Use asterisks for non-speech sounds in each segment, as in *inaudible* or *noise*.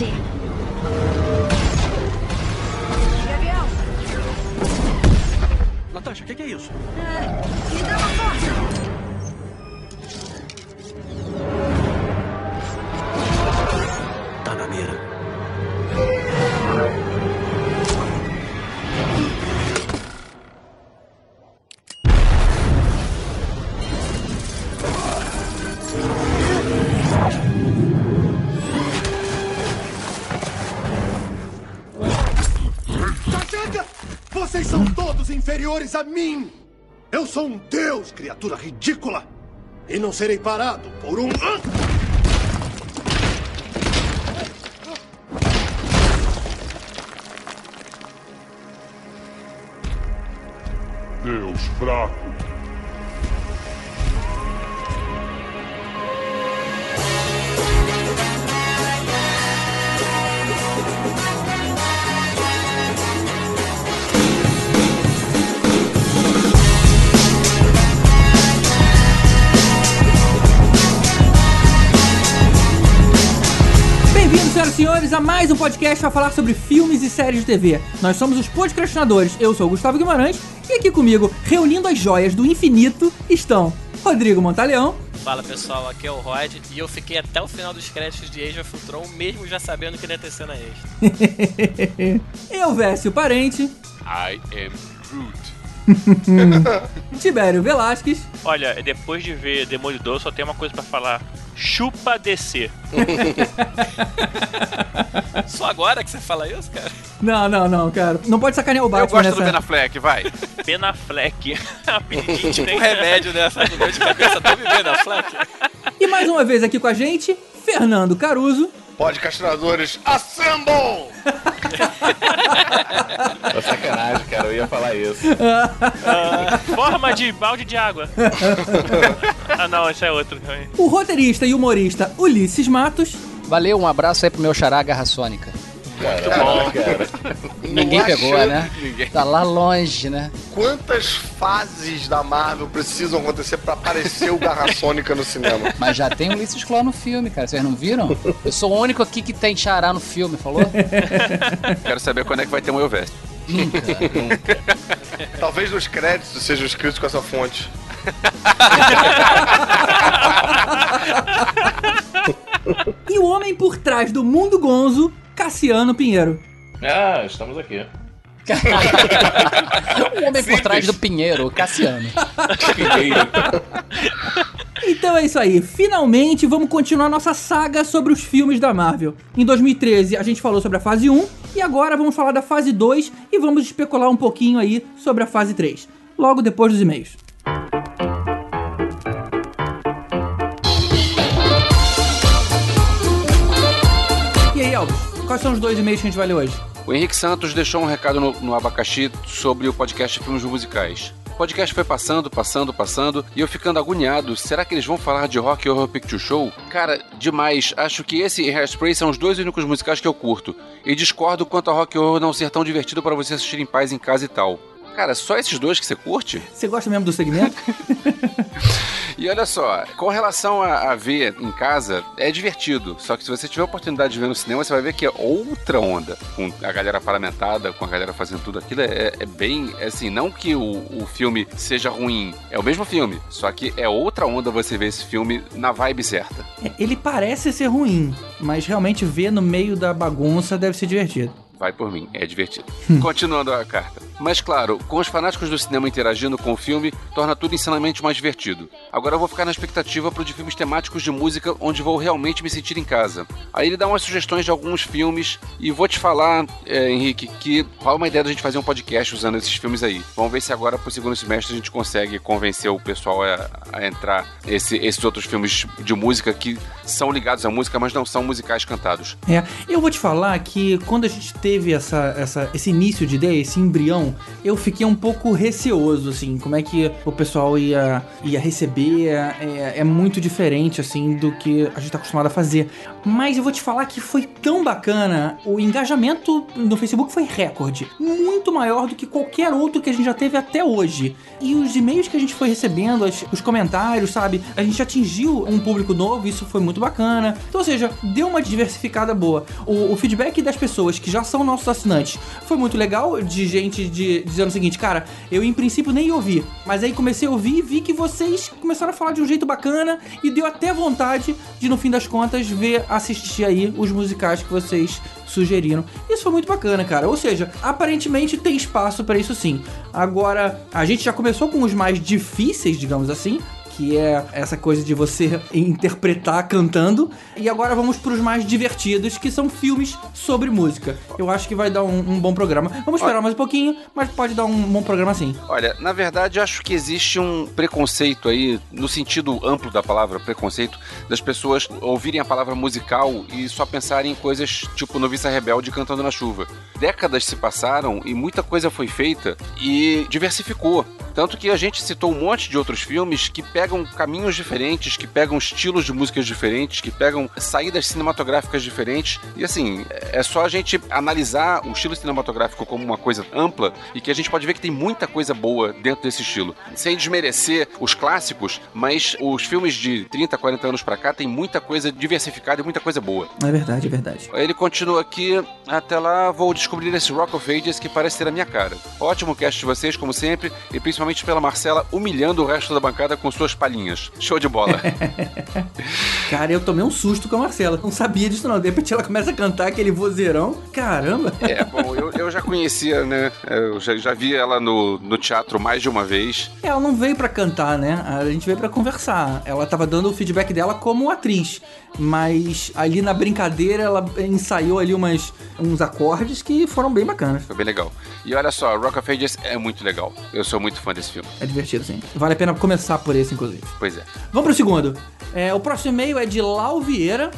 Prepare-se. Gabriel, Natasha, o que, que é isso? é, me dá uma força. Inferiores a mim! Eu sou um deus, criatura ridícula! E não serei parado por um. Deus fraco. Bem-vindos, a mais um podcast para falar sobre filmes e séries de TV. Nós somos os podcastinadores, eu sou o Gustavo Guimarães, e aqui comigo, reunindo as joias do infinito, estão Rodrigo Montaleão, Fala pessoal, aqui é o Rod e eu fiquei até o final dos créditos de Age of Ultron, mesmo já sabendo que não ia ter cena extra. *laughs* eu, Vécio Parente, I am Groot. *laughs* Tibério Velasquez, Olha, depois de ver Demolidor, só tem uma coisa pra falar. Chupa DC. *laughs* Só agora que você fala isso, cara? não, não, não, cara, não pode sacanear o Eu Batman gosto do Ben nessa... Affleck, vai. *laughs* Ben Affleck. Apelidinho de Um remédio nessa dor de cabeça tá vivendo a Fleck. E mais uma vez aqui com a gente, Fernando Caruso, Podcastinadores, assemble! *laughs* Tô sacanagem, cara, eu ia falar isso. Ah, forma de balde de água. ah não, esse é outro. o roteirista e humorista Ulisses Matos, Valeu, um abraço aí pro meu xará Garra Sônica. Caramba, cara. Ninguém pegou, né? ninguém. Tá lá longe, né? Quantas fases da Marvel precisam acontecer pra aparecer o Garra Sônica no cinema? *laughs* Mas já tem o Ulisses Claw no filme, cara. Vocês não viram? Eu sou o único aqui que tem xará no filme, falou? *laughs* Quero saber quando é que vai ter um Elvest. Nunca, nunca. Talvez nos créditos sejam escritos com essa fonte. *laughs* e o homem por trás do mundo gonzo, Cassiano Pinheiro. Ah, estamos aqui. o *laughs* homem por trás do Pinheiro, o Cassiano. *laughs* Então é isso aí, finalmente vamos continuar nossa saga sobre os filmes da Marvel. Em 2013 a gente falou sobre a fase 1 e agora vamos falar da fase 2 e vamos especular um pouquinho aí sobre a fase 3, logo depois dos e-mails. E aí, Elvis, quais são os dois e-mails que a gente vai ler hoje? O Henrique Santos deixou um recado no, no abacaxi sobre o podcast Filmes Musicais. O podcast foi passando, passando, passando, e eu ficando agoniado. Será que eles vão falar de Rock Horror Picture Show? Cara, demais. Acho que esse e Hairspray são os dois únicos musicais que eu curto. E discordo quanto a Rock Horror não ser tão divertido para você assistir em paz em casa e tal. Cara, só esses dois que você curte? Você gosta mesmo do segmento? *laughs* E olha só, com relação a, a ver em casa, é divertido. Só que se você tiver a oportunidade de ver no cinema, você vai ver que é outra onda. Com a galera parlamentada, com a galera fazendo tudo aquilo, é, é bem. é Assim, não que o, o filme seja ruim, é o mesmo filme. Só que é outra onda você ver esse filme na vibe certa. É, Ele parece ser ruim, mas realmente ver no meio da bagunça deve ser divertido. Vai por mim, é divertido. Continuando a carta. Mas claro, com os fanáticos do cinema interagindo com o filme, torna tudo insanamente mais divertido. Agora eu vou ficar na expectativa pro de filmes temáticos de música onde vou realmente me sentir em casa. Aí ele dá umas sugestões de alguns filmes e vou te falar, é, Henrique, que rola uma ideia da gente fazer um podcast usando esses filmes aí. Vamos ver se agora pro segundo semestre a gente consegue convencer o pessoal a, a entrar esse, esses outros filmes de música que são ligados à música, mas não são musicais cantados. É, eu vou te falar que quando a gente teve essa, essa, esse início de ideia, esse embrião 1, eu fiquei um pouco receoso, assim, como é que o pessoal ia, ia receber. É, é muito diferente, assim, do que a gente tá acostumado a fazer. Mas eu vou te falar que foi tão bacana. O engajamento no Facebook foi recorde. Muito maior do que qualquer outro que a gente já teve até hoje. E os e-mails que a gente foi recebendo, os comentários, sabe? A gente atingiu um público novo, isso foi muito bacana. Então, ou seja, deu uma diversificada boa. O, o feedback das pessoas que já são nossos assinantes foi muito legal, de gente de, dizendo o seguinte, cara, eu em princípio nem ouvi, mas aí comecei a ouvir e vi que vocês começaram a falar de um jeito bacana e deu até vontade de, no fim das contas, ver, assistir aí os musicais que vocês sugeriram. Isso foi muito bacana, cara. Ou seja, aparentemente tem espaço pra isso sim. Agora, a gente já começou com os mais difíceis, digamos assim, que é essa coisa de você interpretar cantando. E agora vamos pros mais divertidos, que são filmes sobre música. Eu acho que vai dar um, um bom programa. Vamos esperar mais um pouquinho, mas pode dar um bom programa sim. Olha, na verdade, eu acho que existe um preconceito aí, no sentido amplo da palavra, preconceito, das pessoas ouvirem a palavra musical e só pensarem em coisas tipo Noviça Rebelde cantando na chuva. Décadas se passaram e muita coisa foi feita e diversificou. Tanto que a gente citou um monte de outros filmes que pegam caminhos diferentes, que pegam estilos de músicas diferentes, que pegam saídas cinematográficas diferentes. E assim, é só a gente analisar o estilo cinematográfico como uma coisa ampla e que a gente pode ver que tem muita coisa boa dentro desse estilo. Sem desmerecer os clásicos, mas os filmes de 30, 40 anos pra cá tem muita coisa diversificada e muita coisa boa. É verdade, é verdade. Ele continua aqui, até lá vou descobrir esse Rock of Ages que parece ser a minha cara. Ótimo cast de vocês, como sempre, e principalmente pela Marcela humilhando o resto da bancada com suas palhinhas. Show de bola. *laughs* Cara, eu tomei um susto com a Marcela. Não sabia disso não. De repente ela começa a cantar aquele vozeirão. Caramba! é, bom, eu, eu já conhecia, né? Eu já, já vi ela no, no teatro mais de uma vez. Ela não veio pra cantar, né? A gente veio pra conversar. Ela tava dando o feedback dela como atriz, mas ali na brincadeira ela ensaiou ali umas, uns acordes que foram bem bacanas. Foi bem legal. E olha só, Rock of Ages é muito legal. Eu sou muito fã desse filme. É divertido, sim. Vale a pena começar por esse, inclusive. Pois é. Vamos pro segundo. É, o próximo e-mail é de Lau Vieira.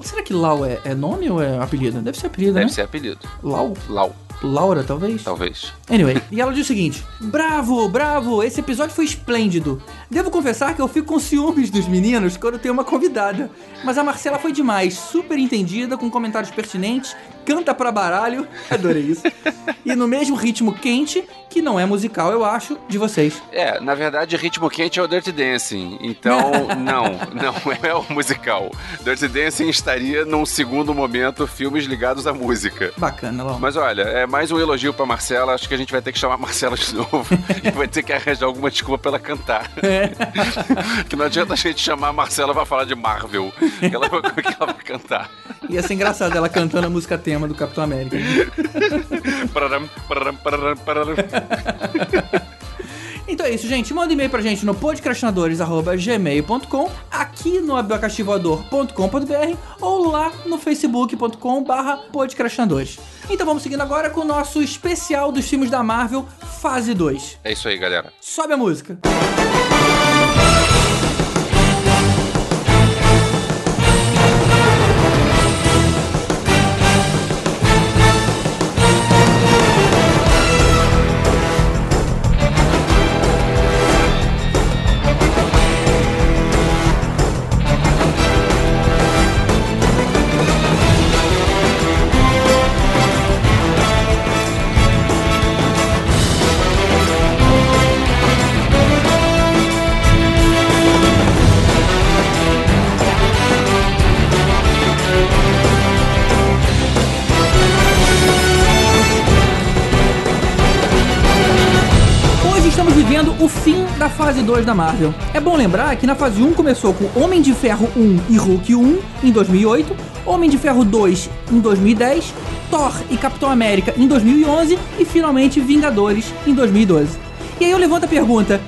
Será que Lau é, é nome ou é apelido? Deve ser apelido, Deve né? ser apelido. Lau? Lau, Laura, talvez? talvez. Anyway, e ela diz o seguinte: Bravo, bravo, esse episódio foi esplêndido. Devo confessar que eu fico com ciúmes dos meninos quando tem uma convidada. Mas a Marcela foi demais, super entendida, com comentários pertinentes, canta pra baralho, *laughs* adorei isso. E no mesmo ritmo quente, que não é musical, eu acho, de vocês. É, na verdade, ritmo quente é o Dirty Dancing. Então, *laughs* não, não é o musical. Dirty Dancing estaria num segundo momento filmes ligados à música. Bacana, Lau. Mas olha, é mais um elogio pra Marcela. Acho que a gente vai ter que chamar a Marcela de novo *laughs* e vai ter que arranjar alguma desculpa pra ela cantar. *laughs* que não adianta a gente chamar a Marcela pra falar de Marvel. Ela, vai- que ela vai cantar. Ia ser engraçado ela cantando a música tema do Capitão América. Pararam, pararam, pararam, pararam. *laughs* Então é isso, gente. Manda e-mail pra gente no podcastinadores.gmail.com, aqui no abacaxivoador.com.br ou lá no facebook.com barra podcastinadores. Então vamos seguindo agora com o nosso especial dos filmes da Marvel, fase 2. É isso aí, galera. Sobe a música. Hoje 2 da Marvel. É bom lembrar que na fase 1 começou com Homem de Ferro 1 e Hulk 1 em 2008, Homem de Ferro 2 em 2010, Thor e Capitão América em 2011 e finalmente Vingadores em 2012. E aí eu levanto a pergunta: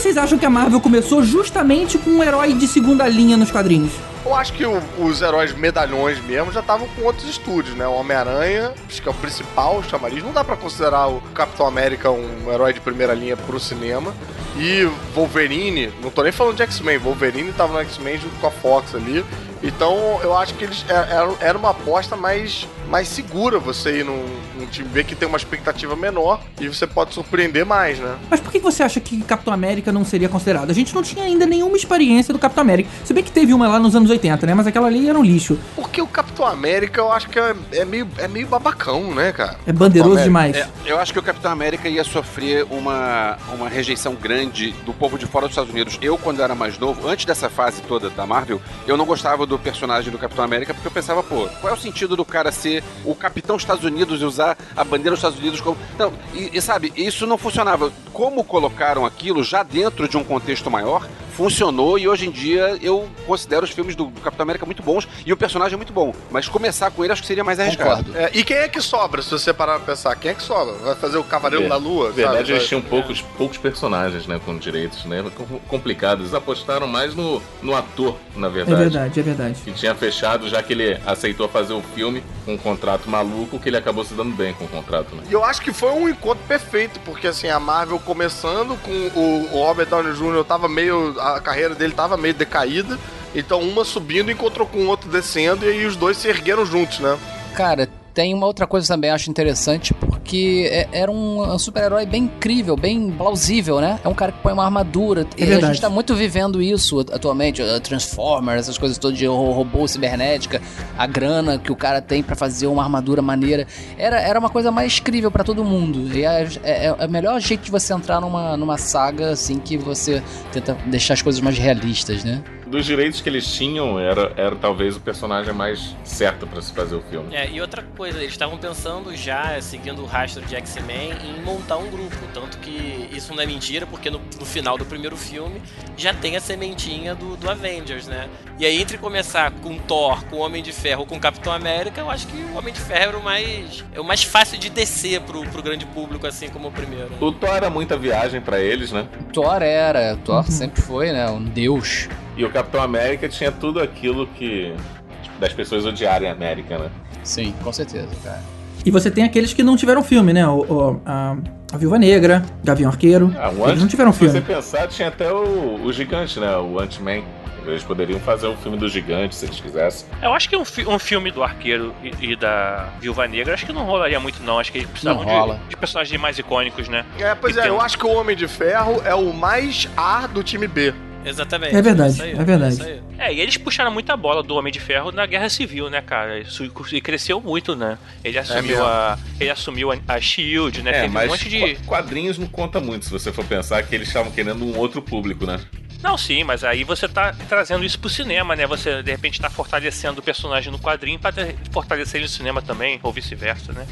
vocês acham que a Marvel começou justamente com um herói de segunda linha nos quadrinhos? Eu acho que o- os heróis medalhões mesmo já estavam com outros estúdios, né? O Homem-Aranha, acho que é o principal, o chamariz. Não dá pra considerar o Capitão América um herói de primeira linha pro cinema. E Wolverine, não tô nem falando de X-Men, Wolverine tava no X-Men junto com a Fox ali. Então eu acho que eles é- era, era uma aposta mais, mais segura você ir num, num time B que tem uma expectativa menor e você pode surpreender mais, né? Mas por que você acha que Capitão América não seria considerado? A gente não tinha ainda nenhuma experiência do Capitão América. Se bem que teve uma lá nos anos 80, né? Mas aquela ali era um lixo. Porque o Capitão América eu acho que é, é meio, é meio babacão, né, cara? É bandeiroso demais. É, eu acho que o Capitão América ia sofrer uma, uma rejeição grande do povo de fora dos Estados Unidos. Eu, quando era mais novo, antes dessa fase toda da Marvel, eu não gostava do personagem do Capitão América porque eu pensava, pô, qual é o sentido do cara ser o Capitão Estados Unidos e usar a bandeira dos Estados Unidos como. Não, e, e sabe, isso não funcionava. Como colocaram aquilo já dentro de um contexto maior, funcionou e hoje em dia eu considero os filmes do, do Capitão América muito bons e o personagem é muito bom. Mas começar com ele acho que seria mais arriscado. É, e quem é que sobra, se você parar pra pensar? Quem é que sobra? Vai fazer o Cavaleiro Ver- da Lua? Na verdade, sabe? eles tinham poucos, poucos personagens, né, com direitos, né, com- complicados. Eles apostaram mais no, no ator, na É verdade. verdade, é verdade. Que tinha fechado, já que ele aceitou fazer o filme com um contrato maluco, que ele acabou se dando bem com o contrato, né? E eu acho que foi um encontro perfeito, porque assim, a Marvel começando com o, o Robert Downey Jr. tava meio. A carreira dele tava meio decaída. Então uma subindo encontrou com o outro descendo e aí os dois se ergueram juntos, né? Cara, tem uma outra coisa também acho interessante, porque é- era um, um super-herói bem incrível, bem plausível, né? É um cara que põe uma armadura. e a gente tá muito vivendo isso atualmente, uh, Transformers, essas coisas todas de ro- robô cibernética, a grana que o cara tem pra fazer uma armadura maneira. Era, era uma coisa mais incrível pra todo mundo. E é, é, é o melhor jeito de você entrar numa, numa saga, assim, que você tenta deixar as coisas mais realistas, né? Dos direitos que eles tinham, era, era talvez o personagem mais certo pra se fazer o filme. É, e outra coisa, eles estavam pensando já, seguindo o rastro de X-Men, em montar um grupo. Tanto que isso não é mentira, porque no, no final do primeiro filme já tem a sementinha do, do Avengers, né? E aí, entre começar com Thor, com Homem de Ferro ou com Capitão América, eu acho que o Homem de Ferro era o mais, é o mais fácil de descer pro, pro grande público, assim como o primeiro. O Thor era muita viagem pra eles, né? Thor era, Thor sempre foi, né? Um deus. E o Capitão América tinha tudo aquilo que. tipo, das pessoas odiarem a América, né? Sim, com certeza, cara. E você tem aqueles que não tiveram filme, né? O, o- a, a Viúva Negra, Gavião Arqueiro. Ah, o Eles não tiveram Se você filme. pensar, tinha até o, o gigante, né? O Ant-Man. Eles poderiam fazer um filme do gigante se eles quisessem. Eu acho que um, fi- um filme do Arqueiro e, e da Viúva Negra, acho que não rolaria muito, não. Acho que eles precisavam de, de personagens mais icônicos, né? É, pois E é, tem eu um- acho que o Homem de Ferro é o mais A do time B. Exatamente. É verdade, isso aí, é verdade. É, e eles puxaram muita bola do Homem de Ferro na Guerra Civil, né, cara? Isso e cresceu muito, né? Ele assumiu mesmo. a. Ele assumiu a, a Shield, né? É, Teve mas um monte de. qua- quadrinhos não conta muito se você for pensar que eles estavam querendo um outro público, né? Não, sim, mas aí você tá trazendo isso pro cinema, né? Você de repente tá fortalecendo o personagem no quadrinho pra ter- fortalecer ele no cinema também, ou vice-versa, né?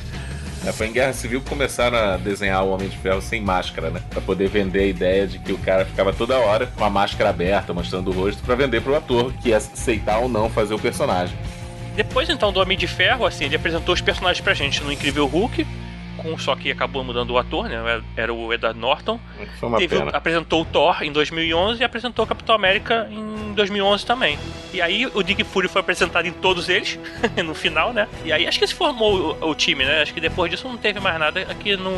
É, foi em Guerra Civil que começaram a desenhar o Homem de Ferro sem máscara, né? Pra poder vender a ideia de que o cara ficava toda hora com a máscara aberta, mostrando o rosto, pra vender pro ator que ia aceitar ou não fazer o personagem. Depois então do Homem de Ferro, assim, ele apresentou os personagens pra gente no Incrível Hulk, com só que acabou mudando o ator, né? Era o Edward Norton. Foi uma Teve apresentou o Thor em 2011 e apresentou o Capitão América em 2011 também. E aí o Nick Fury foi apresentado em todos eles *laughs* no final, né? E aí acho que se formou o, o time, né? Acho que depois disso não teve mais nada que não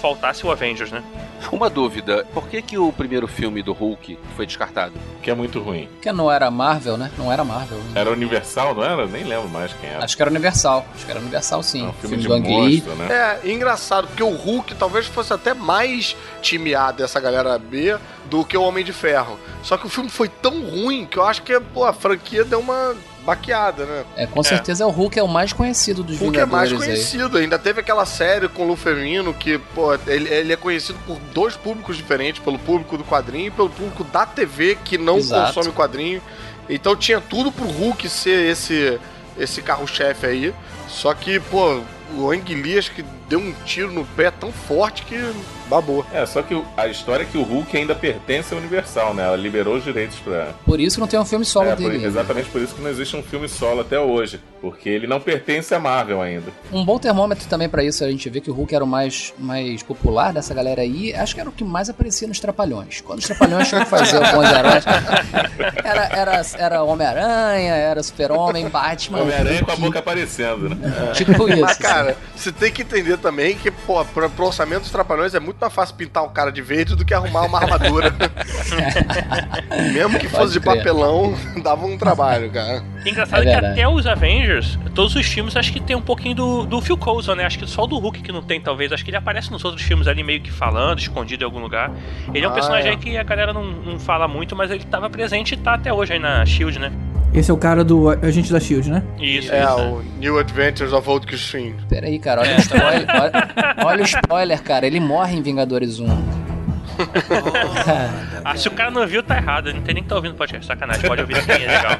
faltasse o Avengers, né? Uma dúvida, por que que o primeiro filme do Hulk foi descartado? Que é muito ruim. Porque não era Marvel, né? Não era Marvel. né? Era Universal, não era? Nem lembro mais quem era. Acho que era Universal. Acho que era Universal, sim. É um filme, Filme de do monstro, né? É, engraçado, porque o Hulk talvez fosse até mais time A dessa galera B do que o Homem de Ferro. Só que o filme foi tão ruim que eu acho que pô, a franquia deu uma baqueada, né? É, com certeza o Hulk é o mais conhecido dos O Hulk é mais Vingadores aí. conhecido. Ainda teve aquela série com o Lu Ferrino que, pô, ele, ele é conhecido por dois públicos diferentes, pelo público do quadrinho e pelo público da TV que não Exato. consome quadrinho. Então tinha tudo pro Hulk ser esse, esse carro-chefe aí. Só que, pô, o Ang Lee acho que deu um tiro no pé tão forte que babou. É, só que o- a história é que o Hulk ainda pertence à Universal, né? Ela liberou os direitos pra. Por isso que não tem um filme solo É, por- dele. exatamente por isso que não existe um filme solo até hoje. Porque ele não pertence à Marvel ainda. Um bom termômetro também pra isso, a gente vê que o Hulk era o mais, mais popular dessa galera aí. Acho que era o que mais aparecia nos Trapalhões. Quando os Trapalhões tinham que fazer alguns heróis, era, era, era Homem-Aranha, era Super-Homem, Batman. Homem-Aranha com a boca aparecendo, né? Tipo isso. Mas, cara, Cara, você tem que entender também que, pô, pro, pro orçamento dos Trapalhões é muito mais fácil pintar o cara de verde do que arrumar uma armadura. *laughs* Mesmo que fosse de crer. papelão, dava um trabalho, cara. Engraçado É que até os Avengers, todos os filmes, acho que tem um pouquinho do, do Phil Coulson, né? Acho que só o do Hulk que não tem, talvez. Acho que ele aparece nos outros filmes ali meio que falando, escondido em algum lugar. Ele é um Ah, personagem é. aí que a galera não, não fala muito, mas ele tava presente e tá até hoje aí na SHIELD, né? Esse é o cara do Agente da SHIELD, né? Isso, É, isso. o New Adventures of Old Christine. Pera aí, cara, olha o spoiler. Olha, olha o spoiler, cara. Ele morre em Vingadores 1. *laughs* Ah, se o cara não viu, tá errado. Não tem nem que tá ouvindo o podcast, sacanagem. Pode ouvir também, é legal.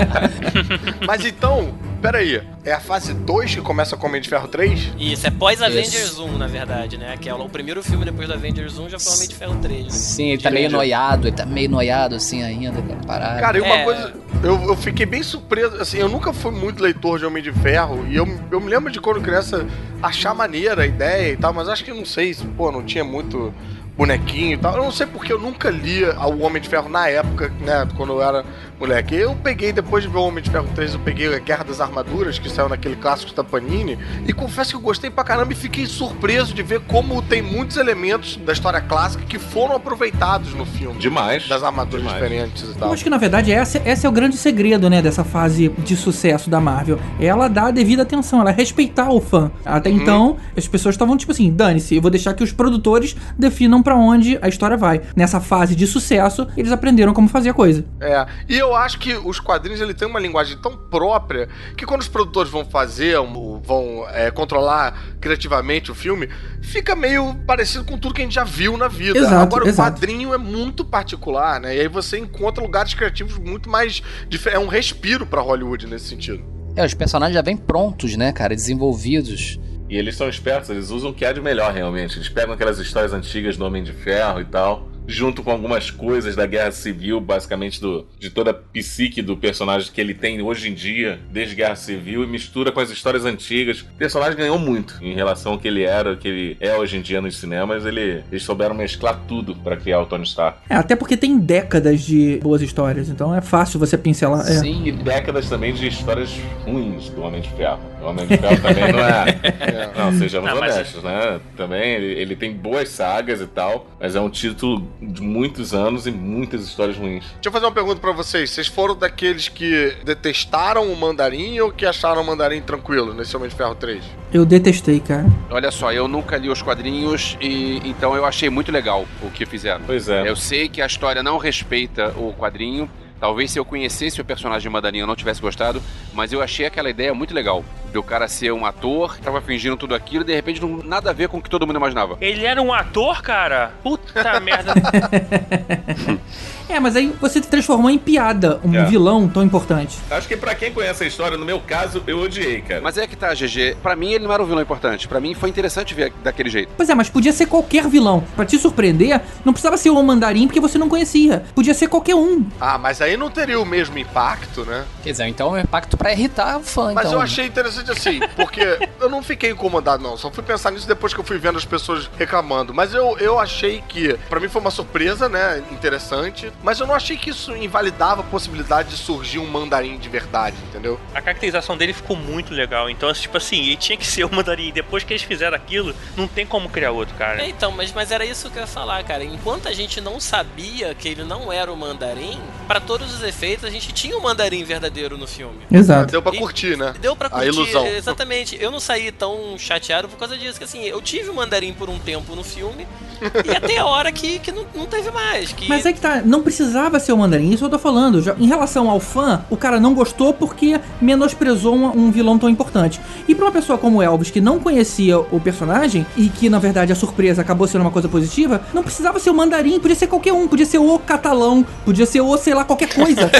*laughs* Mas então, peraí, é a fase 2 que começa com Homem de Ferro 3? Isso, é pós-Avengers Isso. 1, na verdade, né? Que é o primeiro filme depois do Avengers 1 já foi Homem de Ferro 3. Né? Sim, ele tá meio noiado, ele tá meio noiado assim ainda, aquela parada. Cara, e uma É. coisa, eu, eu fiquei bem surpreso, assim, eu nunca fui muito leitor de Homem de Ferro, e eu, eu me lembro de quando criança achar maneira a ideia e tal, mas acho que não sei, se, pô, não tinha muito bonequinho e tal. Eu não sei porque eu nunca lia o Homem de Ferro na época, né, quando eu era moleque. Eu peguei, depois de ver o Homem de Ferro 3, eu peguei a Guerra das Armaduras, que saiu naquele clássico da Panini, e confesso que eu gostei pra caramba e fiquei surpreso de ver como tem muitos elementos da história clássica que foram aproveitados no filme. Demais. Das armaduras Demais. diferentes e Eu tal. acho que na verdade esse, esse é o grande segredo, né, dessa fase de sucesso da Marvel. Ela dá a devida atenção, ela é respeitar o fã. Até Uhum. então, as pessoas estavam tipo assim, dane-se, eu vou deixar que os produtores definam pra onde a história vai. Nessa fase de sucesso, eles aprenderam como fazer a coisa. É, e eu acho que os quadrinhos ele tem uma linguagem tão própria que quando os produtores vão fazer, um- vão é, controlar criativamente o filme, fica meio parecido com tudo que a gente já viu na vida. Exato, Agora exato. o quadrinho é muito particular, né? E aí você encontra lugares criativos muito mais dif- é um respiro pra Hollywood nesse sentido. É, os personagens já vêm prontos, né, cara, desenvolvidos. E eles são espertos, eles usam o que há de melhor realmente. Eles pegam aquelas histórias antigas do Homem de Ferro e tal, junto com algumas coisas da Guerra Civil, basicamente do, de toda a psique do personagem que ele tem hoje em dia, desde Guerra Civil, e mistura com as histórias antigas. O personagem ganhou muito em relação ao que ele era, ao que ele é hoje em dia nos cinemas. Ele, eles souberam mesclar tudo pra criar o Tony Stark. É, até porque tem décadas de boas histórias, então é fácil você pincelar. É. Sim. E décadas também de histórias ruins do Homem de Ferro. O Homem de Ferro também não *laughs* é. Não, sejamos Não, mas- honestos, né? Também ele, ele tem boas sagas e tal, mas é um título de muitos anos e muitas histórias ruins. Deixa eu fazer uma pergunta pra vocês. Vocês foram daqueles que detestaram o mandarim ou que acharam o mandarim tranquilo nesse Homem de Ferro 3? Eu detestei, cara. Olha só, eu nunca li os quadrinhos e então eu achei muito legal o que fizeram. Pois é. Eu sei que a história não respeita o quadrinho. Talvez se eu conhecesse o personagem Mandarim eu não tivesse gostado, mas eu achei aquela ideia muito legal. Do cara ser um ator, tava fingindo tudo aquilo e de repente não nada a ver com o que todo mundo imaginava. Ele era um ator, cara? Puta *laughs* merda. *laughs* É, mas aí você transformou em piada um É. vilão tão importante. Acho que pra quem conhece a história, no meu caso, eu odiei, cara. Mas é que tá, GG. Pra mim ele não era um vilão importante. Pra mim foi interessante ver daquele jeito. Pois é, mas podia ser qualquer vilão. Pra te surpreender, não precisava ser o mandarim porque você não conhecia. Podia ser qualquer um. Ah, mas aí não teria o mesmo impacto, né? Quer dizer, então é um impacto pra irritar o fã, Mas então. eu achei interessante assim, porque *laughs* eu não fiquei incomodado, não. Só fui pensar nisso depois que eu fui vendo as pessoas reclamando. Mas eu, eu achei que, pra mim foi uma surpresa, né? Interessante. Mas eu não achei que isso invalidava a possibilidade de surgir um mandarim de verdade, entendeu? A caracterização dele ficou muito legal. Então, tipo assim, ele tinha que *laughs* ser o mandarim. Depois que eles fizeram aquilo, não tem como criar outro, cara. É, então, mas, mas era isso que eu ia falar, cara. Enquanto a gente não sabia que ele não era o mandarim, pra todos os efeitos, a gente tinha um mandarim verdadeiro no filme. Exato. Deu pra E- curtir, né? Deu pra A curtir, ilusão. exatamente. Eu não saí tão chateado por causa disso, que assim, eu tive o mandarim por um tempo no filme, *laughs* e até a hora que, que não, não teve mais. Que... Mas é que tá, não precisava ser o mandarim, isso eu tô falando. Já, em relação ao fã, o cara não gostou porque menosprezou um, um vilão tão importante. E pra uma pessoa como o Elvis, que não conhecia o personagem, e que na verdade a surpresa acabou sendo uma coisa positiva, não precisava ser o mandarim, podia ser qualquer um, podia ser o catalão, podia ser o, sei lá, qualquer coisa.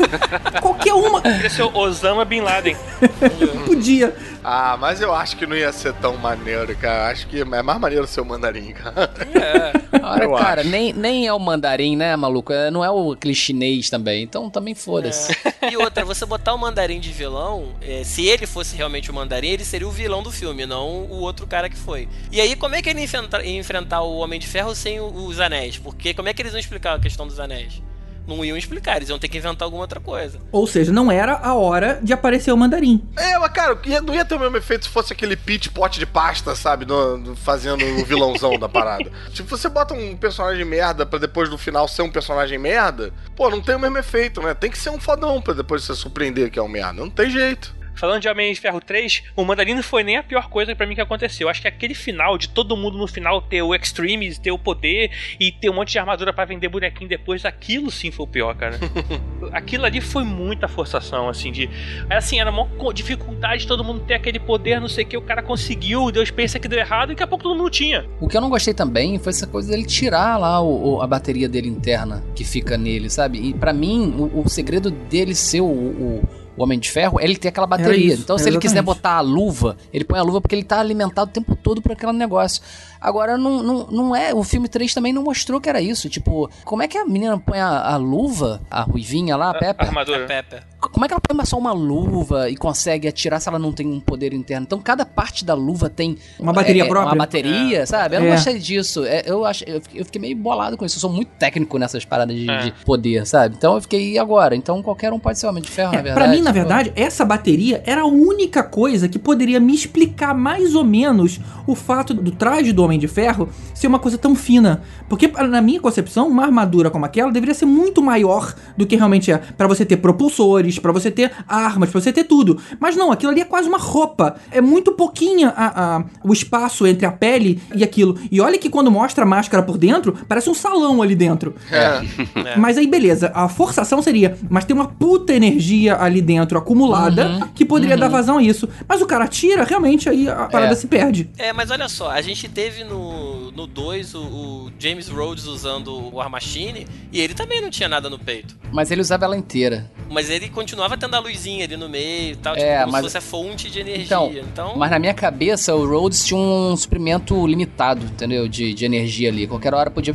*laughs* qualquer uma. Podia ser o Osama Bin Laden. *laughs* Podia. Ah, mas eu acho que não ia ser tão maneiro, cara. Acho que é mais maneiro ser o mandarim, cara. É. Ora, *laughs* Eu cara, acho. nem, nem é o mandarim, né, maluco? É, Não é o aquele chinês também. Então também foda-se. E outra, você botar o mandarim de vilão, é, se ele fosse realmente o mandarim, ele seria o vilão do filme, não o outro cara que foi. E aí, como é que ele ia enfrenta- ia enfrentar o Homem de Ferro sem os anéis? Porque como é que eles vão explicar a questão dos anéis? Não iam explicar, eles iam ter que inventar alguma outra coisa. Ou seja, não era a hora de aparecer o mandarim. É, mas cara, não ia ter o mesmo efeito se fosse aquele pitch pote de pasta, sabe? no- no- fazendo o vilãozão da parada. *laughs* Tipo, você bota um personagem merda pra depois no final ser um personagem merda, pô, não tem o mesmo efeito, né? Tem que ser um fodão pra depois você surpreender que é um merda. Não tem jeito. Falando de Homem de Ferro 3, o Mandarim não foi nem a pior coisa pra mim que aconteceu. Acho que aquele final, de todo mundo no final ter o Extremes, ter o poder e ter um monte de armadura pra vender bonequinho depois, aquilo sim foi o pior, cara. *laughs* aquilo ali foi muita forçação, assim, de. Assim, era uma dificuldade todo mundo ter aquele poder, não sei o que, o cara conseguiu, Deus pensa que deu errado e daqui a pouco todo mundo tinha. O que eu não gostei também foi essa coisa dele tirar lá o, o- a bateria dele interna que fica nele, sabe? E pra mim, o, o segredo dele ser o, o- o Homem de Ferro é ele ter aquela bateria. isso, então, se ele quiser exatamente. botar a luva, ele põe a luva porque ele tá alimentado o tempo todo por aquele negócio. Agora, não, não, não é. O filme 3 também não mostrou que era isso. Tipo, como é que a menina põe a, a luva, a ruivinha lá, a Pepper? Armadura. Pepper. Como é que ela põe só uma luva e consegue atirar se ela não tem um poder interno? Então cada parte da luva tem Uma bateria é, própria? Uma bateria, sabe? Eu não É. gostei disso. É, eu, acho, eu, fiquei, meio bolado com isso. Eu sou muito técnico nessas paradas de, É. de poder, sabe? Então eu fiquei, e agora? Então qualquer um pode ser homem de ferro, na É, verdade. pra mim, na verdade, essa bateria era a única coisa que poderia me explicar mais ou menos o fato do traje do Homem de Ferro ser uma coisa tão fina. Porque, na minha concepção, uma armadura como aquela deveria ser muito maior do que realmente é. Pra você ter propulsores, pra você ter armas, pra você ter tudo. Mas não, aquilo ali é quase uma roupa. É muito pouquinha a- a- o espaço entre a pele e aquilo. E olha que quando mostra a máscara por dentro, parece um salão ali dentro. É. Mas aí, beleza, a forçação seria, mas tem uma puta energia ali dentro acumulada Uhum, que poderia dar vazão a isso. Mas o cara tira, realmente aí a parada É. se perde. É, mas olha só, a gente teve no 2 no dois o, o James Rhodes usando o War Machine e ele também não tinha nada no peito. Mas ele usava ela inteira. Mas ele continuava tendo a luzinha ali no meio e tal, É, tipo, como mas- se fosse a fonte de energia. Então, Então, Mas na minha cabeça, o Rhodes tinha um suprimento limitado, entendeu? De, de energia ali. Qualquer hora podia.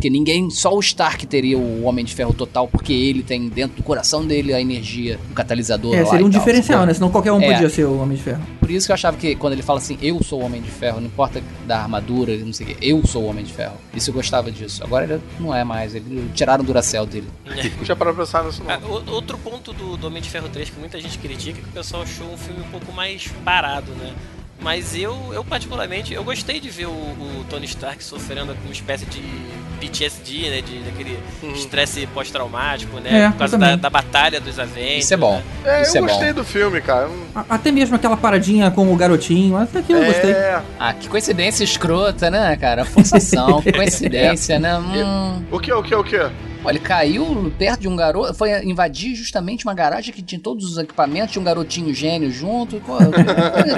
Porque ninguém, só o Stark teria o Homem de Ferro total, porque ele tem dentro do coração dele a energia, o catalisador. É, seria um tal, diferencial, né? Senão qualquer um É. podia ser o Homem de Ferro. Por isso que eu achava que quando ele fala assim, eu sou o Homem de Ferro, não importa da armadura, não sei o quê, eu sou o Homem de Ferro. Isso eu gostava disso. Agora ele não é mais, ele tiraram o Duracell dele. Não tinha para pensar nisso, não. Ah, outro ponto do, do Homem de Ferro 3 que muita gente critica é que o pessoal achou um filme um pouco mais parado, né? Mas eu, eu particularmente, eu gostei de ver o, o Tony Stark sofrendo com uma espécie de PTSD, né? De, daquele estresse pós-traumático, né? É, Por causa da, da batalha dos Avengers. Isso é bom. né? É, Isso eu é gostei bom. do filme, cara. A- Até mesmo aquela paradinha com o garotinho, até que eu gostei. É. Ah, que coincidência escrota, né, cara? Forçação, que *laughs* coincidência, né? Hum. O que, o que, o que? Pô, ele caiu perto de um garoto, foi invadir justamente uma garagem que tinha todos os equipamentos, tinha um garotinho gênio junto. Pô, *laughs*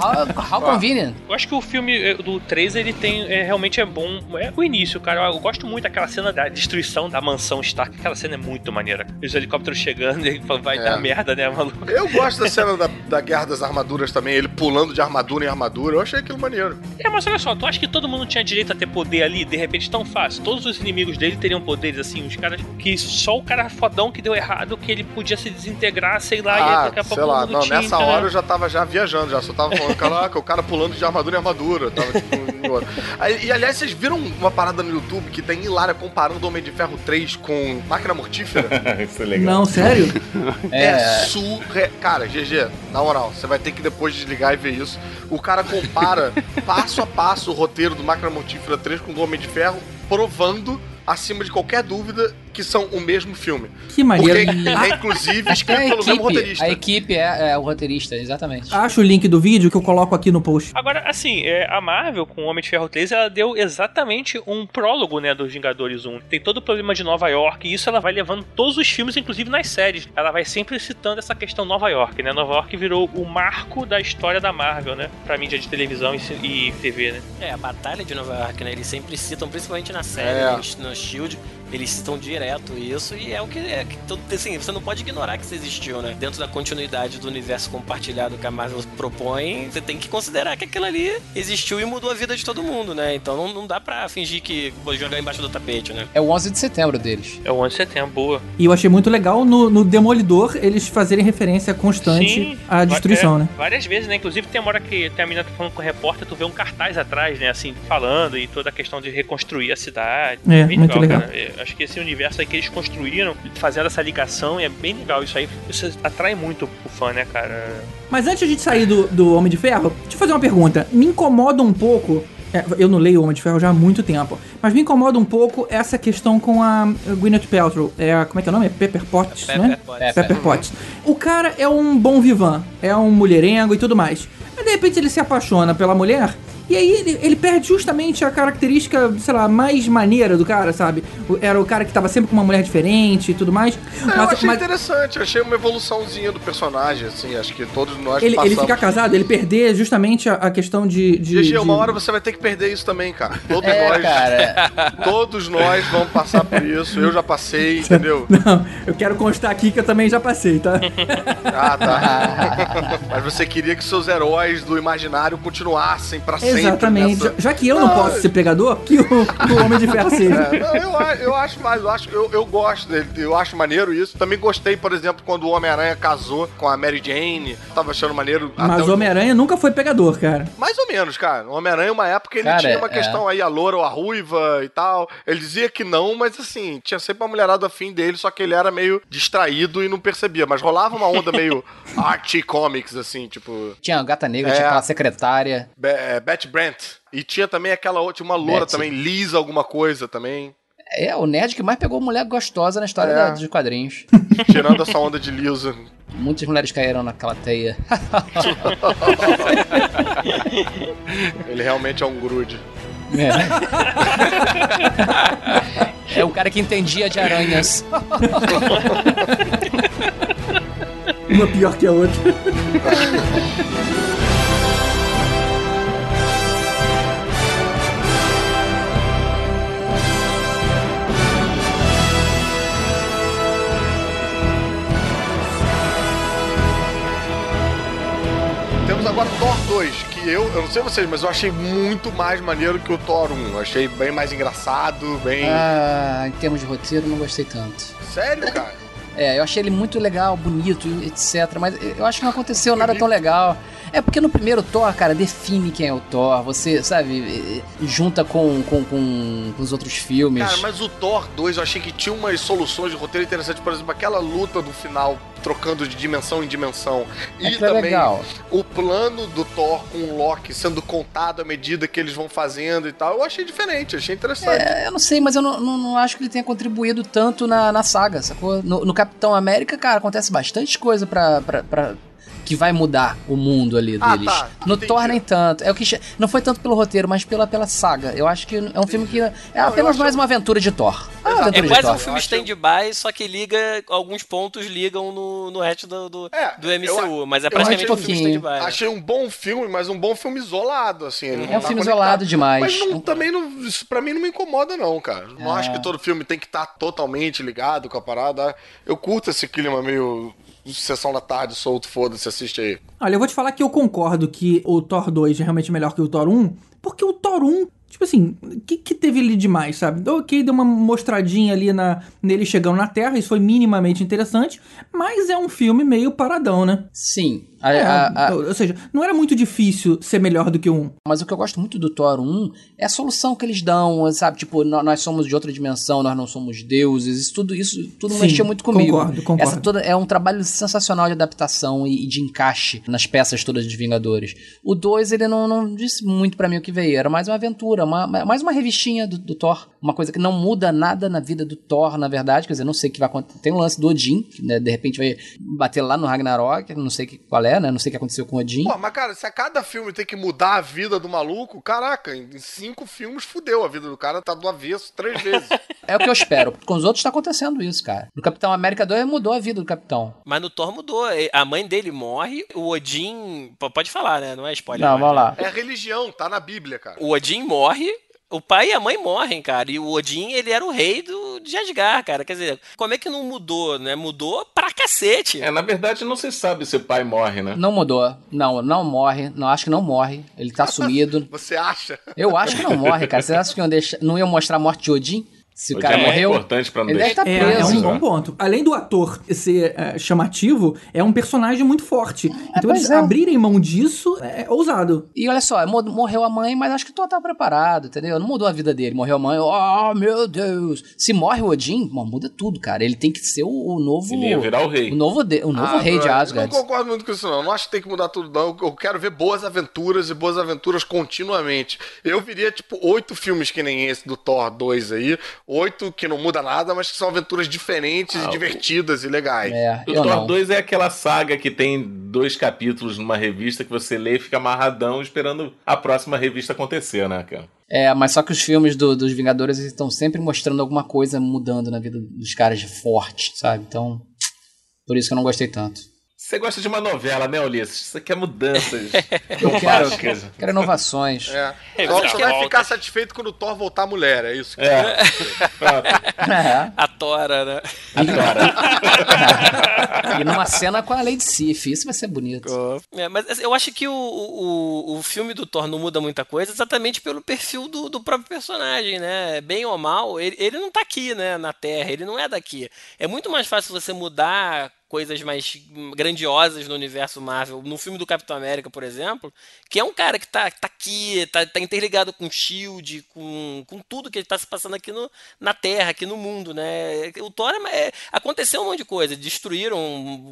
how, how convenient. Eu acho que o filme eh, do 3 ele tem é, realmente é bom. É o início, cara. Eu gosto muito daquela cena da destruição da mansão Stark. Aquela cena é muito maneira. Os helicópteros chegando e vai É. dar merda, né, maluco? Eu gosto da cena da, da Guerra das Armaduras também, ele pulando de armadura em armadura. Eu achei aquilo maneiro. É, mas olha só, tu acha que todo mundo tinha direito a ter poder ali, de repente, tão fácil? Todos os inimigos dele teriam poderes assim, os caras que só o cara fodão que deu errado, que ele podia se desintegrar, sei lá, e ah, daqui a pouco sei lá, não, tinha, nessa hora eu já tava já viajando, já só tava falando, caraca, o cara pulando de armadura em armadura. Tava, tipo. Aí, e aliás, vocês viram uma parada no YouTube que tem Hilária comparando o Homem de Ferro 3 com Máquina Mortífera? *laughs* Isso é legal. Não, sério? É, *laughs* É, surre... Cara, GG, na moral, você vai ter que depois desligar e ver isso. O cara compara passo a passo o roteiro do Máquina Mortífera 3 com o do Homem de Ferro, provando, acima de qualquer dúvida, que são o mesmo filme. Que maneiro. Porque é, inclusive, acho que é a escrito pelo mesmo equipe. roteirista. A equipe é, é o roteirista, exatamente. Acha o link do vídeo que eu coloco aqui no post. Agora, assim, é, a Marvel, com o Homem de Ferro 3, ela deu exatamente um prólogo, né, dos Vingadores 1. Tem todo o problema de Nova York, e isso ela vai levando todos os filmes, inclusive nas séries. Ela vai sempre citando essa questão Nova York, né? Nova York virou o marco da história da Marvel, né? Pra mídia de televisão e, e TV, né? É, a Batalha de Nova York, né? Eles sempre citam, principalmente na série, É. eles- no Shield, eles citam direto isso e é o que é. Que, todo- assim, você não pode ignorar que isso existiu, né? Dentro da continuidade do universo compartilhado que a Marvel propõe, você tem que considerar que aquilo ali existiu e mudou a vida de todo mundo, né? Então não, não dá pra fingir que vou jogar embaixo do tapete, né? É o 11 de setembro deles. É o 11 de setembro, boa. E eu achei muito legal no, no Demolidor eles fazerem referência constante Sim, à destruição, é, né? Várias vezes, né? Inclusive tem uma hora que tem a menina tá falando com o repórter, tu vê um cartaz atrás, né? Assim, falando e toda a questão de reconstruir a cidade. É, muito legal. cara. É, Acho que esse universo aí que eles construíram, fazendo essa ligação, e é bem legal isso aí. Isso atrai muito o fã, né, cara? Mas antes de a gente sair do, do Homem de Ferro, deixa eu fazer uma pergunta. Me incomoda um pouco. é, eu não leio o Homem de Ferro já há muito tempo. Mas me incomoda um pouco essa questão com a Gwyneth Paltrow. É, como é que é o nome? É Pepper Potts, Pepper né? Potts. Pepper Potts. O cara é um bom vivan. É um mulherengo e tudo mais. Mas de repente ele se apaixona pela mulher. E aí ele, ele perde justamente a característica, sei lá, mais maneira do cara, sabe? Era o cara que tava sempre com uma mulher diferente e tudo mais. É, eu achei interessante, eu achei uma evoluçãozinha do personagem, assim, acho que todos nós ele, passamos. ele ficar casado, ele perder justamente a, a questão de. de, GG, uma de- hora você vai ter que perder isso também, cara. Todos É, nós. cara. *laughs* Todos nós vamos passar por isso. Eu já passei, *laughs* entendeu? Não, eu quero constar aqui que eu também já passei, tá? Ah, tá. *laughs* Mas você queria que seus heróis do imaginário continuassem pra sempre. Exatamente. nessa- Já, já que eu não, Não, posso ser pegador, que o, o Homem de Ferro seja. É, não, eu, eu acho mais, eu, acho, eu, eu gosto dele, eu acho maneiro isso. Também gostei, por exemplo, quando o Homem-Aranha casou com a Mary Jane. Tava achando maneiro. Mas o Homem-Aranha nunca foi pegador, cara. Mais ou menos, cara. O Homem-Aranha, uma época, ele Cara, tinha uma é. questão aí, a loura ou a ruiva e tal. Ele dizia que não, mas assim, tinha sempre uma mulherada afim dele, só que ele era meio distraído e não percebia. Mas rolava uma onda meio *laughs* Archie Comics, assim, tipo. Tinha a Gata Negra, É. tinha aquela secretária. Be é, Brant. E tinha também aquela outra, tinha uma loura Betty. também, Lisa alguma coisa também. É, o nerd que mais pegou mulher gostosa na história É. da- dos quadrinhos. *laughs* Tirando essa onda de Lisa. Muitas mulheres caíram naquela teia. *laughs* Ele realmente é um grude. É. *laughs* é o cara que entendia de aranhas. Uma pior que a outra. Agora Thor 2, que eu, eu não sei vocês, mas eu achei muito mais maneiro que o Thor 1. Eu achei bem mais engraçado, bem. Ah, em termos de roteiro, não gostei tanto. Sério, cara? É, eu achei ele muito legal, bonito, etc. Mas eu acho que não aconteceu nada tão legal. É porque no primeiro Thor, cara, define quem é o Thor. Você, sabe, junta com, com, com, com os outros filmes. Cara, mas o Thor 2 eu achei que tinha umas soluções de roteiro interessantes. Por exemplo, aquela luta do final, trocando de dimensão em dimensão. E é também legal. o plano do Thor com o Loki sendo contado à medida que eles vão fazendo e tal. Eu achei diferente, achei interessante. É, eu não sei, mas eu não, não, não acho que ele tenha contribuído tanto na, na saga, sacou? No, no Capitão América, cara, acontece bastante coisa pra, pra, pra- que vai mudar o mundo ali Ah, deles. tá, no. Thor nem tanto. É o que não foi tanto pelo roteiro, mas pela, pela saga. Eu acho que é um filme que é eu apenas mais uma aventura de Thor. É aventura É de quase Thor. um filme stand-by, só que liga. Alguns pontos ligam no, no resto do, do, É, do MCU, eu- mas é praticamente achei um filme stand-by. né? Achei um bom filme, mas um bom filme isolado, assim. ele não É um tá filme conectado. isolado demais. Mas não- também não, isso pra mim não me incomoda, não, cara. Não É. acho que todo filme tem que estar totalmente ligado com a parada. Eu curto esse clima meio sessão da tarde, solto, foda-se, assiste aí. Olha, eu vou te falar que eu concordo que o Thor 2 é realmente melhor que o Thor 1, porque o Thor 1, tipo assim, o que, que teve ali demais, sabe? Ok, deu uma mostradinha ali na, nele chegando na Terra, isso foi minimamente interessante, mas é um filme meio paradão, né? Sim. A- É, a- a- Ou seja, não era muito difícil ser melhor do que um. Mas o que eu gosto muito do Thor 1 é a solução que eles dão, sabe? Tipo, nó- nós somos de outra dimensão, nós não somos deuses. Isso tudo, isso tudo Sim, mexeu muito comigo. concordo, concordo. Essa toda é um trabalho sensacional de adaptação e, e de encaixe nas peças todas de Vingadores. O 2, ele não, não disse muito pra mim o que veio. Era mais uma aventura, uma- mais uma revistinha do, do Thor. Uma coisa que não muda nada na vida do Thor, na verdade. Quer dizer, não sei o que vai acontecer. Tem um lance do Odin, que né, de repente vai bater lá no Ragnarok. Não sei que, qual é, né? Não sei o que aconteceu com o Odin. Pô, mas cara, se a cada filme tem que mudar a vida do maluco, caraca, em cinco filmes fudeu a vida do cara, tá do avesso três *laughs* vezes. É o que eu espero. Com os outros tá acontecendo isso, cara. No Capitão América 2 mudou a vida do Capitão. Mas no Thor mudou. A mãe dele morre, o Odin. Pode falar, né? Não é spoiler. Não, mais, vamos né? lá. é religião, tá na Bíblia, cara. O Odin morre. O pai e a mãe morrem, cara. E o Odin, ele era o rei do, de Asgard, cara. Quer dizer, como é que não mudou, né? Mudou pra cacete. É, na verdade não se sabe se o pai morre, né? Não mudou. Não, não morre. Não, acho que não morre. Ele tá sumido. *laughs* Você acha? Eu acho que não morre, cara. Vocês acham que iam deixar- não iam mostrar a morte de Odin? Se o cara é morreu, importante pra não ele deve estar É, é preso. um bom ponto. Além do ator ser é, chamativo, é um personagem muito forte. Então pois eles é. abrirem mão disso é ousado. E olha só, mo- morreu a mãe, mas acho que tu tá preparado, entendeu? Não mudou a vida dele. Morreu a mãe, oh meu Deus. Se morre o Odin, mano, muda tudo, cara. Ele tem que ser o, o novo. Ele ia virar o rei. O novo, de- o novo Ah, rei de Asgard. Não concordo muito com isso, não. Não acho que tem que mudar tudo, não. Eu quero ver boas aventuras e boas aventuras continuamente. Eu viria, tipo, oito filmes que nem esse do Thor 2 aí. Oito que não muda nada, mas que são aventuras diferentes Ah, e o- divertidas e legais. É, O Thor não. 2 é aquela saga que tem dois capítulos numa revista que você lê e fica amarradão esperando a próxima revista acontecer, né, cara? É, mas só que os filmes do- dos Vingadores eles estão sempre mostrando alguma coisa mudando na vida dos caras de forte, sabe? Então, por isso que eu não gostei tanto. Você gosta de uma novela, né, Ulisses? Você quer mudanças. *laughs* Eu quero, quero inovações. É. É, Só você vai ficar satisfeito quando o Thor voltar mulher, é isso? É. Pronto. *laughs* É. A Tora, né? *laughs* Agora. E numa cena com a Lady Sif, isso vai ser bonito. É, mas assim, eu acho que o, o, o filme do Thor não muda muita coisa exatamente pelo perfil do, do próprio personagem, né? Bem ou mal, ele, ele não tá aqui, né, na Terra, ele não é daqui. É muito mais fácil você mudar coisas mais grandiosas no universo Marvel, no filme do Capitão América, por exemplo, que é um cara que tá, tá aqui, tá, tá interligado com o SHIELD, com, com tudo que tá se passando aqui no, na Terra, aqui no mundo, né? O Thor, é, é- aconteceu um monte de coisa, destruíram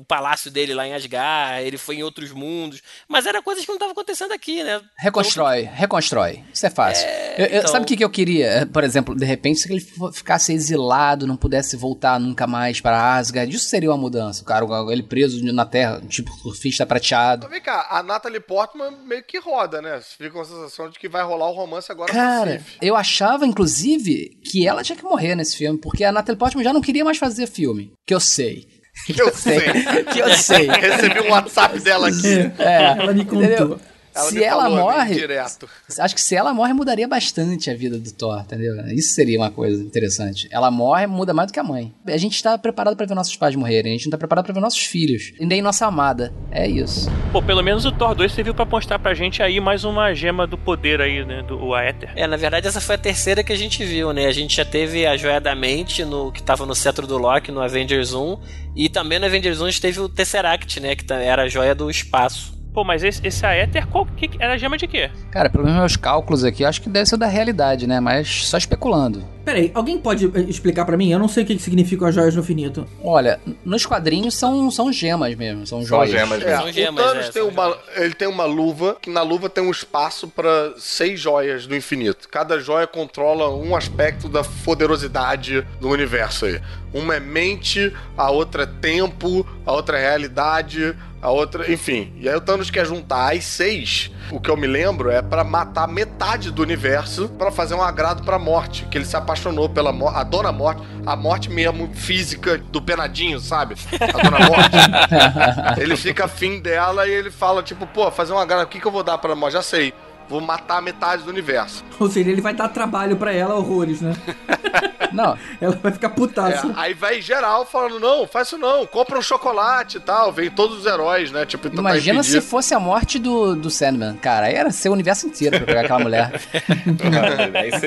o palácio dele lá em Asgard, ele foi em outros mundos, mas era coisas que não estavam acontecendo aqui, né? Reconstrói, reconstrói. Isso é fácil. Eu- eu- então- Sabe o que, que eu queria? Por exemplo, de repente, se ele ficasse exilado, não pudesse voltar nunca mais para Asgard, isso seria uma mudança. O cara, ele preso na Terra, tipo surfista prateado. Mas vem cá, a Natalie Portman meio que roda, né? Você fica com a sensação de que vai rolar o romance agora Cara, eu achava, inclusive, que ela tinha que morrer nesse filme, porque a Natalie Portman já não queria mais fazer filme. Que eu sei. Que eu sei. *laughs* que eu sei. *laughs* Recebi um WhatsApp dela aqui. É, Ela me contou. entendeu? Ela se me ela falou, morre, Direto. *laughs* acho que se ela morre, mudaria bastante a vida do Thor, entendeu? Isso seria uma coisa interessante. Ela morre, muda mais do que a mãe. A gente tá preparado pra ver nossos pais morrerem, a gente não tá preparado pra ver nossos filhos. E nem nossa amada. É isso. Pô, pelo menos o Thor 2 serviu pra mostrar pra gente aí mais uma gema do poder aí, né? Do o Aether. É, na verdade essa foi a terceira que a gente viu, né? A gente já teve a Joia da Mente, no, que tava no cetro do Loki, no Avengers 1, e também no Avengers 1 a gente teve o Tesseract, né? Que era a Joia do Espaço. Pô, mas esse, esse Aether, qual, que, era gema de quê? Cara, pelos meus cálculos aqui, eu acho que deve ser da realidade, né? Mas só especulando. Peraí, alguém pode eh, explicar pra mim? Eu não sei o que que significam as joias do infinito. Olha, nos quadrinhos são, são gemas mesmo, são joias. gemas É, São gemas, o Thanos é, tem são uma, ele tem uma luva, que na luva tem um espaço pra seis joias do infinito. Cada joia controla um aspecto da poderosidade do universo aí. Uma é mente, a outra é tempo, a outra é realidade, a outra, enfim. E aí o Thanos quer juntar as seis. O que eu me lembro é pra matar metade do universo pra fazer um agrado pra morte, que ele se apaixonou pela mo- a dona morte, a morte mesmo física do penadinho, sabe? A dona morte. *laughs* Ele fica afim dela e ele fala, tipo, pô, fazer uma grana, o que, que eu vou dar pra ela? Já sei. Vou matar metade do universo. Ou seja, ele vai dar trabalho pra ela horrores, né? *laughs* Não, Ela vai ficar É, putaça. aí vai geral falando, não, faz isso não, compra um chocolate e tal. Vem todos os heróis, né? Tipo, tentar imagina se fosse a morte do, do Sandman. Cara, aí era ser o universo inteiro pra pegar aquela mulher.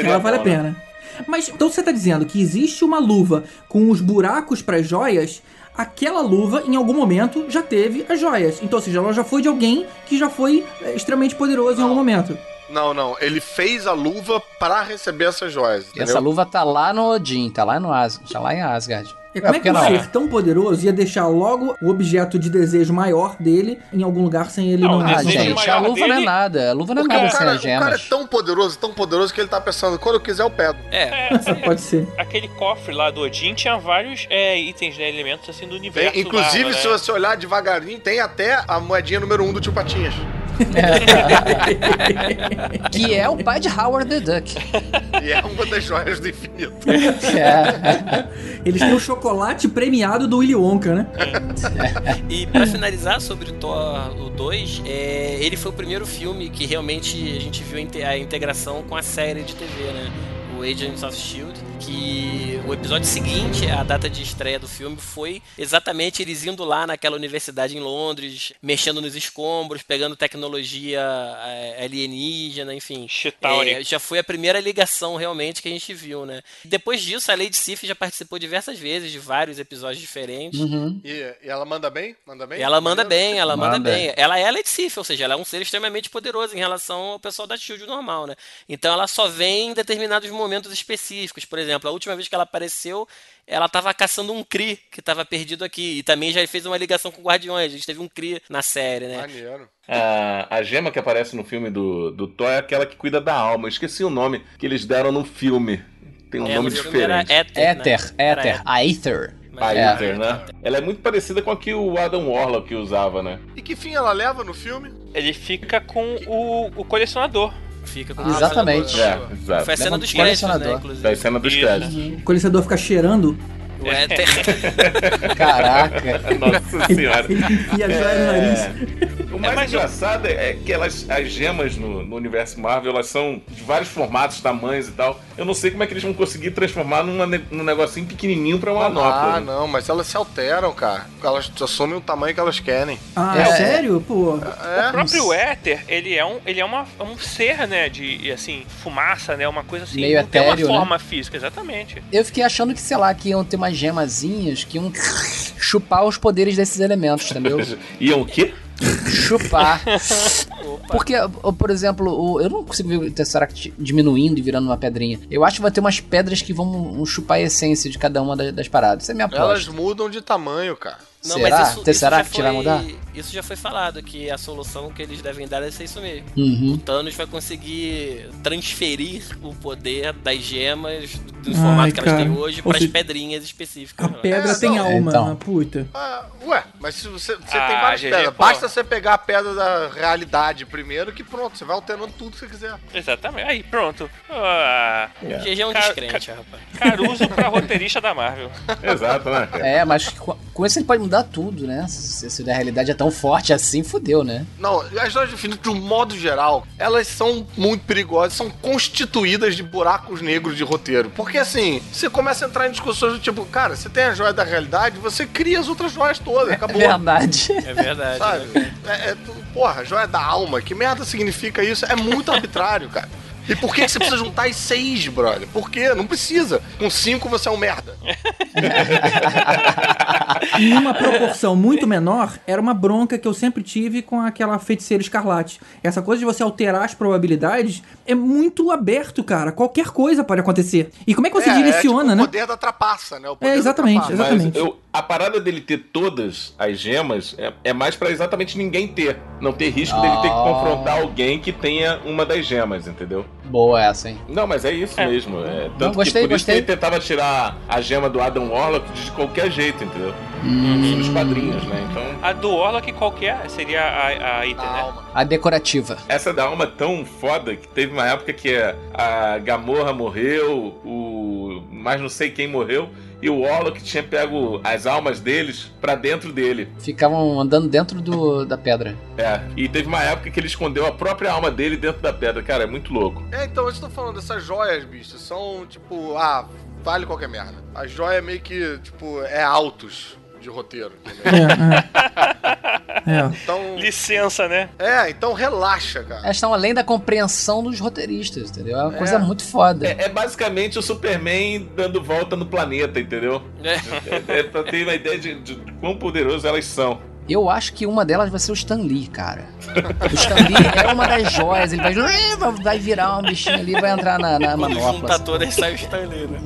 Ela vale a né? pena. Mas então você tá dizendo que existe uma luva com os buracos para joias, aquela luva em algum momento já teve as joias. Então, ou seja, ela já foi de alguém que já foi é, extremamente poderoso em algum momento. Não, não, ele fez a luva pra receber essas joias. E Entendeu? essa luva tá lá no Odin, tá lá no As, tá lá em Asgard. E como é, por que um não? ser tão poderoso ia deixar logo o objeto de desejo maior dele em algum lugar sem ele Não, não... Ah, gente, a luva não é dele- nada. A luva não é Porque nada o sem cara, as o cara é gemas. tão poderoso, tão poderoso que ele tá pensando, quando eu quiser eu pego. É, É, *laughs* Pode ser. aquele cofre lá do Odin tinha vários é, itens, né, elementos assim do universo. Tem, inclusive, se né? você olhar devagarinho, tem até a moedinha número um do tio Patinhas. *laughs* Que é o pai de Howard the Duck. E é uma das joias do infinito. É. Eles têm o chocolate premiado do Willy Wonka, né? E pra finalizar sobre o Thor o 2, é, ele foi o primeiro filme que realmente a gente viu a inte- a integração com a série de TV, né? O o Agents of Shield, que o episódio seguinte, a data de estreia do filme, foi exatamente eles indo lá naquela universidade em Londres, mexendo nos escombros, pegando tecnologia é, alienígena, enfim. Chitauri. É, já foi a primeira ligação realmente que a gente viu, né? Depois disso, a Lady Sif já participou diversas vezes de vários episódios diferentes. Uhum. E, e ela manda bem? Manda bem? Ela manda bem, ela manda, Manda. bem. Ela é a Lady Sif, ou seja, ela é um ser extremamente poderoso em relação ao pessoal da Shield normal, né? Então ela só vem em determinados momentos específicos. Por exemplo, a última vez que ela apareceu, ela tava caçando um Kree que tava perdido aqui. E também já fez uma ligação com Guardiões. A gente teve um Kree na série, né? Maneiro. A, a gema que aparece no filme do, do Thor é aquela que cuida da alma. Eu esqueci o nome que eles deram no filme. Tem um É, nome diferente. Éter, né? Éter, Era Éter, a Aether. Mas A É. Ether, né? Ela é muito parecida com a que o Adam Warlock usava, né? E que fim ela leva no filme? Ele fica com o, o colecionador. Fica com Exatamente. É, exato. Foi a cena um dos créditos, né? Inclusive. Da cena dos créditos. O colecionador fica cheirando, O Éter. *laughs* Caraca. Nossa senhora. enfia a joia no nariz. O mais mas eu- engraçado é que elas, as gemas no, no universo Marvel, elas são de vários formatos, tamanhos e tal. Eu não sei como é que eles vão conseguir transformar numa, num negocinho pequenininho pra uma Ah, manopla. não, mas elas se alteram, cara. Elas assumem o tamanho que elas querem. Ah, É. sério? Pô. É. O próprio Éter, ele é um, ele é uma, um ser, né, de, assim, fumaça, né, uma coisa assim, Meio não tem uma etéreo, né? forma física, exatamente. Eu fiquei achando que, sei lá, que iam ter umas gemazinhas que iam chupar os poderes desses elementos, entendeu? *laughs* Iam o quê? Chupar. *laughs* Porque, por exemplo, eu não consigo ver o Tesseract diminuindo e virando uma pedrinha. Eu acho que vai ter umas pedras que vão chupar a essência de cada uma da- das paradas. Isso é minha Elas aposta. mudam de tamanho, cara. Não, Será? mas isso, Tesseract isso já vai foi, mudar? Isso já foi falado, que a solução que eles devem dar é ser isso mesmo. Uhum. O Thanos vai conseguir transferir o poder das gemas do Ai, formato que elas cara. têm hoje para as pedrinhas específicas. A né? pedra É, tem não, alma, então. puta. Ah, ué, mas se você, você Ah, tem várias GG, pedras. pô. Basta você pegar a pedra da realidade primeiro que pronto, você vai alternando tudo que você quiser. Exatamente. Aí, pronto. Ah, O GG é um Ca- descrente, rapaz. Caruso pra roteirista da Marvel. *laughs* Exato, né, cara? É, mas com com isso ele pode mudar tudo, né? Se, se a realidade é tão forte assim, fudeu, né? Não, as joias do infinito, de um modo geral, elas são muito perigosas, são constituídas de buracos negros de roteiro. Porque assim, você começa a entrar em discussões do tipo, cara, você tem a joia da realidade, você cria as outras joias todas, É acabou. verdade. É verdade. Sabe? É, é porra, joia da alma, que merda significa isso? É muito *laughs* arbitrário, cara. E por que você precisa juntar as seis, brother? Por quê? Não precisa. Com cinco você é um merda. *laughs* Em uma proporção muito menor, era uma bronca que eu sempre tive com aquela feiticeira escarlate. Essa coisa de você alterar as probabilidades é muito aberto, cara. Qualquer coisa pode acontecer. E como é que você é, direciona, é tipo né? O poder da trapaça, né? O poder É, da exatamente, trapaça. exatamente. Mas eu, a parada dele ter todas as gemas é, é mais pra exatamente ninguém ter. Não ter risco dele ter que Ah. confrontar alguém que tenha uma das gemas, entendeu? Boa essa, hein? Não, mas é isso É. mesmo. É, tanto Não, gostei, que por isso que gostei. ele tentava tirar a gema do Adam Warlock de qualquer jeito, entendeu? Hum. Isso nos quadrinhos, né? Então, A do Orlok qualquer seria a, a item, né? alma. A decorativa. essa da alma é tão foda que teve uma época que a Gamorra morreu, o mais não sei quem morreu, e o Warlock tinha pego as almas deles pra dentro dele. Ficavam andando dentro do, da pedra. É, e teve uma época que ele escondeu a própria alma dele dentro da pedra. Cara, é muito louco. É, então, eu estou falando dessas joias, bicho, são tipo, ah, vale qualquer merda. A joia é meio que, tipo, é autos de roteiro. entendeu? É, é. Então, Licença, né? é, então relaxa, cara. Elas estão além da compreensão dos roteiristas, entendeu? É uma É. coisa muito foda. É, é basicamente o Superman dando volta no planeta, entendeu? É. É, é pra ter uma ideia de, de quão poderosos elas são. Eu acho que uma delas vai ser o Stan Lee, cara. O Stan Lee é uma das joias. Ele vai, vai virar um bichinho ali e vai entrar na, na manopla. junta todas e sai o Stanley, né?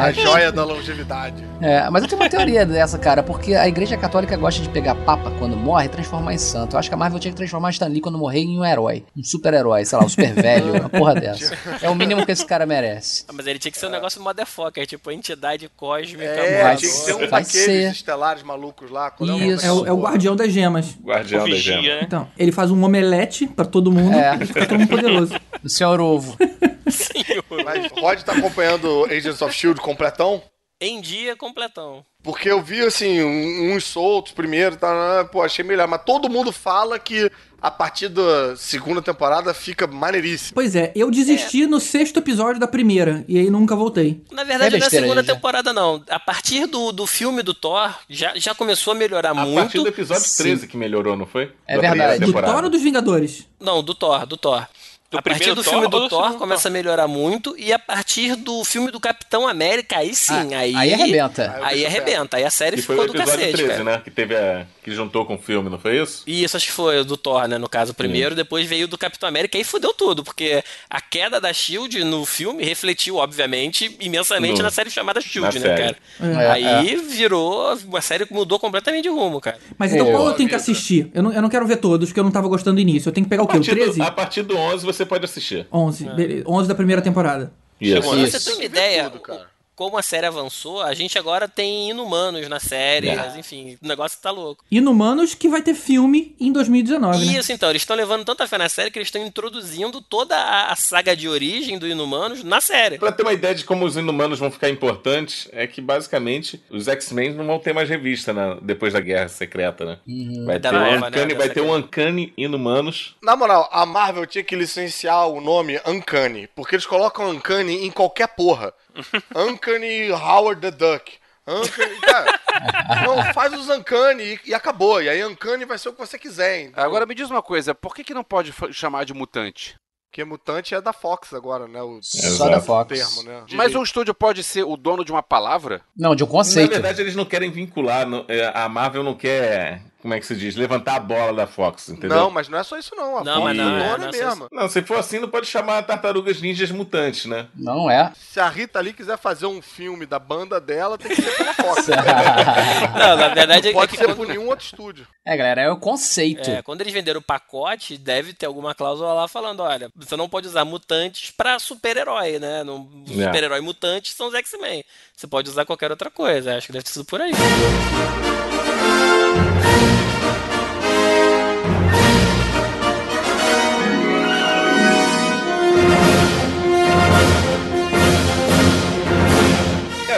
A É, joia da longevidade. é, mas eu tenho uma teoria dessa, cara, porque a igreja católica gosta de pegar papa quando morre e transformar em santo. Eu acho que a Marvel tinha que transformar o Stan Lee quando morrer em um herói. Um super-herói, sei lá, um super velho, uma porra dessa. É o mínimo que esse cara merece. Ah, Mas ele tinha que ser um negócio motherfucker, tipo entidade cósmica. É, Vai tinha que ser um vai daqueles ser. estelares malucos lá. é Isso. É o, é o guardião das gemas. Guardião O da vigia, gema. né? Então, ele faz um omelete pra todo mundo É. e fica todo mundo poderoso. *laughs* O senhor ovo. Mas Rod tá acompanhando Agents of S.H.I.E.L.D. completão? Em dia, completão. Porque eu vi, assim, um- uns soltos primeiro, tá, pô, achei melhor. Mas todo mundo fala que a partir da segunda temporada fica maneiríssimo. Pois é, eu desisti no sexto episódio da primeira, e aí nunca voltei. Na verdade, É não é a besteira, segunda já. temporada, não. A partir do, do filme do Thor, já, já começou a melhorar A muito. partir do episódio Sim. 13 que melhorou, não foi? É Da verdade. Do. Thor ou dos Vingadores? Não, do Thor, do Thor. Do a partir do Thor filme do Thor começa a melhorar muito, e a partir do filme do Capitão América, aí sim, aí. Aí arrebenta. Aí arrebenta, aí a série Que foi ficou o do cacete, 13, cara. né? Que teve a. que juntou com o filme, não foi isso? Isso, acho que foi o do Thor, né? No caso, primeiro, depois veio do Capitão América e fudeu tudo, porque a queda da Shield no filme refletiu, obviamente, imensamente No- na série chamada Shield, na né, série. cara? É, Aí virou uma série que mudou completamente de rumo, cara. Mas então É, qual eu tenho que assistir? Eu não, eu não quero ver todos, porque eu não tava gostando do início. Eu tenho que pegar o quê? O partir, 13? do, a partir do 11 você pode assistir. 11. Beleza. 11 da primeira temporada. Isso. Pra Isso. você ter uma ideia, tudo, cara. Como a série avançou, a gente agora tem inumanos na série, É. mas, enfim, o negócio tá louco. Inumanos, que vai ter filme em 2019, né? Isso, então, eles estão levando tanta fé na série que eles estão introduzindo toda a, a saga de origem do Inumanos na série. Pra ter uma ideia de como os inumanos vão ficar importantes, é que basicamente os X-Men não vão ter mais revista né, depois da Guerra Secreta, né? Vai, Da ter nova, né, Uncanny, da vai ter um. Uncanny Inumanos. Na moral, a Marvel tinha que licenciar o nome Uncanny, porque eles colocam Uncanny em qualquer porra. Uncanny Howard the Duck. Uncanny, cara, não, faz os Uncanny e, e acabou. E aí Uncanny vai ser o que você quiser. entendeu? Agora me diz uma coisa, por que, que não pode chamar de mutante? Porque mutante é da Fox agora, né? O Só da. Fox. termo, né? Mas um estúdio pode ser o dono de uma palavra? Não, de um Na conceito. verdade, eles não querem vincular. é, a Marvel não quer, como é que se diz, levantar a bola da Fox, entendeu? Não, mas não é só isso não. A Não, Fox não, é é, dona não é só mesmo. Não, se for assim, não pode chamar Tartarugas Ninjas Mutantes, né? Não é. Se a Rita ali quiser fazer um filme da banda dela, tem que ser pela Fox. *laughs* Não, na verdade é Não pode que ser por nenhum outro estúdio. É, galera, é o conceito. é, quando eles venderam o pacote, deve ter alguma cláusula lá falando, olha, você não pode usar mutantes pra super-herói, né? Não, É. super-herói mutantes são os X-Men. Você pode usar qualquer outra coisa. Acho que deve ter sido por aí.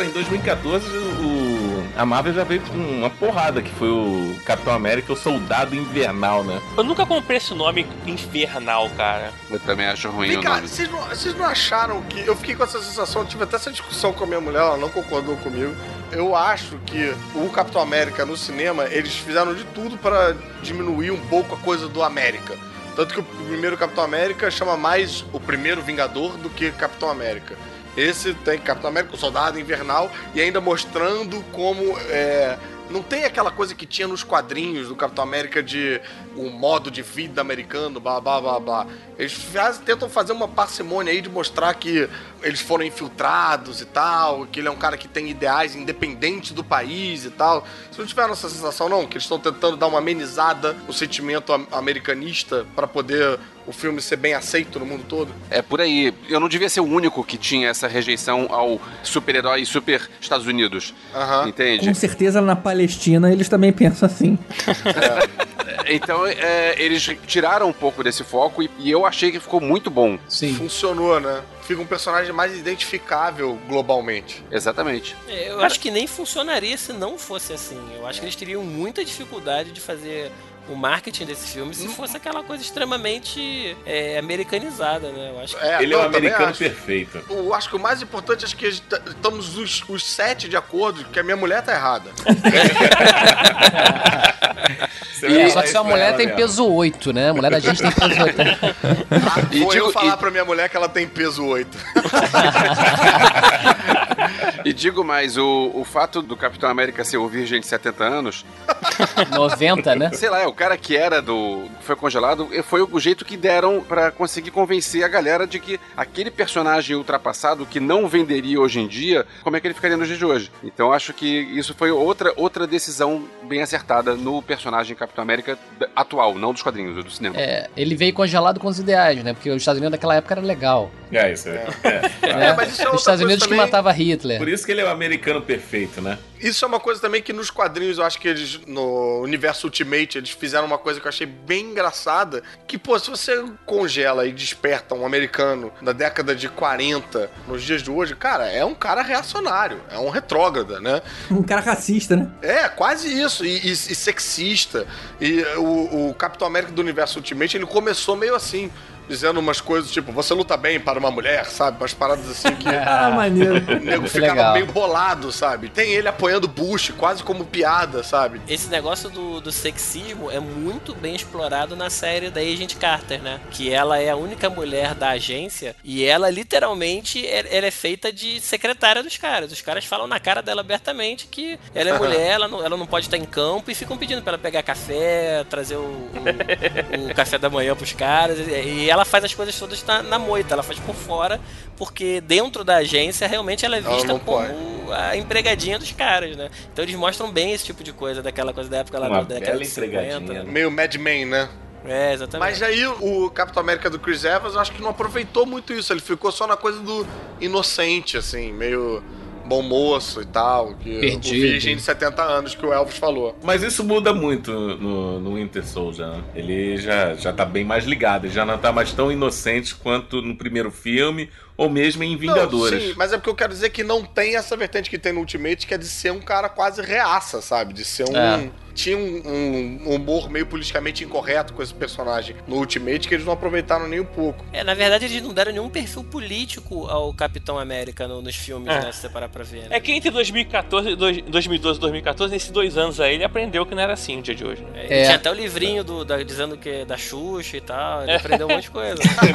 Cara, em 2014, o, a Marvel já veio com uma porrada, que foi o Capitão América, o Soldado Invernal, né? Eu nunca comprei esse nome infernal, cara. Eu também acho ruim Vem o cá, nome. vocês não, vocês não acharam que. Eu fiquei com essa sensação, eu tive até essa discussão com a minha mulher, ela não concordou comigo. Eu acho que o Capitão América no cinema, eles fizeram de tudo para diminuir um pouco a coisa do América. Tanto que o primeiro Capitão América chama mais o primeiro Vingador do que Capitão América. Esse tem Capitão América, o Soldado Invernal, e ainda mostrando como é, não tem aquela coisa que tinha nos quadrinhos do Capitão América de o modo de vida americano, blá blá blá blá. Eles faz- tentam fazer uma parcimônia aí de mostrar que eles foram infiltrados e tal, que ele é um cara que tem ideais independentes do país e tal. Vocês não tiveram essa sensação, não? Que eles estão tentando dar uma amenizada no sentimento am- americanista para poder o filme ser bem aceito no mundo todo? É por aí. Eu não devia ser o único que tinha essa rejeição ao super-herói e super Estados Unidos. Aham. Entende? Com certeza na Palestina eles também pensam assim. *laughs* Então, é, eles tiraram um pouco desse foco e, e eu achei que ficou muito bom. Sim. Funcionou, né? Fica um personagem mais identificável globalmente. Exatamente. É, Eu acho que nem funcionaria se não fosse assim. Eu acho que eles teriam muita dificuldade de fazer o marketing desse filme se fosse aquela coisa extremamente é, americanizada, né? Eu acho que É, Ele é não, um também americano acho. perfeito. Eu acho que o mais importante é que est- estamos os, os sete de acordo que a minha mulher tá errada. *laughs* É, vai só que sua mulher tem mesmo. peso 8, né? A mulher da gente tem peso 8. E Vou eu digo- falar e- pra minha mulher que ela tem peso 8. *laughs* E digo mais, o, o fato do Capitão América ser o virgem de 70 anos, *laughs* 90, né? sei lá, é o cara que era do. que foi congelado, e foi o jeito que deram pra conseguir convencer a galera de que aquele personagem ultrapassado que não venderia hoje em dia, como é que ele ficaria nos dias de hoje? Então acho que isso foi outra, outra decisão bem acertada no personagem Capitão América atual, não dos quadrinhos, do cinema. É, ele veio congelado com os ideais, né? Porque os Estados Unidos naquela época era legal. É, isso. É. É. né? mas isso é os Estados Unidos que também. matava Hitler. Por isso que ele é o americano perfeito, né? Isso é uma coisa também que nos quadrinhos, eu acho que eles, no universo Ultimate, eles fizeram uma coisa que eu achei bem engraçada. Que, pô, se você congela e desperta um americano da década de 40 nos dias de hoje, cara, é um cara reacionário, é um retrógrada, né? *laughs* Um cara racista, né? É, quase isso. E, e- e sexista. E o, o Capitão América do Universo Ultimate, ele começou meio assim. Dizendo umas coisas tipo, você luta bem para uma mulher, sabe? Umas paradas assim que. *laughs* Ah, maneiro. O nego ficava legal. meio bolado, sabe? Tem ele apoiando Bush, quase como piada, sabe? Esse negócio do, do sexismo é muito bem explorado na série da Agent Carter, né? Que ela é a única mulher da agência e ela literalmente é- ela é feita de secretária dos caras. Os caras falam na cara dela abertamente que ela é *laughs* mulher, ela não, ela não pode estar em campo e ficam pedindo pra ela pegar café, trazer o, o- o café da manhã pros caras. E, e ela faz as coisas todas na, na moita, ela faz por fora, porque dentro da agência realmente ela é vista como pode. a empregadinha dos caras, né? Então eles mostram bem esse tipo de coisa, daquela coisa da época lá Uma da década bela de 50. empregadinha. Meio Mad Men, né? É, exatamente. Mas aí o Capitão América do Chris Evans, eu acho que não aproveitou muito isso. Ele ficou só na coisa do inocente, assim, meio bom moço e tal. Que Perdido. O virgem de 70 anos que o Elvis falou. Mas isso muda muito no, no Winter Soldier, né? Ele já, já tá bem mais ligado, ele já não tá mais tão inocente quanto no primeiro filme, ou mesmo em Vingadores. Não, sim, mas é porque eu quero dizer que não tem essa vertente que tem no Ultimate, que é de ser um cara quase reaça, sabe? De ser um. É. Tinha um, um humor meio politicamente incorreto com esse personagem no Ultimate que eles não aproveitaram nem um pouco. É, na verdade eles não deram nenhum perfil político ao Capitão América no- nos filmes, É. né? Se você parar pra ver. né? É que entre 2014 e dois- 2012 e 2014, nesses dois anos aí, ele aprendeu que não era assim o dia de hoje. né? É, É. Tinha até o livrinho do, da- dizendo que é da Xuxa e tal. Ele aprendeu um monte de coisa. *laughs* Né?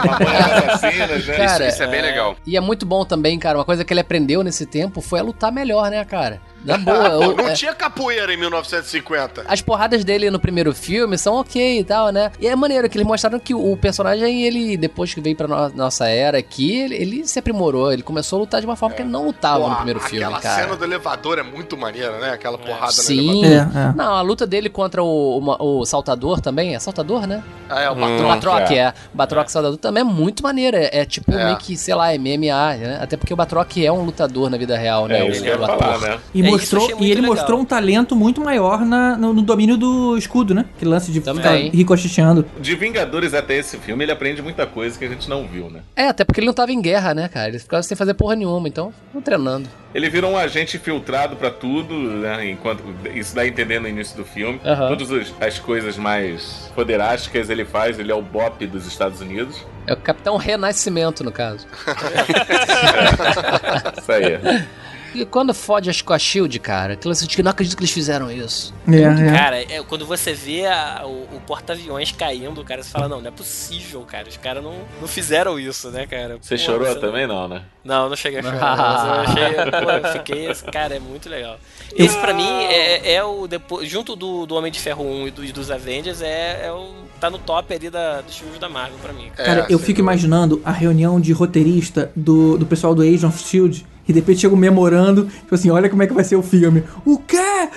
Cara, isso, isso é bem legal. E é muito bom também, cara. Uma coisa que ele aprendeu nesse tempo foi a lutar melhor, né, cara? Na boa. *laughs* O- não é, tinha capoeira em 1950. as porradas dele no primeiro filme são ok e tal, né? E é maneiro que eles mostraram que o personagem, ele, depois que veio pra no- nossa era aqui, ele, ele se aprimorou. Ele começou a lutar de uma forma que ele não lutava Pô, no primeiro filme, Aquela cara. cena do elevador é muito maneira, né? Aquela porrada no Sim. elevador. É, é. Não, a luta dele contra o, uma- o Saltador também. É Saltador, né? Ah, é, o O patrão. Batroc, é. é. Batroc Saltador também é muito maneiro. É, é tipo É. meio que, sei lá, MMA, né? Até porque o Batroc é um lutador na vida real, né? É o, isso que eu ia o ator. falar, né? E, É, mostrou, e ele legal. mostrou um talento muito maior na- no, no domínio do escudo, né? Que lance de Também. ficar ricocheteando. De Vingadores até esse filme, ele aprende muita coisa que a gente não viu, né? É, até porque ele não tava em guerra, né, cara? Ele ficava sem fazer porra nenhuma, então, ficou treinando. Ele virou um agente filtrado pra tudo, né? Enquanto isso dá a entender no início do filme. Aham. Todas as, as coisas mais poderásticas ele faz, ele é o Bop dos Estados Unidos. É o Capitão Renascimento, no caso. *laughs* Isso aí. *laughs* E quando fode as- com a Shield, cara, aquilo assim, que não acredito que eles fizeram isso. É, é. Cara, é, quando você vê a- o, o porta-aviões caindo, cara, você fala, não, não é possível, cara. Os caras não, não fizeram isso, né, cara? Você Pô, chorou você também, não, né? Não, não, não cheguei a chorar. mas eu achei, *laughs* pô, eu fiquei, cara, é muito legal. Esse pra mim é, é o depois, junto do, do Homem de Ferro 1 e dos, dos Avengers, é, é o tá no top ali da, dos filmes da Marvel pra mim. Cara, É, eu sem fico imaginando a reunião de roteirista do, do pessoal do Agent of Shield. E de repente chega um memorando, tipo assim, olha como é que vai ser o filme. O quê? *laughs*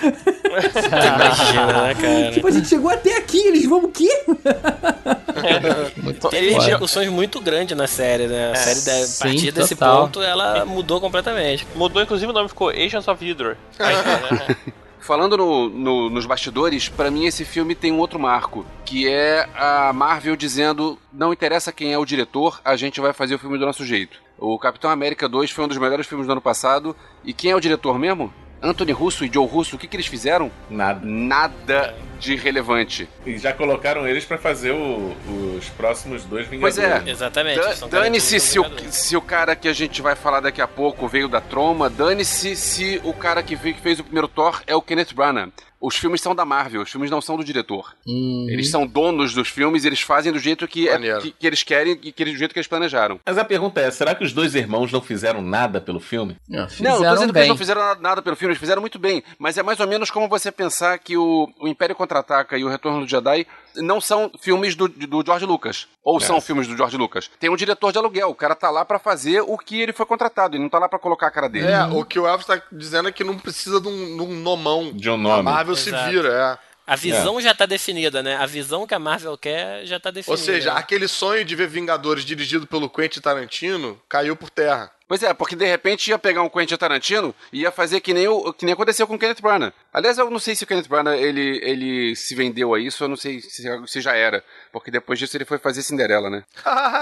Imagina, né, cara? tipo, a gente chegou até aqui, eles vão o quê? Foda. repercussões muito grandes na série, né? A série, da, a Sim, partir desse total. ponto, ela mudou completamente. Mudou, inclusive, o nome ficou Agents of Hydra. *laughs* Falando no- no- nos bastidores, pra mim esse filme tem um outro marco, que é a Marvel dizendo: não interessa quem é o diretor, a gente vai fazer o filme do nosso jeito. O Capitão América 2 foi um dos melhores filmes do ano passado, e quem é o diretor mesmo? Anthony Russo e Joe Russo, o que, que eles fizeram? Nada. Nada de relevante. E já colocaram eles pra fazer o- os próximos dois Vingadores. Pois é. Exatamente. Dane-se se o, se o cara que a gente vai falar daqui a pouco veio da Troma, dane-se se o cara que fez o primeiro Thor é o Kenneth Branagh. Os filmes são da Marvel, os filmes não são do diretor. Hum. Eles são donos dos filmes, eles fazem do jeito que, é- que, que eles querem e que, eles- do jeito que eles planejaram. Mas a pergunta é, será que os dois irmãos não fizeram nada pelo filme? Não, Não, eu tô fizeram dizendo que eles bem. não fizeram nada, pelo filme, eles fizeram muito bem. Mas é mais ou menos como você pensar que o, o Império Contra-Ataca e o Retorno do Jedi não são filmes do, do George Lucas. Ou são filmes do George Lucas. Tem um diretor de aluguel, o cara tá lá pra fazer o que ele foi contratado, ele não tá lá pra colocar a cara dele. É, o que o Elvis tá dizendo é que não precisa de um, de um nomão. De um A nome. Marvel se Exato. vira, é. A visão já tá definida, né? A visão que a Marvel quer já tá definida. Ou seja, né? aquele sonho de ver Vingadores dirigido pelo Quentin Tarantino caiu por terra. Pois é, porque de repente ia pegar um Quentin Tarantino e ia fazer que nem, o, que nem aconteceu com o Kenneth Branagh. Aliás, eu não sei se o Kenneth Branagh ele, ele se vendeu a isso, eu não sei se, se já era. Porque depois disso ele foi fazer Cinderela, né? *laughs*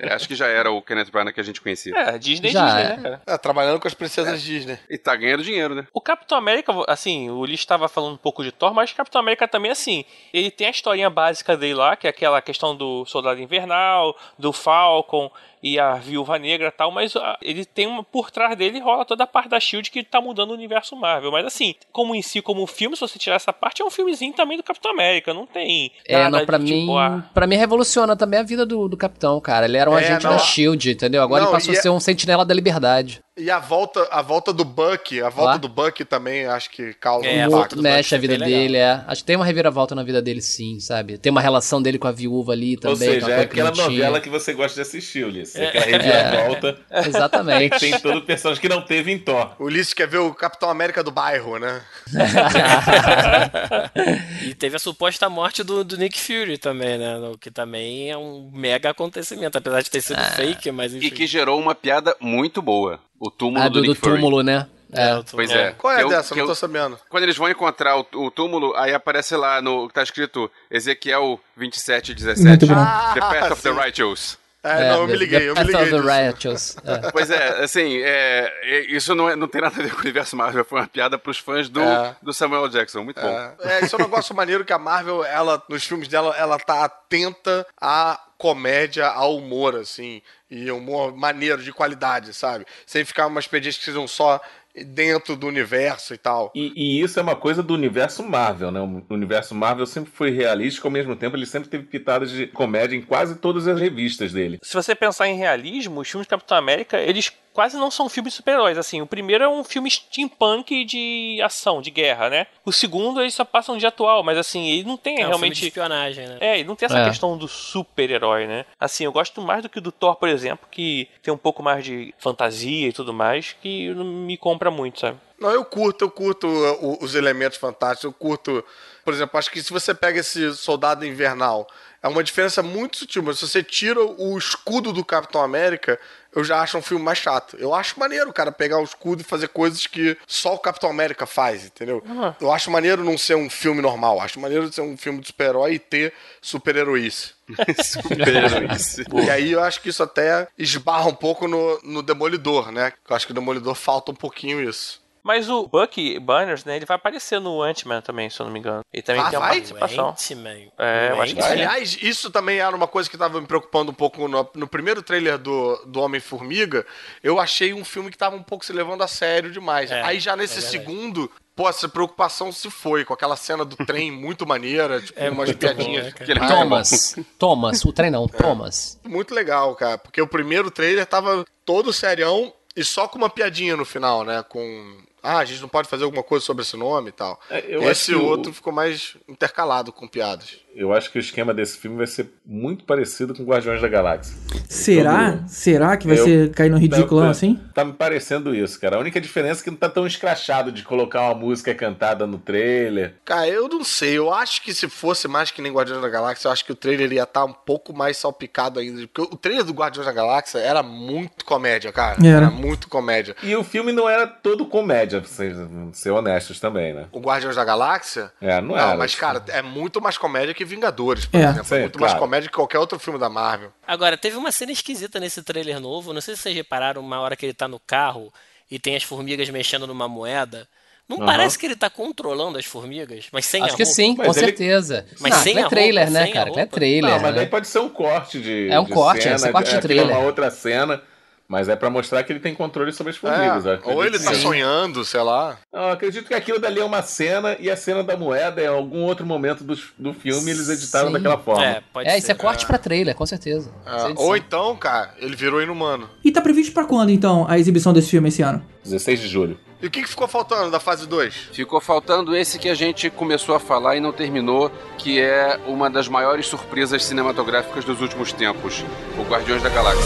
É, acho que já era o Kenneth Branagh que a gente conhecia. É, Disney Já Disney, é. né, cara? É, trabalhando com as princesas Disney. E tá ganhando dinheiro, né? O Capitão América, assim, o Lee estava falando um pouco de Thor, mas o Capitão América também, assim, ele tem a historinha básica dele lá, que é aquela questão do Soldado Invernal, do Falcon e a Viúva Negra e tal, mas ah, ele tem uma, por trás dele rola toda a parte da SHIELD que tá mudando o universo Marvel. Mas assim, como em si, como filme, se você tirar essa parte, é um filmezinho também do Capitão América, não tem É, nada não, pra de, mim, tipo, ah, pra mim revoluciona também a vida do, do capitão, cara. Ele era um É, agente não. da SHIELD, entendeu? Agora Não, ele passou a é- ser um sentinela da liberdade. E a volta, a volta do Buck, a volta Lá. do Buck também acho que causa É, um impacto. do Mexe Buck a vida dele, é. Acho que tem uma reviravolta na vida dele, sim, sabe? Tem uma relação dele com a viúva ali também. Ou seja, é que aquela novela que você gosta de assistir, Ulisses. Aquela reviravolta *laughs* Exatamente. que tem todo o personagem que não teve em Thor. O Ulisses quer ver o Capitão América do bairro, né? *laughs* E teve a suposta morte do, do Nick Fury também, né? O Que também é um mega acontecimento, apesar de ter sido fake, mas enfim. E que gerou uma piada muito boa. O túmulo Ah, do, do, do túmulo, né? É, É. eu Pois é. Qual é eu- dessa? que Não tô eu- sabendo. Quando eles vão encontrar o, o túmulo, aí aparece lá no que tá escrito Ezequiel 2717. Muito bom. The Path of the sim. Righteous. É, não, eu me The- liguei, The eu me Path liguei of the. Righteous. É. *laughs* Pois é, assim, é, é, isso não, é- não tem nada a ver com o universo Marvel, foi uma piada pros fãs do, É. do Samuel Jackson, muito bom. É, é, isso é um negócio maneiro que a Marvel, ela, nos filmes dela, ela tá atenta à comédia, ao humor, assim, e humor maneiro, de qualidade, sabe? Sem ficar umas expedientes que sejam só dentro do universo e tal. E, e isso é uma coisa do universo Marvel, né? O universo Marvel sempre foi realístico, ao mesmo tempo ele sempre teve pitadas de comédia em quase todas as revistas dele. Se você pensar em realismo, os filmes do Capitão América, eles quase não são filmes de super-heróis. Assim, o primeiro é um filme steampunk de ação, de guerra, né? O segundo, eles só passam de atual, mas assim, ele não tem É um filme de realmente. espionagem, né? É, ele não tem essa É. questão do super-herói, né? Assim, eu gosto mais do que o do Thor, por exemplo, que tem um pouco mais de fantasia e tudo mais, que não me compra muito, sabe? Não, eu curto, eu curto uh, os elementos fantásticos, eu curto. Por exemplo, acho que se você pega esse soldado invernal, é uma diferença muito sutil, mas se você tira o escudo do Capitão América, eu já acho um filme mais chato. Eu acho maneiro, cara, pegar o escudo e fazer coisas que só o Capitão América faz, entendeu? Eu acho maneiro não ser um filme normal, acho maneiro ser um filme de super-herói e ter super-heroíce. *laughs* Super-heróis. *laughs* E aí eu acho que isso até esbarra um pouco no, no Demolidor, né? Eu acho que o Demolidor falta um pouquinho isso. Mas o Bucky Banners, né, ele vai aparecer no Ant-Man também, se eu não me engano. Ele também Ah, tem uma vai? participação. Ant-Man. É, eu acho que. Aliás, isso também era uma coisa que tava me preocupando um pouco no, no primeiro trailer do, do Homem-Formiga. Eu achei um filme que tava um pouco se levando a sério demais. É, Aí já nesse é segundo, pô, essa preocupação se foi, com aquela cena do trem *laughs* muito maneira, tipo, É umas piadinhas. bom, né, cara? Aquele Thomas. Thomas. O trem não, Thomas. Muito legal, cara, porque o primeiro trailer tava todo serião e só com uma piadinha no final, né? Com. Ah, a gente não pode fazer alguma coisa sobre esse nome e tal. É, Esse que o- outro ficou mais intercalado com piadas. Eu acho que o esquema desse filme vai ser muito parecido com Guardiões da Galáxia. Será? Todo- Será que vai Eu- ser cair no ridiculão Tá- assim? Tá me parecendo isso, cara. A única diferença é que não tá tão escrachado de colocar uma música cantada no trailer. Cara, eu não sei. Eu acho que se fosse mais que nem Guardiões da Galáxia, eu acho que o trailer ia estar um pouco mais salpicado ainda. Porque o trailer do Guardiões da Galáxia era muito comédia, cara. Era. Era muito comédia. E o filme não era todo comédia, pra ser, ser honestos também, né? O Guardiões da Galáxia? É, não Não, era. mas, cara, é muito mais comédia que Vingadores, por É. exemplo. Sim, é muito mais claro. comédia que qualquer outro filme da Marvel. Agora, teve uma cena esquisita nesse trailer novo. Não sei se vocês repararam uma hora que ele tá no carro e tem as formigas mexendo numa moeda. Não Aham. parece que ele tá controlando as formigas, mas sem Acho a que roupa? sim, Mas com ele- certeza. Mas não, sem é trailer, roupa, né, sem a cara? Aquilo é trailer. Não, mas né? daí pode ser um corte de. É um de corte, cena, é, esse corte de trailer. É uma outra cena, mas é pra mostrar que ele tem controle sobre as formigas. É, ou ele tá sim. sonhando, sei lá. Não, eu acredito que aquilo dali é uma cena e a cena da moeda é algum outro momento do, do filme eles editaram Sim. daquela forma. É, pode É, ser. isso é corte pra trailer, com certeza. É, é ou então, cara, ele virou inumano. E tá previsto pra quando, então, a exibição desse filme esse ano? 16 de julho. E o que, que ficou faltando da fase 2? Ficou faltando esse que a gente começou a falar e não terminou, que é uma das maiores surpresas cinematográficas dos últimos tempos, o Guardiões da Galáxia.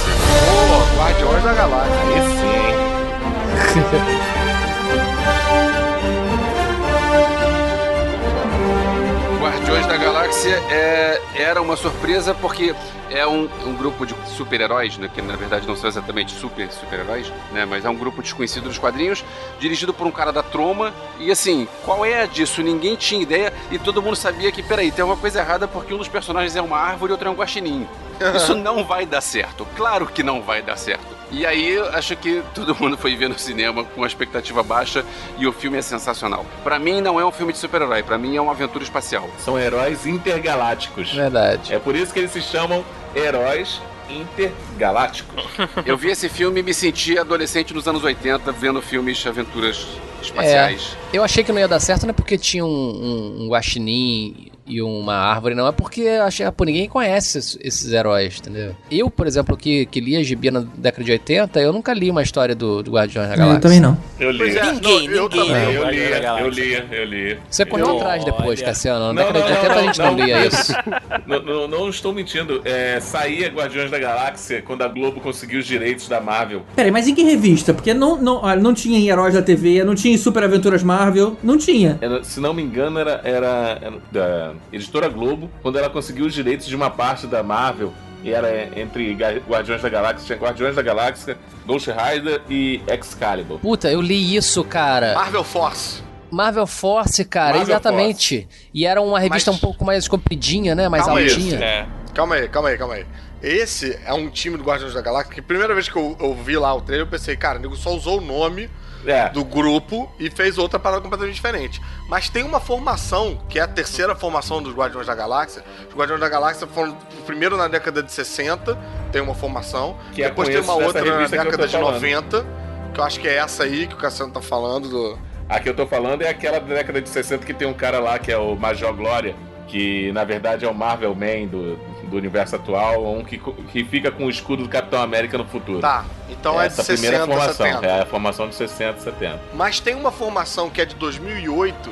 Pô, Guardiões da Galáxia. Aí sim, hein? *laughs* Guardiões da Galáxia Galáxia é, era uma surpresa porque é um, um grupo de super-heróis, né, que na verdade não são exatamente super super-heróis, né, mas é um grupo desconhecido dos quadrinhos, dirigido por um cara da Troma. E assim, qual é a disso? Ninguém tinha ideia e todo mundo sabia que, peraí, tem uma coisa errada porque um dos personagens é uma árvore e outro é um guaxinim. Isso não vai dar certo. Claro que não vai dar certo. E aí, eu acho que todo mundo foi ver no cinema com uma expectativa baixa e o filme é sensacional. Pra mim, não é um filme de super-herói, pra mim é uma aventura espacial. São heróis intergalácticos. Verdade. É por isso que eles se chamam heróis intergalácticos. Eu vi esse filme e me senti adolescente nos anos 80, vendo filmes de aventuras espaciais. Eu achei que não ia dar certo, não é porque tinha um, um, um guaxinim e uma árvore, não. É porque eu achei, pô, ninguém conhece esses, esses heróis, entendeu? Eu, por exemplo, que, que lia gibi na década de 80, eu nunca li uma história do, do Guardiões da Galáxia. Eu também não. Eu li. É, Ninguém, não, eu ninguém. Eu lia, da eu lia, eu li. Você correu Eu- atrás depois, olha. Cassiano. Na Não, década de não, 80 a gente não, não. lia isso. *laughs* Não, não- não estou mentindo. É, saía Guardiões da Galáxia quando a Globo conseguiu os direitos da Marvel. Peraí, mas em que revista? Porque não, não, olha, não tinha em Heróis da TV, não tinha em Super Aventuras Marvel, não tinha. Era- se não me engano, era, era, era da editora Globo, quando ela conseguiu os direitos de uma parte da Marvel. E era entre Guardiões da Galáxia, tinha Guardiões da Galáxia, Ghost Rider e Excalibur. Puta, eu li isso, cara. Marvel Force. Marvel Force, cara, Marvel exatamente. E era uma revista Mas- um pouco mais compridinha, né? Mais Calma aí, altinha. É. Calma aí, calma aí, calma aí. Esse é um time do Guardiões da Galáxia que, primeira vez que eu, eu vi lá o trailer, eu pensei, cara, o nego só usou o nome É, do grupo e fez outra parada completamente diferente. Mas tem uma formação, que é a terceira formação dos Guardiões da Galáxia. Os Guardiões da Galáxia foram o primeiro na década de 60, tem uma formação. Que é Depois tem uma outra na década de falando. 90, que eu acho que é essa aí que o Cassiano tá falando. Do... a que eu tô falando é aquela da década de 60 que tem um cara lá que é o Major Glória, que na verdade é o Marvel Man do, do universo atual, um que, que fica com o escudo do Capitão América no futuro. Tá, então é de Essa primeira 60, formação, 70. é a formação de 60, 70. Mas tem uma formação que é de 2008,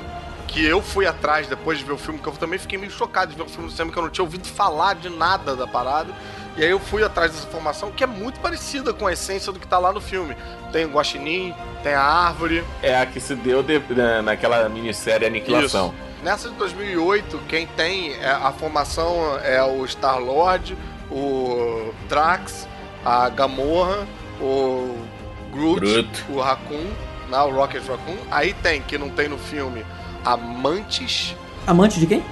que eu fui atrás depois de ver o filme, que eu também fiquei meio chocado de ver o filme no cinema, que eu não tinha ouvido falar de nada da parada. E aí eu fui atrás dessa formação, que é muito parecida com a essência do que tá lá no filme. Tem o guaxinim, tem a árvore. É a que se deu de- na- naquela minissérie Aniquilação. Isso. Nessa de 2008, quem tem é, a formação é o Star-Lord, o Drax, a Gamorra, o Groot, Groot. o Raccoon, né, o Rocket Raccoon. Aí tem, que não tem no filme, a Mantis. Amante de quem?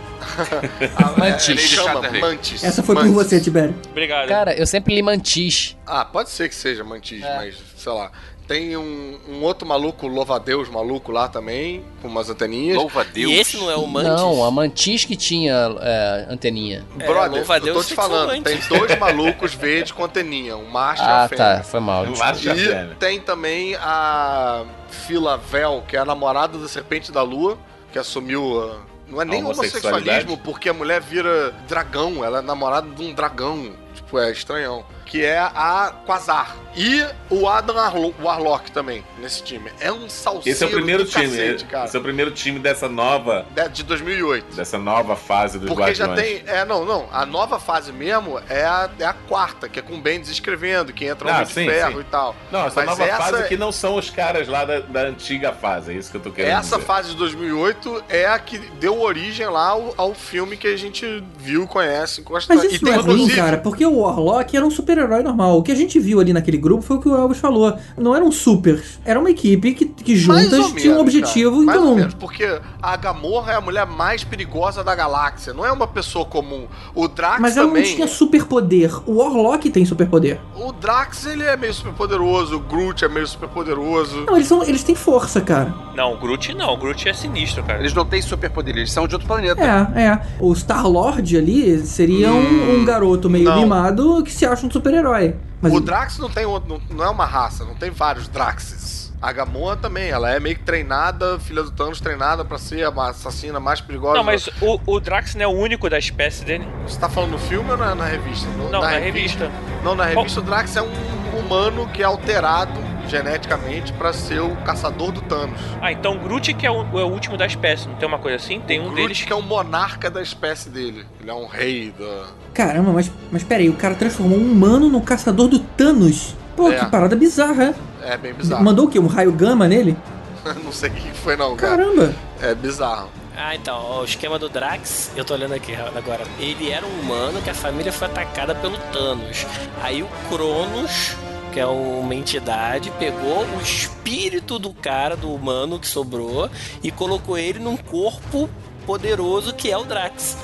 A, *laughs* Mantis. é, ele chama. Mantis. Essa foi por Mantis. você, Tibério. Obrigado. Cara, eu sempre li Mantis. Ah, pode ser que seja Mantis, É. mas sei lá. Tem um, um outro maluco, louva-a-Deus maluco lá também, com umas anteninhas. Louva a Deus. E esse não é o Mantis? Não, a Mantis que tinha é, anteninha. É, Brother, louva a eu tô te falando, tem dois *laughs* malucos verdes com anteninha, um macho e uma Ah, fêmea. tá, foi mal. desculpa. Macho e fêmea. E tem também a Fila Vel, que é a namorada da Serpente da Lua, que assumiu. ah, Não é nem homossexualismo, porque a mulher vira dragão, ela é namorada de um dragão. Tipo, é estranhão. Que é a Quasar. E o Adam Arlo Warlock também, nesse time. É um salseiro Esse é o primeiro time. cacete, cara. Esse é o primeiro time dessa nova, De- De 2008. dessa nova fase dos Porque já Guardiões. tem. É, não, não. A nova fase mesmo é a, é a quarta, que é com o Bendis escrevendo, que entra o Ah, de Ferro sim. e tal. Não, essa Mas nova essa- fase que não são os caras lá da, da antiga fase, é isso que eu tô querendo Essa dizer. fase de 2008 é a que deu origem lá ao, ao filme que a gente viu, conhece, gosta Mas e isso tem não é ruim, inclusive. cara, porque o Warlock era um super-herói normal. O que a gente viu ali naquele grupo foi o que o Elvis falou. Não eram supers. Era uma equipe que, que juntas tinha um objetivo cara, em mais ou comum. menos, porque a Gamorra é a mulher mais perigosa da galáxia, não é uma pessoa comum. O Drax Mas ela também. não tinha superpoder. O Warlock tem superpoder. O Drax ele é meio super poderoso, o Groot é meio super poderoso. Não, eles, são, eles têm força, cara. Não, o Groot não. O Groot é sinistro, cara. Eles não têm superpoder, eles são de outro planeta. É, é. O Star-Lord ali seria um- Hum, um, garoto meio não. mimado que se acha um super-herói. Mas O Drax não tem outro, não, não é uma raça, não tem vários Draxes. A Gamorra também, ela é meio que treinada, filha do Thanos, treinada pra ser a assassina mais perigosa. Não, mas o, o Drax não é o único da espécie dele. Você tá falando no filme ou na, na revista? No- Não, na, revista. Não, na revista o Drax é um humano que é alterado geneticamente pra ser o caçador do Thanos. Ah, então o Groot que é o, é o último da espécie, não tem uma coisa assim? Tem um Groot deles que é um monarca da espécie dele. Ele é um rei da... Caramba, mas, mas peraí, o cara transformou um humano no caçador do Thanos. Pô, É. que parada bizarra. É bem bizarro. Mandou o quê? Um raio gama nele? *laughs* não sei o que foi não, cara. Caramba. É bizarro. Ah, então, ó, o esquema do Drax, eu tô olhando aqui agora. Ele era um humano que a família foi atacada pelo Thanos. Aí o Cronos, que é uma entidade, pegou o espírito do cara, do humano que sobrou, e colocou ele num corpo poderoso que é o Drax.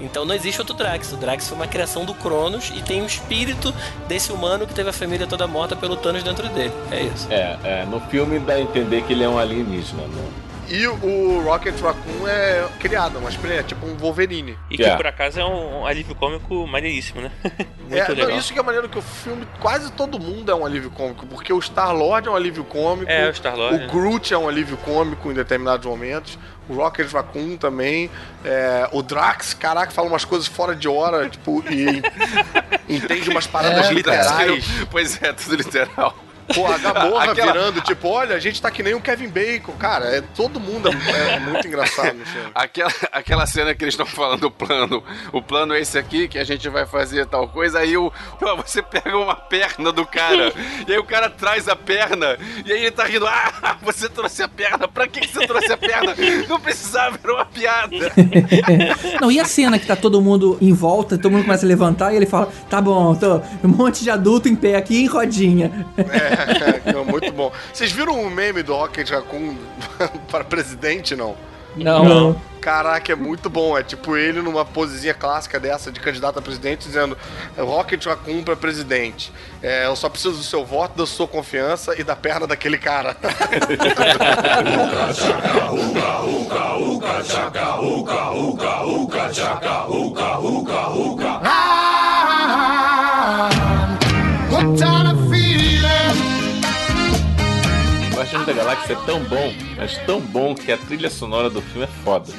Então não existe outro Drax. O Drax foi uma criação do Cronos e tem o espírito desse humano que teve a família toda morta pelo Thanos dentro dele. É isso. É, é, no filme dá a entender que ele é um alienígena, né? E o Rocket Raccoon é criado, mas é tipo um Wolverine. E que É. por acaso é um alívio cômico maneiríssimo, né? *laughs* Muito É, legal. não, isso que é maneiro que o filme, quase todo mundo é um alívio cômico, porque o Star-Lord é um alívio cômico, É, o Star-Lord, o né? Groot é um alívio cômico em determinados momentos, o Rocket Raccoon também, é, o Drax, caraca, fala umas coisas fora de hora, tipo, e *laughs* entende umas paradas É, literais. Pois é, tudo literal. Pô, a Gamorra *laughs* Aquela- virando, tipo, olha, a gente tá que nem o Kevin Bacon. Cara, é, todo mundo é, é muito engraçado no filme. *laughs* Aquela, aquela cena que eles estão falando o plano. O plano é esse aqui, que a gente vai fazer tal coisa. Aí o, ó, você pega uma perna do cara. e aí o cara traz a perna. E aí ele tá rindo. Ah, você trouxe a perna. Pra que que você trouxe a perna? Não precisava, era uma piada. *laughs* Não, e a cena que tá todo mundo em volta, todo mundo começa a levantar e ele fala: tá bom, tô um monte de adulto em pé aqui em rodinha. É, *laughs* é muito bom. Vocês viram o meme do Rocket Raccoon *laughs* para presidente, não? Não. Caraca, é muito bom. É tipo ele numa posezinha clássica dessa de candidato a presidente, dizendo Rocket Raccoon pra presidente. É, eu só preciso do seu voto, da sua confiança e da perna daquele cara. *laughs* Guardiões da Galáxia é tão bom, mas tão bom que a trilha sonora do filme é foda.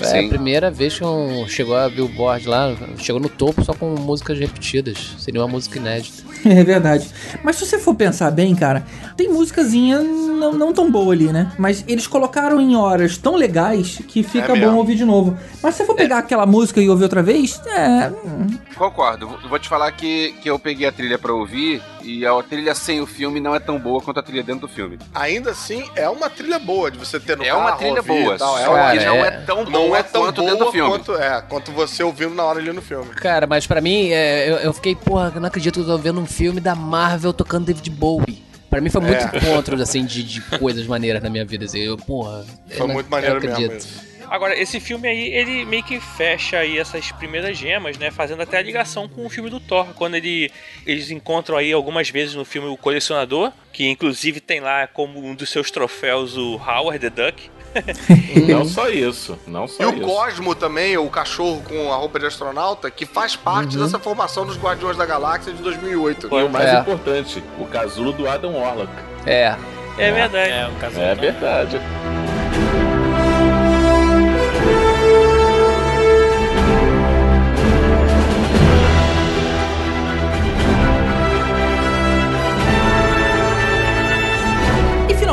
É a primeira vez que um, chegou a Billboard lá, chegou no topo só com músicas repetidas. Seria uma música inédita. *laughs* É verdade. Mas se você for pensar bem, cara, tem musicazinha não, não tão boa ali, né? Mas eles colocaram em horas tão legais que fica É bom ouvir de novo. Mas se você for pegar aquela música e ouvir outra vez, é. hum, Concordo. Vou- te falar que, que eu peguei a trilha pra ouvir e a trilha sem o filme não é tão boa quanto a trilha dentro do filme. Ainda assim, é uma trilha boa de você ter no É carro, uma trilha ouvir boa, tal. É só uma- que não é- é tão não boa é tão quanto boa dentro do filme. quanto, é, quanto você ouvindo na hora ali no filme. Cara, mas pra mim, é, eu, eu fiquei, porra, eu não acredito que eu tô vendo um filme da Marvel tocando David Bowie. Pra mim foi muito É. encontro, assim, de, de coisas maneiras na minha vida. Assim, eu, porra. eu Foi não- muito eu maneiro não mesmo acredito. isso. Agora, esse filme aí, ele meio que fecha aí essas primeiras gemas, né? Fazendo até a ligação com o filme do Thor, quando ele, eles encontram aí algumas vezes no filme o colecionador, que inclusive tem lá como um dos seus troféus o Howard the Duck. *laughs* Não só isso, não só E o isso. Cosmo também, o cachorro com a roupa de astronauta, que faz parte dessa formação dos Guardiões da Galáxia de 2008. E o mais É. importante, o casulo do Adam Warlock. É. É verdade. É, um caso É verdade.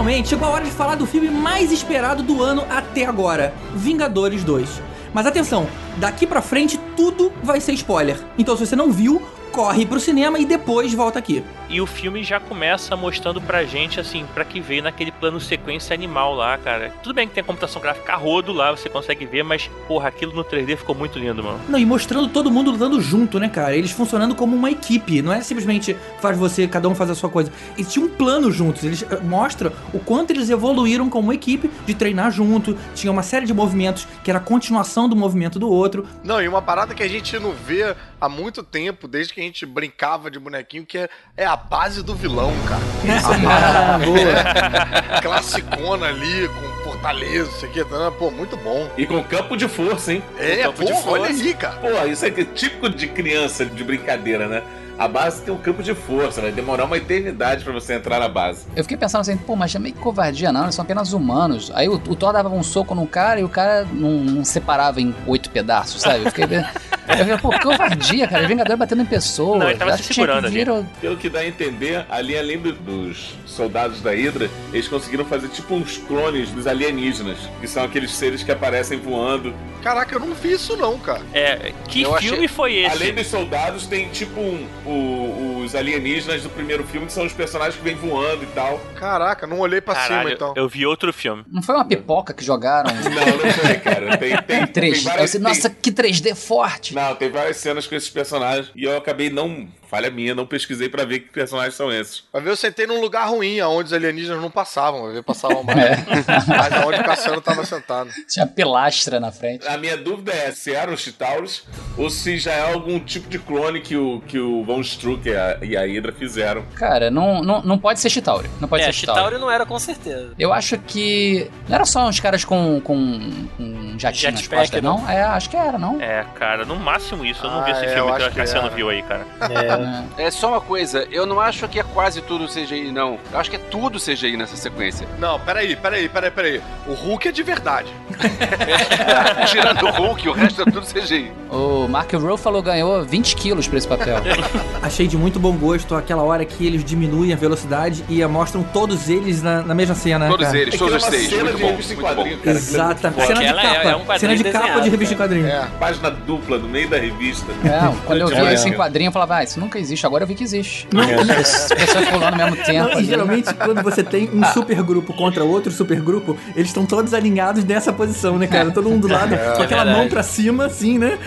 Finalmente chegou a hora de falar do filme mais esperado do ano até agora: Vingadores 2. Mas atenção, daqui pra frente tudo vai ser spoiler. Então se você não viu, corre pro cinema e depois volta aqui. E o filme já começa mostrando pra gente, assim, pra que veio naquele plano sequência animal lá, cara. Tudo bem que tem a computação gráfica a rodo lá, você consegue ver, mas, porra, aquilo no 3D ficou muito lindo, mano. Não, e mostrando todo mundo lutando junto, né, cara? Eles funcionando como uma equipe. Não é simplesmente faz você, cada um faz a sua coisa. Eles tinham um plano juntos. Eles eh, mostram o quanto eles evoluíram como equipe de treinar junto. Tinha uma série de movimentos que era a continuação do movimento do outro. Não, e uma parada que a gente não vê há muito tempo, desde que a gente brincava de bonequinho, que é, é a base do vilão, cara. *laughs* Ah, boa. É, classicona ali, com fortaleza, isso aqui, tá, pô, muito bom. E com campo de força, hein? É, campo pô, de olha aí, cara. Pô, isso é que é típico de criança, de brincadeira, né? A base tem um campo de força, vai demorar uma eternidade pra você entrar na base. Eu fiquei pensando assim, pô, mas é meio que covardia, não, eles são apenas humanos. Aí o, o Thor dava um soco num cara e o cara não, não separava em oito pedaços, sabe? Eu fiquei. *laughs* Eu falei, pô, que covardia, cara. Vingador batendo em pessoas. Não, ele tava Acho se que que segurando ali. vir o- Pelo que dá a entender, ali além do- dos soldados da Hydra, eles conseguiram fazer tipo uns clones dos alienígenas, que são aqueles seres que aparecem voando. Caraca, eu não vi isso não, cara. É, que Eu filme achei- foi esse? Além dos soldados, tem tipo um, o- os alienígenas do primeiro filme, que são os personagens que vêm voando e tal. Caraca, não olhei pra Caralho, cima então. eu vi outro filme. Não foi uma pipoca que jogaram? Não, não foi, cara. Tem, tem, tem 3 várias, tem- Nossa, que 3D forte. Não, tem várias cenas com esses personagens e eu acabei não. Falha minha, não pesquisei pra ver que personagens são esses. Vai ver, eu sentei num lugar ruim, aonde os alienígenas não passavam. Vai ver, passavam mais. *laughs* É. Mas aonde o Cassiano tava sentado. Tinha pilastra na frente. A minha dúvida é se eram os Chitauros ou se já é algum tipo de clone que o, que o Von Struck e a, Hydra fizeram. Cara, não, não, não pode ser Chitauri. Não pode é, ser Chitauri. Chitauri não era com certeza. Eu acho que. Não era só uns caras com, com, com um jatinho nas Jetpack, costas, né? não? É, acho que era, não? É, cara, no máximo isso. Eu não vi Ah, esse é, filme eu que que Cassiano era. viu aí, cara. É. É só uma coisa, eu não acho que é quase tudo CGI, não. Eu acho que é tudo CGI nessa sequência. Não, peraí, peraí, peraí, peraí. O Hulk é de verdade. *laughs* Tirando o Hulk, o resto é tudo CGI. O Mark Ruffalo ganhou 20 quilos pra esse papel. *laughs* Achei de muito bom gosto aquela hora que eles diminuem a velocidade e mostram todos eles na, na mesma cena, né, Todos cara? eles, todos os é seis. cena Muito de bom, revista em quadrinho, cara. Exatamente. Cena de é- capa. é um cena de capa de revista em cara. quadrinho. É. Página dupla no meio da revista. É, quando eu Tinha via isso em quadrinho, eu falava, ah, isso nunca existe, agora eu vi que existe. As pessoas pulando ao mesmo tempo. Não, e ali. geralmente, quando você tem um supergrupo contra outro supergrupo, eles estão todos alinhados nessa posição, né, cara? Todo mundo do lado, com aquela verdade. mão pra cima, assim, né?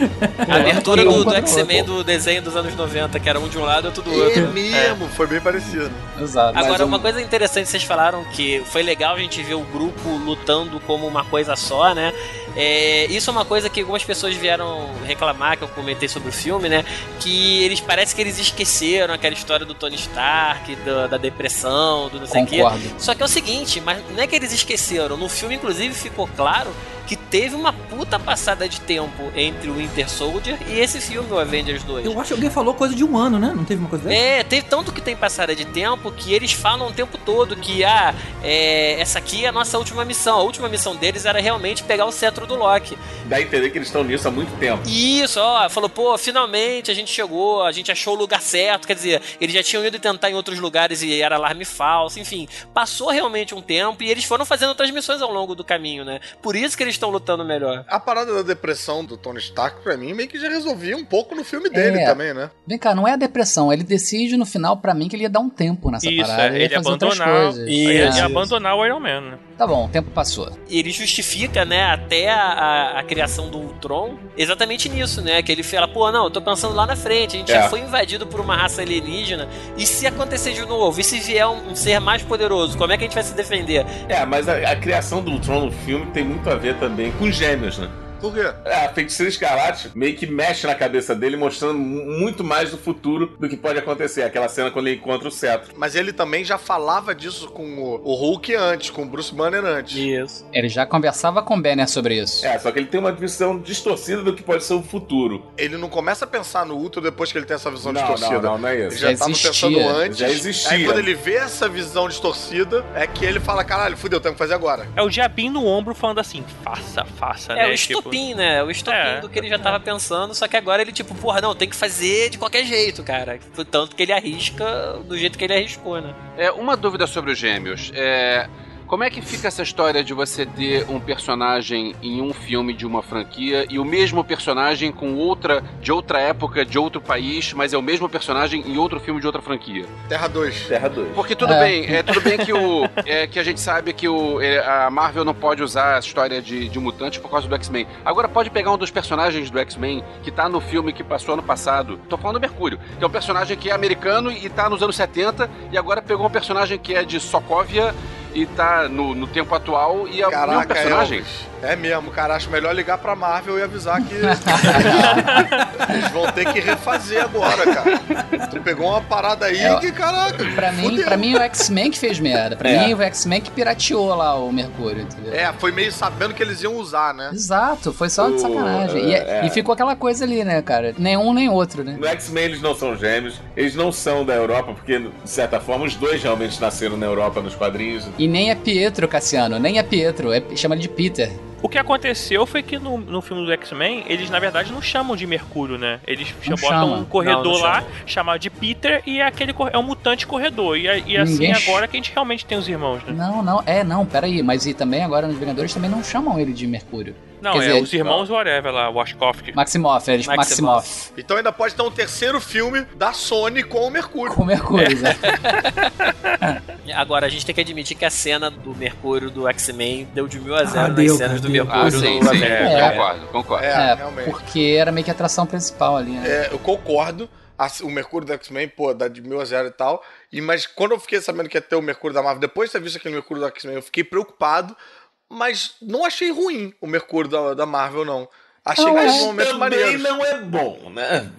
A abertura Um do, do X-Men do desenho dos anos 90, que era um de um lado e outro do É outro. mesmo, foi bem parecido. Exato. Agora, Mas uma um- coisa interessante, vocês falaram que foi legal a gente ver o grupo lutando como uma coisa só, né? É, isso é uma coisa que algumas pessoas vieram reclamar, que eu comentei sobre o filme, né? Que eles parece que eles esqueceram aquela história do Tony Stark, da, da depressão, do não sei o quê. Só que é o seguinte, mas não é que eles esqueceram. No filme, inclusive, ficou claro que teve uma puta passada de tempo entre o Winter Soldier e esse filme, o Avengers 2. Eu acho que alguém falou coisa de um ano, né? Não teve uma coisa dessa? É, teve tanto que tem passada de tempo que eles falam o tempo todo que, ah, é, essa aqui é a nossa última missão. A última missão deles era realmente pegar o cetro do Loki. Dá a entender que eles estão nisso há muito tempo. E isso, ó, falou, pô, finalmente a gente chegou, a gente achou o lugar certo. Quer dizer, eles já tinham ido tentar em outros lugares e era alarme falso, enfim. Passou realmente um tempo e eles foram fazendo transmissões ao longo do caminho, né? Por isso que eles estão lutando melhor. A parada da depressão do Tony Stark, pra mim, meio que já resolvia um pouco no filme dele É. também, né? Vem cá, não é a depressão. Ele decide no final, pra mim, que ele ia dar um tempo nessa Isso, parada. é, ele ia ele abandonar, coisas. ele É. ia abandonar o Iron Man, né? Tá bom, o tempo passou. E ele justifica, né, até a, a- a criação do Ultron exatamente nisso, né? Que ele fala, pô, não, eu tô pensando lá na frente, a gente É. já foi invadido por uma raça alienígena, e se acontecer de novo? E se vier um, um ser mais poderoso, como é que a gente vai se defender? É, mas a, a criação do Ultron no filme tem muito a ver também com gêmeos, né? Por quê? É, a feiticeira escarlate meio que mexe na cabeça dele, mostrando mu- muito mais do futuro do que pode acontecer. Aquela cena quando ele encontra o cetro. Mas ele também já falava disso com o, o Hulk antes, com o Bruce Banner antes. Isso. Ele já conversava com o Banner sobre isso. É, só que ele tem uma visão distorcida do que pode ser o futuro. Ele não começa a pensar no Ultron depois que ele tem essa visão Não, distorcida. não, não, não é Ele isso. já, Já tava existia. pensando antes. Já existia. Aí quando ele vê essa visão distorcida, é que ele fala, caralho, fudeu, temos que fazer agora. É o diabinho no ombro falando assim, faça, faça, É né? o estopim, né? O estopim É. do que ele já tava pensando, só que agora ele, tipo, porra, não, tem que fazer de qualquer jeito, cara. Tanto que ele arrisca do jeito que ele arriscou, né? É, uma dúvida sobre os gêmeos. É, como é que fica essa história de você ter um personagem em um filme de uma franquia e o mesmo personagem com outra, de outra época, de outro país, mas é o mesmo personagem em outro filme de outra franquia? Terra 2. Terra 2. Porque tudo É. bem, é tudo bem que o é, que a gente sabe que o, é, a Marvel não pode usar a história de, de mutante por causa do X-Men. Agora pode pegar um dos personagens do X-Men que tá no filme que passou ano passado. Tô falando do Mercúrio, que é um personagem que é americano e tá nos anos 70 e agora pegou um personagem que é de Sokovia e tá no, no tempo atual e é o mesmo Caraca, personagem. Elvis. É mesmo, cara. Acho melhor ligar pra Marvel e avisar que. *laughs* Eles vão ter que refazer agora, cara. Tu pegou uma parada aí É, que, caraca. Pra mim, fudeu. pra mim, o X-Men que fez merda. Pra É. mim, o X-Men que pirateou lá o Mercúrio, entendeu? É, foi meio sabendo que eles iam usar, né? Exato, foi só de O- sacanagem. E, é. e ficou aquela coisa ali, né, cara? Nenhum nem outro, né? No X-Men eles não são gêmeos, eles não são da Europa, porque, de certa forma, os dois realmente nasceram na Europa nos quadrinhos. E E nem é Pietro, Cassiano, nem é Pietro, é, chama ele de Peter. O que aconteceu foi que no, no filme do X-Men, eles na verdade não chamam de Mercúrio, né? Eles Não botam chama. um corredor Não, não lá, chama. chamado de Peter, e é aquele é um mutante corredor. E, é- e assim Ninguém agora que a gente realmente tem os irmãos, né? Não, não, é, não, peraí, mas e também agora nos Vingadores também não chamam ele de Mercúrio. Não, Quer é dizer, os irmãos whatever lá, Washkovski. Maximoff, eles Maximoff. Maximoff. Então ainda pode ter um terceiro filme da Sony com o Mercúrio. Com Mercúrio, exato. *laughs* Agora, a gente tem que admitir que a cena do Mercúrio do X-Men deu de mil a zero Ah, nas deu, cenas cara, do deu. Mercúrio Ah, sim, do sim. É. Concordo, concordo. É, É, realmente. porque era meio que a atração principal ali, né? É, eu concordo. O Mercúrio do X-Men, pô, dá de mil a zero e tal. E, mas quando eu fiquei sabendo que ia ter o Mercúrio da Marvel, depois de ter visto aquele Mercúrio do X-Men, eu fiquei preocupado. Mas não achei ruim o Mercúrio da, da Marvel, não. Achei Não, que é. teve momentos Também maneiros. não é bom, né?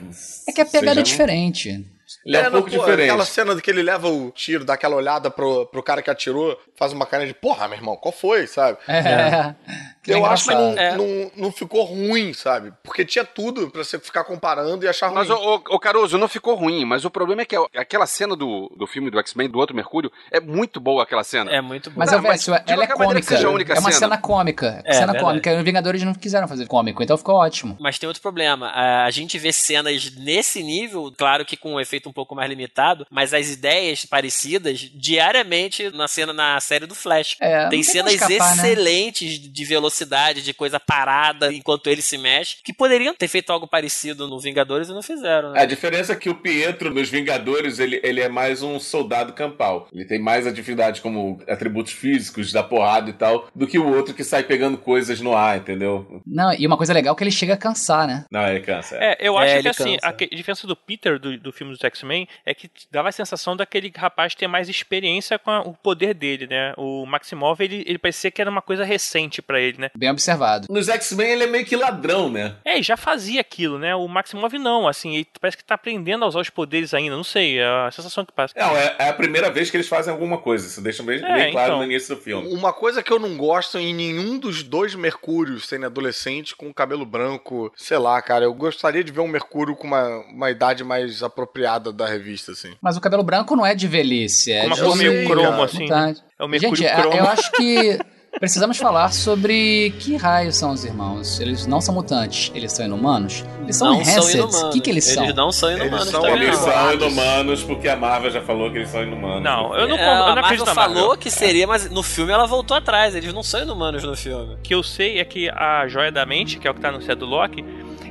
É que a pegada é Sejamos- diferente. Ele é, um não, pouco pô, diferente. Aquela cena de que ele leva o tiro, dá aquela olhada pro, pro cara que atirou, faz uma cara de porra, meu irmão, qual foi, sabe? É. Que eu acho que não, engraçado. não, não ficou ruim, sabe? Porque tinha tudo pra você ficar comparando e achar ruim. Mas, ô, ô, ô, Caruso, não ficou ruim, mas o problema é que a- aquela cena do, do filme do X-Men, do outro Mercúrio, é muito boa aquela cena. É muito bom. Mas, Não, é mas de ela é cômica. seja a única é uma cena. cena cômica. É, cena verdade. cômica. E os Vingadores não quiseram fazer cômico, então ficou ótimo. Mas tem outro problema. A gente vê cenas nesse nível, claro que com um efeito um pouco mais limitado, mas as ideias parecidas diariamente na cena na série do Flash. É, tem não cenas escapar, né? excelentes de velocidade, de coisa parada enquanto ele se mexe, que poderiam ter feito algo parecido no Vingadores e não fizeram. Né? A diferença é que o Pietro nos Vingadores ele, ele é mais um soldado campal. Ele tem mais atividade como atributos físicos, da porrada e tal, do que o outro que sai pegando coisas no ar, entendeu? Não, e uma coisa legal é que ele chega a cansar, né? Não, ele cansa. É, eu É, acho que ele assim, cansa. a que- diferença do Peter do, do filme dos X-Men é que dava a sensação daquele rapaz ter mais experiência com a- o poder dele, né? O Maximov, ele, ele parecia que era uma coisa recente pra ele, né? Bem observado. Nos X-Men ele é meio que ladrão, né? É, e já fazia aquilo, né? O Maximov não, assim, ele parece que tá aprendendo a usar os poderes ainda, não sei, é a sensação que passa. Não, é, é a primeira vez que eles fazem alguma coisa. Isso deixa bem, É, bem claro então. no início do filme. Uma coisa que eu não gosto em nenhum dos dois Mercúrios sendo adolescente com cabelo branco, sei lá, cara. Eu gostaria de ver um Mercúrio com uma, uma idade mais apropriada da revista, assim. Mas o cabelo branco não é de velhice, é Com uma de cor meio cromo, assim. Verdade. É o Mercúrio Gente, a- cromo. eu acho que *laughs* precisamos falar sobre que raios são os irmãos. Eles não são mutantes, eles são inumanos. Eles são não inumanos. O que, que eles são? Eles não são inumanos Eles são também, Eles são inumanos porque a Marvel já falou que eles são inumanos. Não, eu não, É, eu não a Marvel acredito na Marvel. falou que seria, mas no filme ela voltou atrás. Eles não são inumanos no filme. O que eu sei é que a Joia da Mente, que é o que tá no set do Loki,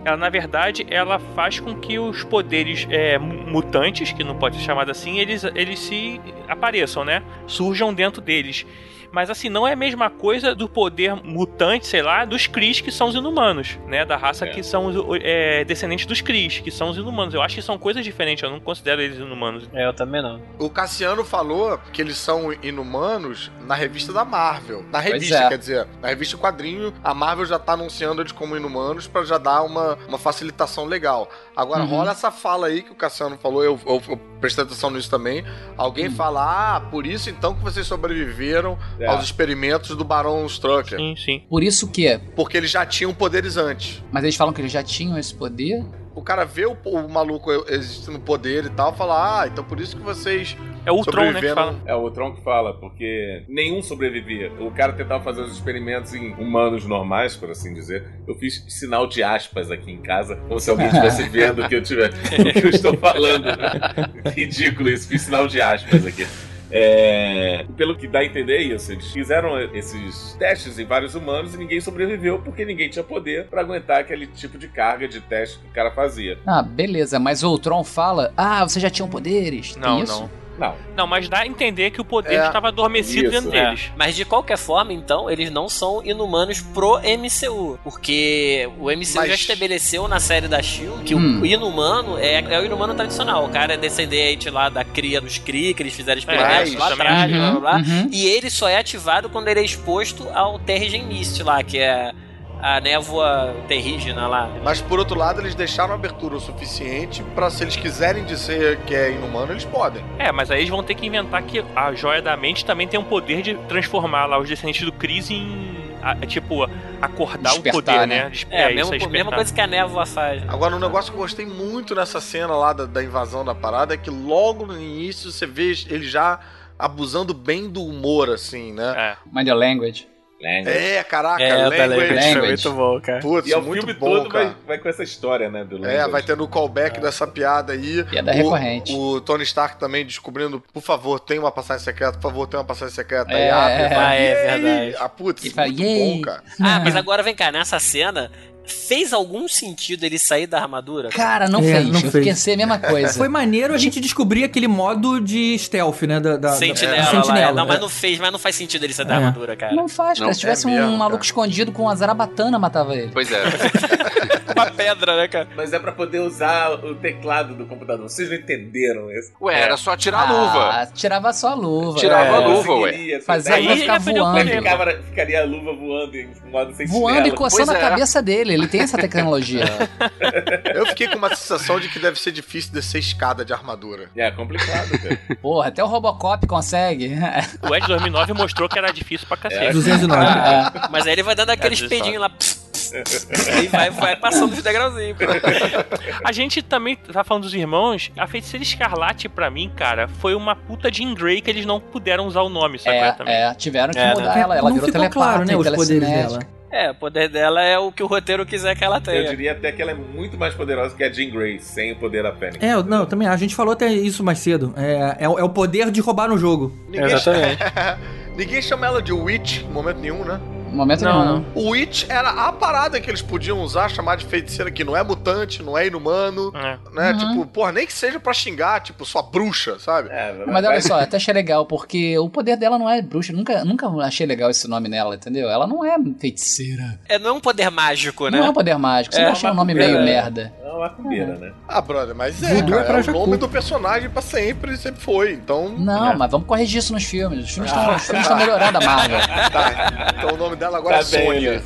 ela na verdade ela faz com que os poderes é, mu- mutantes, que não pode ser chamado assim, eles, eles se apareçam, né? Surjam dentro deles. Mas assim, não é a mesma coisa do poder mutante, sei lá, dos Kree, que são os inumanos, né? Da raça É. que são os é, descendentes dos Kree, que são os inumanos. Eu acho que são coisas diferentes, eu não considero eles inumanos. É, eu também não. O Cassiano falou que eles são inumanos na revista da Marvel. Na revista, é. quer dizer, na revista quadrinho, a Marvel já tá anunciando eles como inumanos pra já dar uma, uma facilitação legal. Agora, Uhum. rola essa fala aí que o Cassiano falou, eu, eu, eu prestei atenção nisso também. Alguém fala, ah, por isso então que vocês sobreviveram É. aos experimentos do Barão Strucker. Sim, sim. Por isso que. Porque eles já tinham poderes antes. Mas eles falam que eles já tinham esse poder. O cara vê o, o maluco existindo poder e tal, fala, ah, então por isso que vocês É o Ultron, né, que fala. É o Tron que fala, porque nenhum sobrevivia. O cara tentava fazer os experimentos em humanos normais, por assim dizer. Eu fiz sinal de aspas aqui em casa, como se alguém estivesse *laughs* vendo o que eu, tiver, o que eu estou falando. *laughs* Ridículo isso, fiz sinal de aspas aqui. É, pelo que dá a entender isso, eles fizeram esses testes em vários humanos e ninguém sobreviveu porque ninguém tinha poder pra aguentar aquele tipo de carga de teste que o cara fazia. Ah, beleza, mas o Ultron fala: Ah, vocês já tinham poderes. Não, isso? não. Não, Não, mas dá a entender que o poder É. estava adormecido Isso, dentro é. deles. Mas de qualquer forma, então, eles não são inumanos pro MCU. Porque o MCU Mas- já estabeleceu na série da Shield que Hum. o inumano é, é o inumano tradicional. O cara é descendente lá da cria dos Kree, que eles fizeram experimentos É, lá também. atrás, blá blá blá. Uhum. E ele só é ativado quando ele é exposto ao Terrigen Mist lá, que é a névoa terrígena lá. Mas por outro lado, eles deixaram abertura o suficiente pra se eles quiserem dizer que é inumano, eles podem. É, mas aí eles vão ter que inventar que a joia da mente também tem um poder de transformar lá os descendentes do Chris em. a- tipo, acordar Despertar, o poder, né? né? É, a isso, mesma, é mesma coisa que a névoa faz. né? Agora, um negócio que eu gostei muito nessa cena lá da, da invasão da parada é que logo no início você vê ele já abusando bem do humor, assim, né? É. Mind your language. É, caraca, É, language. Language foi Language. muito bom, cara. Putz, E é o muito filme bom, todo cara. vai, vai com essa história, né? Do É, vai tendo o callback dessa piada aí. Piada O- recorrente. O Tony Stark também descobrindo, por favor, tem uma passagem secreta, por favor, tem uma passagem secreta. É, aí abre, é. Ah, é "Yay!" verdade. Ah, putz, E fala, muito "Yay!" bom, cara. Ah, mas agora vem cá, nessa cena, fez algum sentido ele sair da armadura? Cara, não É, fez. não eu fez. pensei a mesma coisa. Foi maneiro a gente descobrir aquele modo de stealth, né? Da, da, Sentinela, da, lá, sentinela. é. Não, mas é. não fez, mas não faz sentido ele sair da É. armadura, cara. Não faz, cara. Não, Se tivesse é mesmo, um maluco cara. escondido com a zarabatana, matava ele. Pois é. *laughs* Uma pedra, né, cara? Mas é pra poder usar o teclado do computador. Vocês não entenderam isso? Ué, era só tirar a luva. Ah, tirava só a luva. Tirava a É. luva, ué. Daí pra ficar ele aprendeu voando. ficava- ficaria a luva voando em modo sem Voando e coçando Pois a é. cabeça dele. Ele tem essa tecnologia. Eu fiquei com uma sensação de que deve ser difícil descer escada de armadura. É complicado, cara. Porra, até o Robocop consegue. O Ed 2009 mostrou que era difícil pra cacete. 209. É. Mas aí ele vai dando aqueles É, pedinhos lá. pss, pss, pss, e vai, vai passando os degrauzinhos. A gente também tá falando dos irmãos. A Feiticeira Escarlate, pra mim, cara, foi uma puta de Grey que eles não puderam usar o nome, sabe? É, também. é, tiveram que É, mudar É, ela. Ela não virou ficou telepata claro, né? Os poderes dela. É, o poder dela é o que o roteiro quiser que ela Eu tenha. diria até que ela é muito mais poderosa que a Jean Grey, sem o poder da Fênix. É, eu- não, também a gente falou até isso mais cedo. É, é, o- é o poder de roubar no jogo. Ninguém, Exatamente. *laughs* Ninguém chama ela de Witch em momento nenhum, né? Momento Não, nenhum. O Witch era a parada que eles podiam usar, chamar de feiticeira, que não é mutante, não é inumano, É. né? Uhum. Tipo, porra, nem que seja pra xingar, tipo, sua bruxa, sabe? É, Mas olha só, até achei legal, porque o poder dela não é bruxa. Nunca, nunca achei legal esse nome nela, entendeu? Ela não é feiticeira. É, não é um poder mágico, né? Não é um poder mágico. Sempre É, achei um uma nome meio merda. É uma primeira, né? Ah, brother, mas é, Voodoo cara, é pra é o nome do personagem pra sempre, sempre foi. Então, Não, É. mas vamos corrigir isso nos filmes. Os filmes estão os filmes estão melhorando a Marvel. *laughs* tá. Então o nome dela agora Tá é Sônia.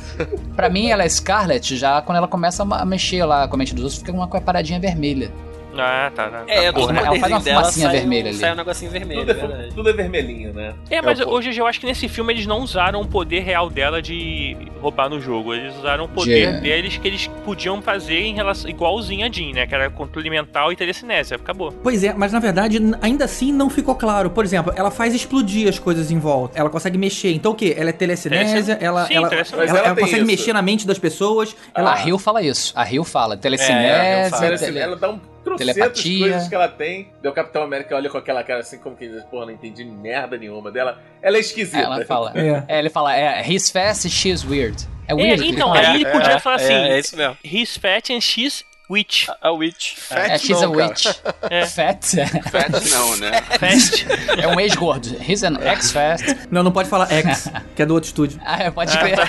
Pra mim, ela é Scarlet já quando ela começa a mexer lá com a mente dos outros, fica uma paradinha vermelha. Ah, tá, tá. É, tá bom, né? ela faz uma dela fumacinha sai, vermelha um, ali. sai um negocinho vermelho, Tudo é é, verdade. tudo é vermelhinho, né? É, mas É, hoje eu acho que nesse filme eles não usaram o poder real dela de roubar no jogo. Eles usaram o poder De- deles que eles podiam fazer em relação igualzinho a Jean, né? Que era controle mental e telecinésia. Acabou. Pois é, mas na verdade, ainda assim não ficou claro. Por exemplo, ela faz explodir as coisas em volta. Ela consegue mexer. Então o quê? Ela é telecinésia, Teleci- ela, Sim, ela, telecinésia. ela, ela ela consegue isso. mexer na mente das pessoas. Ela, a Rio fala isso. A Rio fala É, telecinese, Parece- tele- Ela dá um trocentas telepatia. coisas que ela tem. Daí o Capitão América olha com aquela cara assim, como que diz, porra, não entendi merda nenhuma dela. Ela é esquisita. ela fala. É. É, ele fala, é, he's fast, she's weird. É É, weird. ele então, aí ele podia falar assim: É, é isso mesmo. He's fat and she's witch. A Witch. Fat É, she's a não, cara. witch. É. Fat Fat não, né? Fast. é um ex-gordo. He's an ex-fast. Não, não pode falar X, *laughs* que é do outro estúdio. Ah, é, pode crer. *laughs*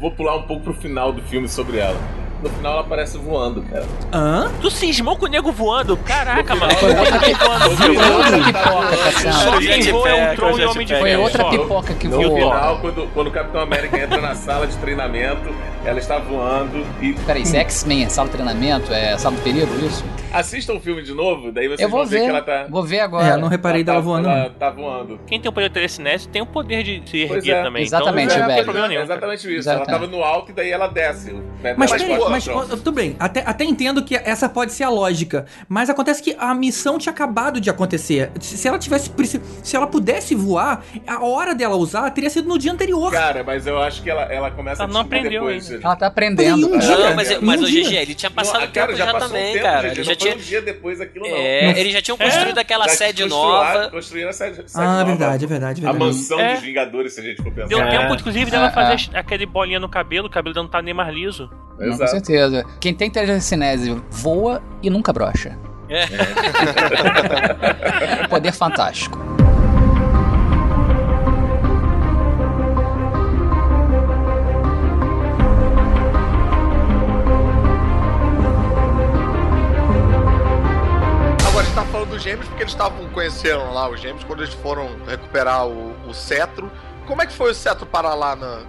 Vou pular um pouco pro final do filme sobre ela. No final ela aparece voando, cara. Hã? Tu cismou com o nego voando? Caraca, mano. Foi outra pipoca, foi outra pipoca, Só Cassiano. quem voa é um e homem de Foi ferro. outra só. pipoca que No voou. final, quando, quando o Capitão América entra na sala de treinamento, ela está voando e. Peraí, isso é X-Men, é sala de treinamento, é sala do perigo, isso? Assistam o filme de novo, daí vocês Eu vou vão ver, ver, que ela tá. vou ver agora. É, não reparei ela dela tá- voando. Ela não. tá voando. Quem tem o poder de telecinese tem o poder de se erguer é, também. exatamente, então, não velho. tem problema nenhum. Exatamente isso. Exatamente. Ela tava no alto e daí ela desce. Né? Mas, peraí, mas pronto. tudo bem, até, até entendo que essa pode ser a lógica, mas acontece que a missão tinha acabado de acontecer. Se ela tivesse, se ela pudesse voar, a hora dela usar teria sido no dia anterior. Cara, mas eu acho que ela, ela começa Ela a não descobrir aprendeu depois. ainda. Ela tá aprendendo. um dia, Não, mas, em mas um o dia. GG, ele tinha passado Não, o cara, tempo já já, também, um tempo, cara. Ele não já foi tinha, um dia depois aquilo, não. é, eles já tinham construído aquela Já sede nova. Construíram a sede, sede Ah, nova. verdade, é verdade, é A verdade. mansão É. dos Vingadores, se a gente for pensar. Deu É. tempo, inclusive, dela É, fazer aquele bolinha no cabelo, o cabelo não tá nem mais liso. Exato. Certeza. Quem tem telecinese voa e nunca brocha. É. Poder fantástico. Agora, a gente tá falando dos gêmeos porque eles estavam conhecendo lá os gêmeos quando eles foram recuperar o, o cetro. Como é que foi o cetro parar lá na,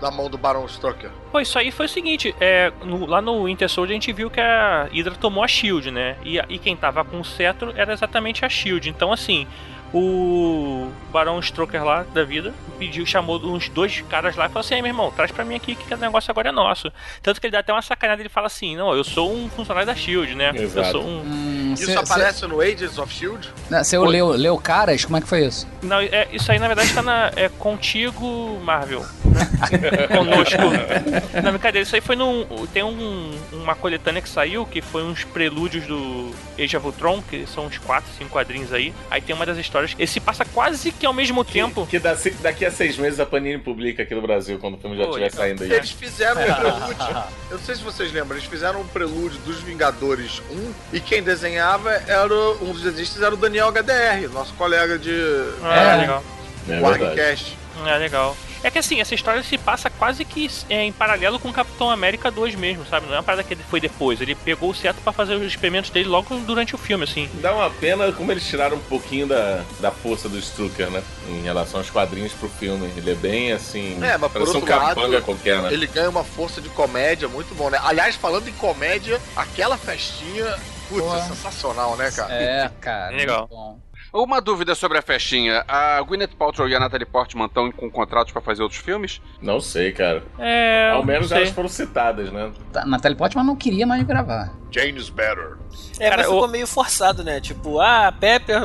na mão do Baron Strucker? Pô, isso aí foi o seguinte, é, no- lá no Winter Soldier a gente viu que a Hydra tomou a SHIELD, né? E, e quem tava com o cetro era exatamente a SHIELD. Então, assim, o Barão Stroker lá da vida pediu, chamou uns dois caras lá e falou assim: "Ei, meu irmão, traz pra mim aqui que o negócio agora é nosso. Tanto que ele dá até uma sacanada, ele fala assim: Não, eu sou um funcionário da SHIELD, né? Eu Exato. sou um. Hum, Isso Cê- aparece no Agents of Shield? Você leu, leu caras? Como é que foi isso? Não, é, isso aí na verdade tá na, é contigo, Marvel. *laughs* Conosco. Não, brincadeira, isso aí foi num. Tem um, uma coletânea que saiu que foi uns prelúdios do Age of Ultron, que são uns 4, 5 quadrinhos aí. Aí tem uma das histórias. Esse passa quase que ao mesmo tempo. Que da- daqui a seis meses a Panini publica aqui no Brasil, quando o filme já estiver legal. saindo aí. Eles fizeram um *laughs* prelúdio. Eu não sei se vocês lembram, eles fizeram um prelúdio dos Vingadores 1 e quem desenhava era um dos desenhistas era o Daniel HDR, nosso colega de Ah, legal. É Warcast. É legal. É que assim, essa história se passa quase que é, em paralelo com Capitão América 2 mesmo, sabe? Não é uma parada que ele foi depois. Ele pegou o certo pra fazer os experimentos dele logo durante o filme, assim. Dá uma pena como eles tiraram um pouquinho da, da força do Strucker, né? Em relação aos quadrinhos pro filme. Ele é bem assim. É, mas por parece um outro lado, capanga qualquer, né? ele ganha uma força de comédia muito bom, né? Aliás, falando em comédia, aquela festinha, putz, é sensacional, né, cara? É, cara. Legal. Uma dúvida sobre a festinha. A Gwyneth Paltrow e a Natalie Portman estão com contratos pra fazer outros filmes? Não sei, cara. É. Ao menos elas foram citadas, né? Tá, Natalie Portman não queria mais gravar. James Better. É, Cara, mas ficou o- meio forçado, né? Tipo, ah, a Pepper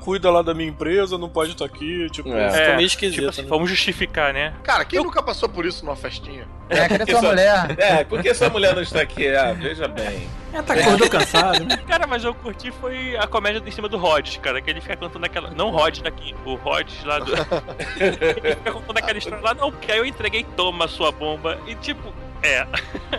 cuida lá da minha empresa, não pode estar aqui. Tipo, É. ficou É, meio esquisito. Tipo assim, né? vamos justificar, né? Cara, quem nunca passou por isso numa festinha? É, cadê Isso- mulher? É, por que sua mulher não está aqui? Ah, veja bem. É, tá acordou cansado, né? *laughs* Cara, mas eu curti foi a comédia em cima do Rhodes, cara. Que ele fica cantando aquela. Não o Rhodes daqui, o Rhodes lá do. *laughs* ele fica contando aquela história lá, não, porque aí eu entreguei, toma sua bomba. E tipo, é.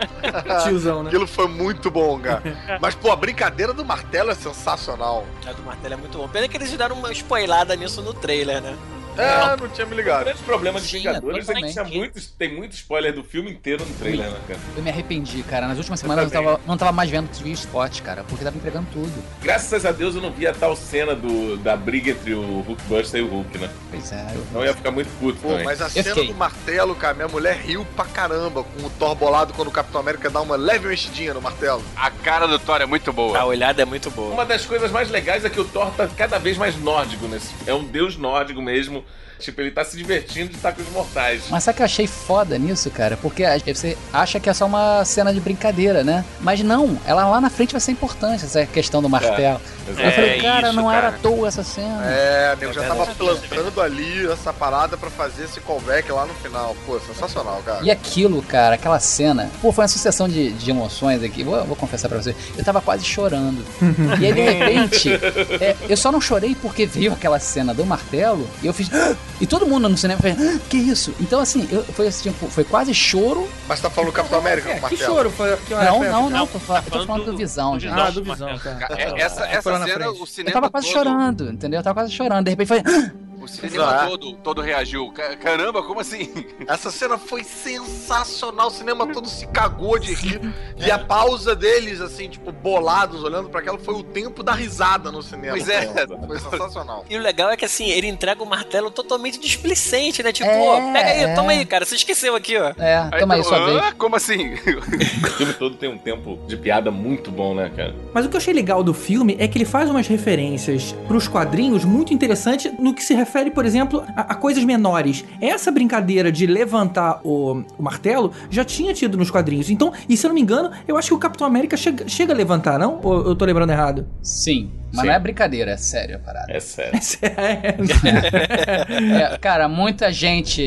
*laughs* Tiozão, né? Aquilo foi muito bom, cara. *laughs* Mas, pô, a brincadeira do martelo é sensacional. A do martelo é muito bom. Pena que eles deram uma spoilada nisso no trailer, né? É, não tinha me O ligado. grande problema de Tinha, Vingadores é que tinha muitos, tem muito spoiler do filme inteiro no trailer, né, cara? Eu me arrependi, cara. Nas últimas semanas eu, também. tava, não tava mais vendo que vi spot, cara, porque tava entregando tudo. Graças a Deus eu não vi a tal cena do, da briga entre o Hulkbuster e o Hulk, né? Pois é. Não ia ficar muito puto Pô, também. mas a cena fiquei. do martelo, cara, minha mulher riu pra caramba com o Thor bolado quando o Capitão América dá uma leve mexidinha no martelo. A cara do Thor é muito boa. A olhada é muito boa. Uma das coisas mais legais é que o Thor tá cada vez mais nórdico nesse. É um deus nórdico mesmo. Tipo, ele tá se divertindo de estar com os mortais. Mas sabe o que eu achei foda nisso, cara? Porque você acha que é só uma cena de brincadeira, né? Mas não, ela lá na frente vai ser importante, essa questão do martelo. eu falei, É cara, isso, não era à cara. toa essa cena. É, nego já É tava verdade. plantando ali essa parada pra fazer esse callback lá no final. Pô, sensacional, cara. E aquilo, cara, aquela cena, pô, foi uma sucessão de, de emoções aqui. Vou, vou confessar pra você, eu tava quase chorando. *laughs* e aí, de repente, é, eu só não chorei porque veio aquela cena do martelo e eu fiz. E todo mundo no cinema fez. "Ah, Que isso? Então, assim, eu, foi, assim, tipo, foi quase choro. Mas tá falando do Capitão América, É, com o que choro foi. Que Não, foi- não, não, Não, tô, tá eu tô falando do Visão, do gente. Ah, do Visão, tá. É, Essa, Foi essa na cena, o Eu cinema tava quase todo, chorando, entendeu? Eu tava quase chorando. De repente foi. "Ah!" O cinema todo, todo reagiu. Ca- Caramba, como assim? Essa cena foi sensacional. O cinema todo se cagou de rir. E a pausa deles, assim, tipo, bolados, olhando pra aquela, foi o tempo da risada no cinema. Pois é. Foi sensacional. E o legal é que assim, ele entrega o martelo totalmente displicente, né? Tipo, É, ó, pega aí, é. toma aí, cara. Você esqueceu aqui, ó. É, toma aí, sua Ah, vez. Como assim? *laughs* O filme todo tem um tempo de piada muito bom, né, cara? Mas o que eu achei legal do filme é que ele faz umas referências pros quadrinhos muito interessantes no que se refere, por exemplo, a, a coisas menores. Essa brincadeira de levantar o, o martelo já tinha tido nos quadrinhos. Então, e se eu não me engano, eu acho que o Capitão América chega, chega a levantar, não? Ou eu tô lembrando errado? Sim, mas Sim. não é brincadeira, é sério a parada. É sério. *laughs* *laughs* É, cara, muita gente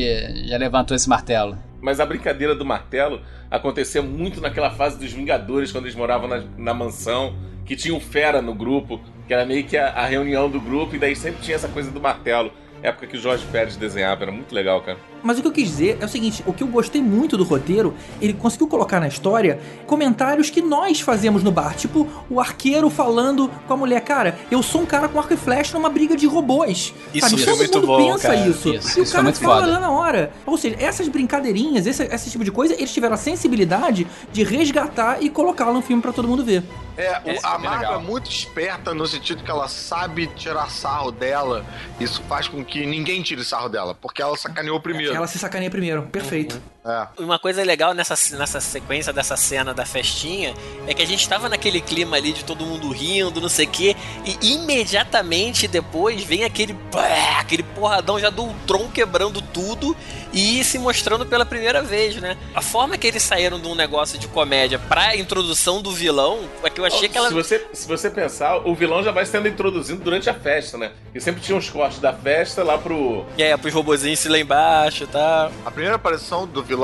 já levantou esse martelo. Mas a brincadeira do martelo acontecia muito naquela fase dos Vingadores, quando eles moravam na, na mansão, que tinha o Fera no grupo, que era meio que a, a reunião do grupo, e daí sempre tinha essa coisa do martelo. Época que o Jorge Pérez desenhava, era muito legal, cara. Mas o que eu quis dizer é o seguinte: o que eu gostei muito do roteiro, ele conseguiu colocar na história comentários que nós fazemos no bar. Tipo, o arqueiro falando com a mulher, cara, eu sou um cara com arco e flecha numa briga de robôs. Isso Sabe? foi Todo muito mundo bom, pensa cara. isso. Isso, e o isso foi cara muito fala foda. lá na hora. Ou seja, essas brincadeirinhas, esse, esse tipo de coisa, eles tiveram a sensibilidade de resgatar e colocá-lo no filme pra todo mundo ver. É, o- a Marvel é muito esperta no sentido que ela sabe tirar sarro dela. Isso faz com que ninguém tire sarro dela, porque ela sacaneou primeiro. Ela se sacaneia primeiro. Perfeito. É. Uma coisa legal nessa, nessa sequência dessa cena da festinha é que a gente tava naquele clima ali de todo mundo rindo, não sei o quê, e imediatamente depois vem aquele, pá, aquele porradão já do Ultron quebrando tudo e se mostrando pela primeira vez, né? A forma que eles saíram de um negócio de comédia pra introdução do vilão é que eu achei que ela. Se você, se você pensar, o vilão já vai sendo introduzido durante a festa, né? E sempre tinha uns cortes da festa lá pro. É, pros robozinhos se lá embaixo e tal. A primeira aparição do vilão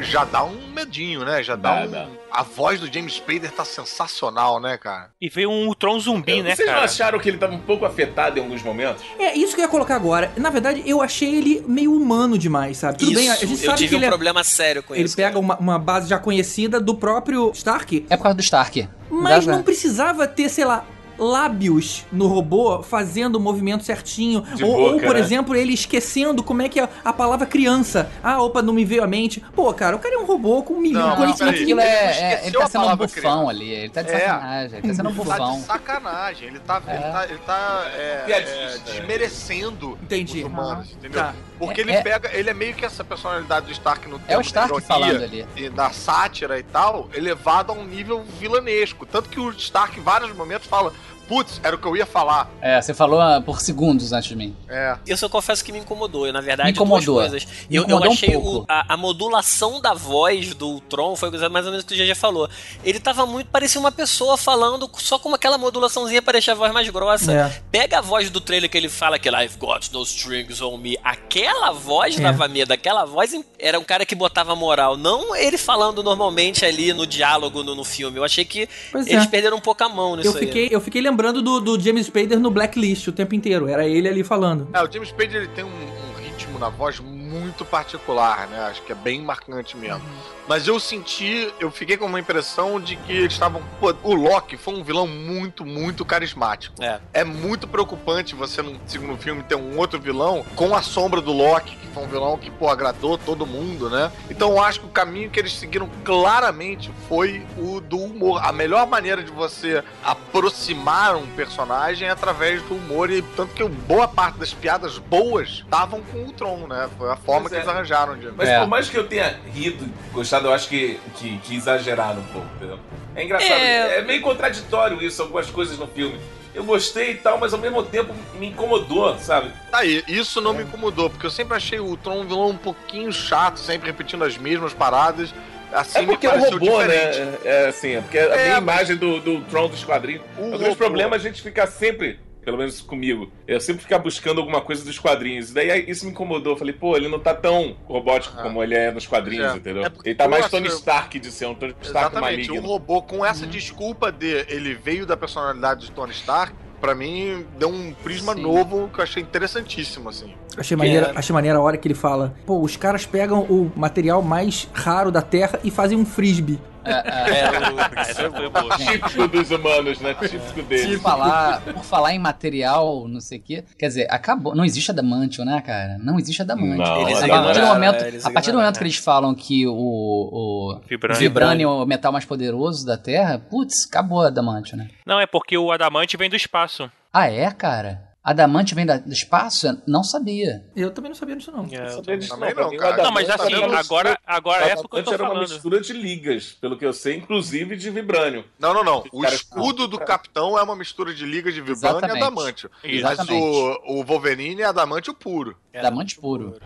já dá um medinho, né? Já dá, Dá, um. dá. A voz do James Spader tá sensacional, né, cara? E veio um Ultron zumbi, né, Vocês não cara? acharam que ele tava um pouco afetado em alguns momentos? É, isso que eu ia colocar agora. Na verdade, eu achei ele meio humano demais, sabe? Tudo Isso, bem, a gente eu sabe tive que um ele, é- problema sério com ele isso. pega uma, uma base já conhecida do próprio Stark, É por causa do Stark. mas não precisava ter, sei lá, lábios no robô fazendo o movimento certinho. Ou, ou, boca, por né? exemplo, ele esquecendo como é que é a palavra criança. Ah, opa, não me veio à mente. Pô, cara, o cara é um robô com um milhão Não, de. Aquilo é, Ele é- ele tá a sendo um bufão criança. ali. Ele tá de É. sacanagem. Ele tá sendo um Tá bufão. de sacanagem. Ele tá, ele tá, ele tá é, desmerecendo Entendi. os humanos, entendeu? Tá. Porque É- ele é- pega, ele é meio que essa personalidade do Stark no É o tempo Stark ironia falando ali. E da sátira e tal, elevado a um nível vilanesco. Tanto que o Stark, em vários momentos, fala: Putz, era o que eu ia falar. É, você falou ah, por segundos antes de mim. É. Eu só confesso que me incomodou. Eu, na verdade, Me incomodou. duas coisas. Me Eu, eu incomodou um achei o- pouco. a, a modulação da voz do Ultron foi coisa mais ou menos o que o GG falou. Ele tava muito, parecia uma pessoa falando só com aquela modulaçãozinha pra deixar a voz mais grossa. É. Pega a voz do trailer que ele fala que I've got no strings on me. Aquela voz É. dava medo. Aquela voz era um cara que botava moral. Não ele falando normalmente ali no diálogo no, no filme. Eu achei que Pois eles é. perderam um pouco a mão nisso Eu aí. fiquei, eu fiquei lembrando do, do James Spader no Blacklist o tempo inteiro. Era ele ali falando. É, o James Spader ele tem um, um ritmo na voz muito particular, né? Acho que é bem marcante mesmo. Mas eu senti, eu fiquei com uma impressão de que eles estavam. Pô, o Loki foi um vilão muito, muito carismático. É. É muito preocupante você no segundo filme ter um outro vilão com a sombra do Loki, que foi um vilão que, pô, agradou todo mundo, né? Então eu acho que o caminho que eles seguiram claramente foi o do humor. A melhor maneira de você aproximar um personagem é através do humor, e tanto que boa parte das piadas boas estavam com o Tron, né? Foi a forma Pois que é. eles arranjaram de. Mas É. por mais que eu tenha rido, gostado, eu acho que, que, que exageraram um pouco, entendeu? É engraçado, É. é... meio contraditório isso, algumas coisas no filme. Eu gostei e tal, mas ao mesmo tempo me incomodou, sabe? Aí, isso não me incomodou, porque eu sempre achei o Tron um vilão um pouquinho chato, sempre repetindo as mesmas paradas. Assim É porque me é um pareceu robô, diferente. né? É assim, é porque a É, minha imagem do, do Tron dos quadrinhos. O O grande robô- problema é a gente ficar sempre, pelo menos comigo, eu sempre ficar buscando alguma coisa dos quadrinhos. E daí aí isso me incomodou. Eu falei, pô, ele não tá tão robótico Ah. como ele é nos quadrinhos, É. entendeu? É porque ele tá mais Tony Stark de ser um Tony Stark Exatamente, maligno. o robô com essa Uhum. desculpa de ele veio da personalidade de Tony Stark, pra mim deu um prisma Sim. novo que eu achei interessantíssimo, assim. Achei maneira, É. achei maneira a hora que ele fala: pô, os caras pegam o material mais raro da Terra e fazem um frisbee. É, é. O- *laughs* Essa foi boa. Típico dos humanos, né? Típico Por deles. falar, por falar em material, não sei o quê. Quer dizer, acabou. Não existe adamantium, né, cara? Não existe adamantium. Não, Eles a, partir do momento, eles a partir do momento que eles falam que o, o vibrânio é o metal mais poderoso da Terra, putz, acabou a adamantium, né? Não, é porque o adamante vem do espaço. Ah, é, cara? Adamante vem da- do espaço? Eu Não sabia. Eu também não sabia disso, não. É, Não sabia disso, Também não, mim, o cara. Não, mas Adamante assim, era uma agora, agora é porque eu Adamante tô era uma falando. mistura de ligas, pelo que eu sei, inclusive de vibrânio. Não, não, não. O Cara, escudo do capitão é uma mistura de liga de vibrânio e Exatamente. adamantio. Isso. Mas Exatamente. o, o Wolverine é adamantio puro. Adamante puro.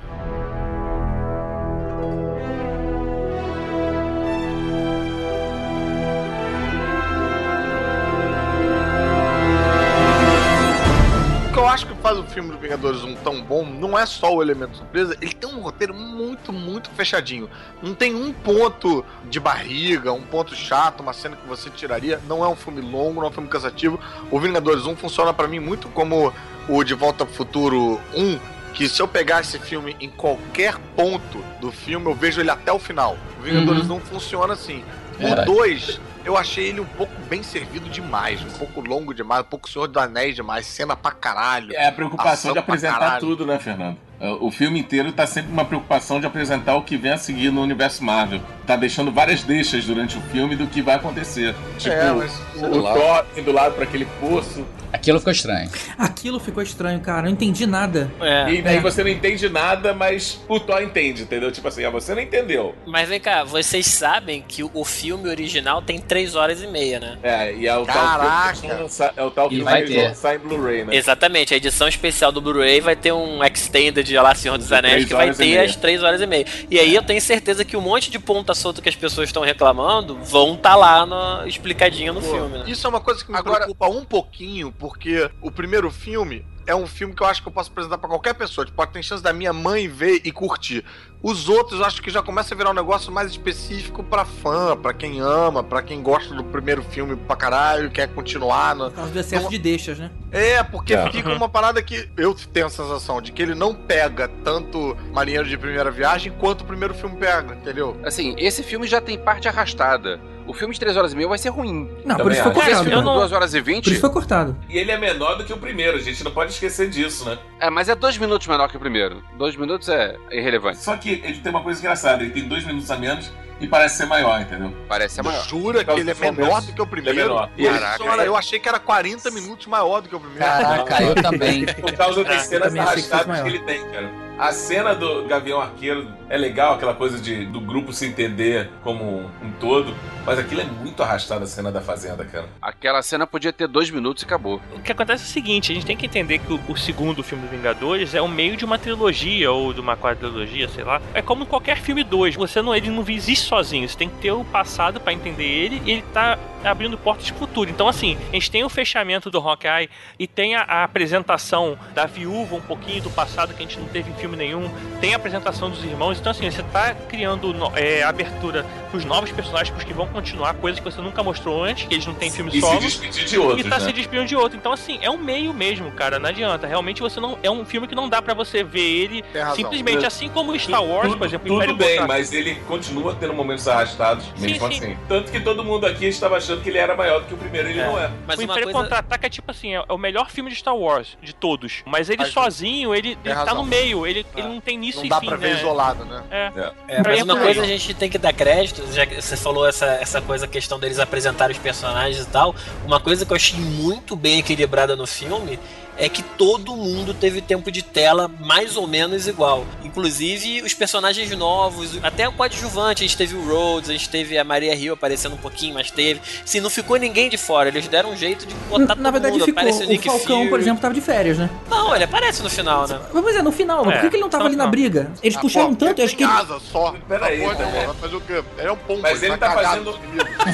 O que eu acho que faz o filme do Vingadores 1 tão bom não é só o elemento surpresa, ele tem um roteiro muito, muito fechadinho. Não tem um ponto de barriga, um ponto chato, uma cena que você tiraria. Não é um filme longo, não é um filme cansativo. O Vingadores 1 funciona pra mim muito como o De Volta ao Futuro 1, que se eu pegar esse filme em qualquer ponto do filme, eu vejo ele até o final. O Vingadores 1 funciona assim. O Verdade. 2, eu achei ele um pouco bem servido demais, um pouco longo demais, um pouco Senhor dos Anéis demais, cena pra caralho. É a preocupação Ação de apresentar tudo, né, Fernando? A O filme inteiro tá sempre uma preocupação de apresentar o que vem a seguir no universo Marvel. Tá deixando várias deixas durante o filme do que vai acontecer. Tipo, É, mas, o. Thor indo lá pra aquele poço. Aquilo ficou estranho. Aquilo ficou estranho, cara. Não entendi nada. É. E daí É. você não entende nada, mas o Thor entende, entendeu? Tipo assim, ah, você não entendeu. Mas vem cá, vocês sabem que o, filme original tem 3 horas e meia, né? É, e é o Caraca! tal filme que lançar- é o tal filme vai que lançar em Blu-ray, né? Exatamente, a edição especial do Blu-ray vai ter um extended de lá Senhor dos Anéis que vai ter as 3 horas e meia. E aí eu tenho certeza que um monte de ponta solta que as pessoas estão reclamando vão estar lá no, explicadinho no Pô, filme, né? Isso é uma coisa que me Agora- preocupa um pouquinho, porque o primeiro filme é um filme que eu acho que eu posso apresentar pra qualquer pessoa. Tipo, tem chance da minha mãe ver e curtir. Os outros acho que já começa a virar um negócio mais específico pra fã, pra quem ama, pra quem gosta do primeiro filme pra caralho, quer continuar. No... Por causa do excesso de deixas, né? É, porque É. fica uma parada que eu tenho a sensação de que ele não pega tanto Marinheiro de Primeira Viagem quanto o primeiro filme pega, entendeu? Assim, esse filme já tem parte arrastada. O filme de 3 horas e meia vai ser ruim. Não, por isso foi acho. Esse cortado. filme com 2 horas e Por 20. isso foi cortado. E ele é menor do que o primeiro, a gente não pode esquecer disso, né? É, mas é dois minutos menor que o primeiro. Dois minutos é irrelevante. Só que ele tem uma coisa engraçada, ele tem dois minutos a menos e parece ser maior, entendeu? Parece ser maior. Jura que causa ele é menor do que o primeiro? Ele é menor. Ele- Caraca, eu achei que era 40 minutos maior do que o primeiro. Caraca, eu também. Por causa das cenas que arrastadas que maior. ele tem, cara. A cena do Gavião Arqueiro é legal, aquela coisa de, do grupo se entender como um todo, mas aquilo é muito arrastado a cena da fazenda, cara. Aquela cena podia ter dois minutos e acabou. O que acontece é o seguinte, a gente tem que entender que o, o segundo filme do Vingadores é o meio de uma trilogia ou de uma quadrilogia, sei lá. É como qualquer filme 2, você não ele não existe sozinho, você tem que ter o passado pra entender ele e ele tá abrindo portas pro futuro. Então assim, a gente tem o fechamento do Hawkeye e tem a, a apresentação da viúva um pouquinho do passado que a gente não teve em filme nenhum, tem a apresentação dos irmãos, então assim, você tá criando é, abertura pros novos personagens, pros que vão continuar, coisas que você nunca mostrou antes, que eles não têm filme E solo. se despedir de outros, E tá né? se despedindo de outro. Então, assim, é um meio mesmo, cara. Não adianta. Realmente você não. É um filme que não dá pra você ver ele simplesmente assim como Star Wars, tudo, por exemplo, tudo Império bem, Contra- mas ele continua tendo momentos arrastados, Sim, mesmo sim. assim. Tanto que todo mundo aqui estava achando que ele era maior do que o primeiro, ele É. não é. Mas o Império coisa. Contra-Ataca é tipo assim, é é o melhor filme de Star Wars, de todos. Mas ele Mas- sozinho, ele, ele tá razão. no meio, ele, É. ele não tem início Não dá fim, pra ver né? isolado, né? É. É, mas É uma coisa a gente tem que dar crédito, já que você falou essa, essa coisa, a questão deles apresentarem os personagens e tal. Uma coisa que eu achei muito bem equilibrada no filme é que todo mundo teve tempo de tela mais ou menos igual. Inclusive os personagens novos, até o coadjuvante, a gente teve o Rhodes, a gente teve a Maria Hill aparecendo um pouquinho, mas teve. Sim, não ficou ninguém de fora, eles deram um jeito de botar Na, todo na verdade mundo. ficou. Aparece O Nick Falcão, por Fury. exemplo, tava de férias, né? Não, ele aparece no final, né? Mas pois é, no final, mas É, por que, que ele não tava só ali na não. briga? Eles Ah, puxaram pô, tanto, eu ele acho que. ele- asa só. Peraí, Tá, pô, né? vai fazer o quê? Ele é um pombo. Mas ele vai tá cagar fazendo.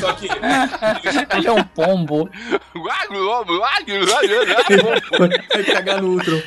Só que. *laughs* Ele é um pombo. *laughs* *laughs* Vai cagar no Ultron.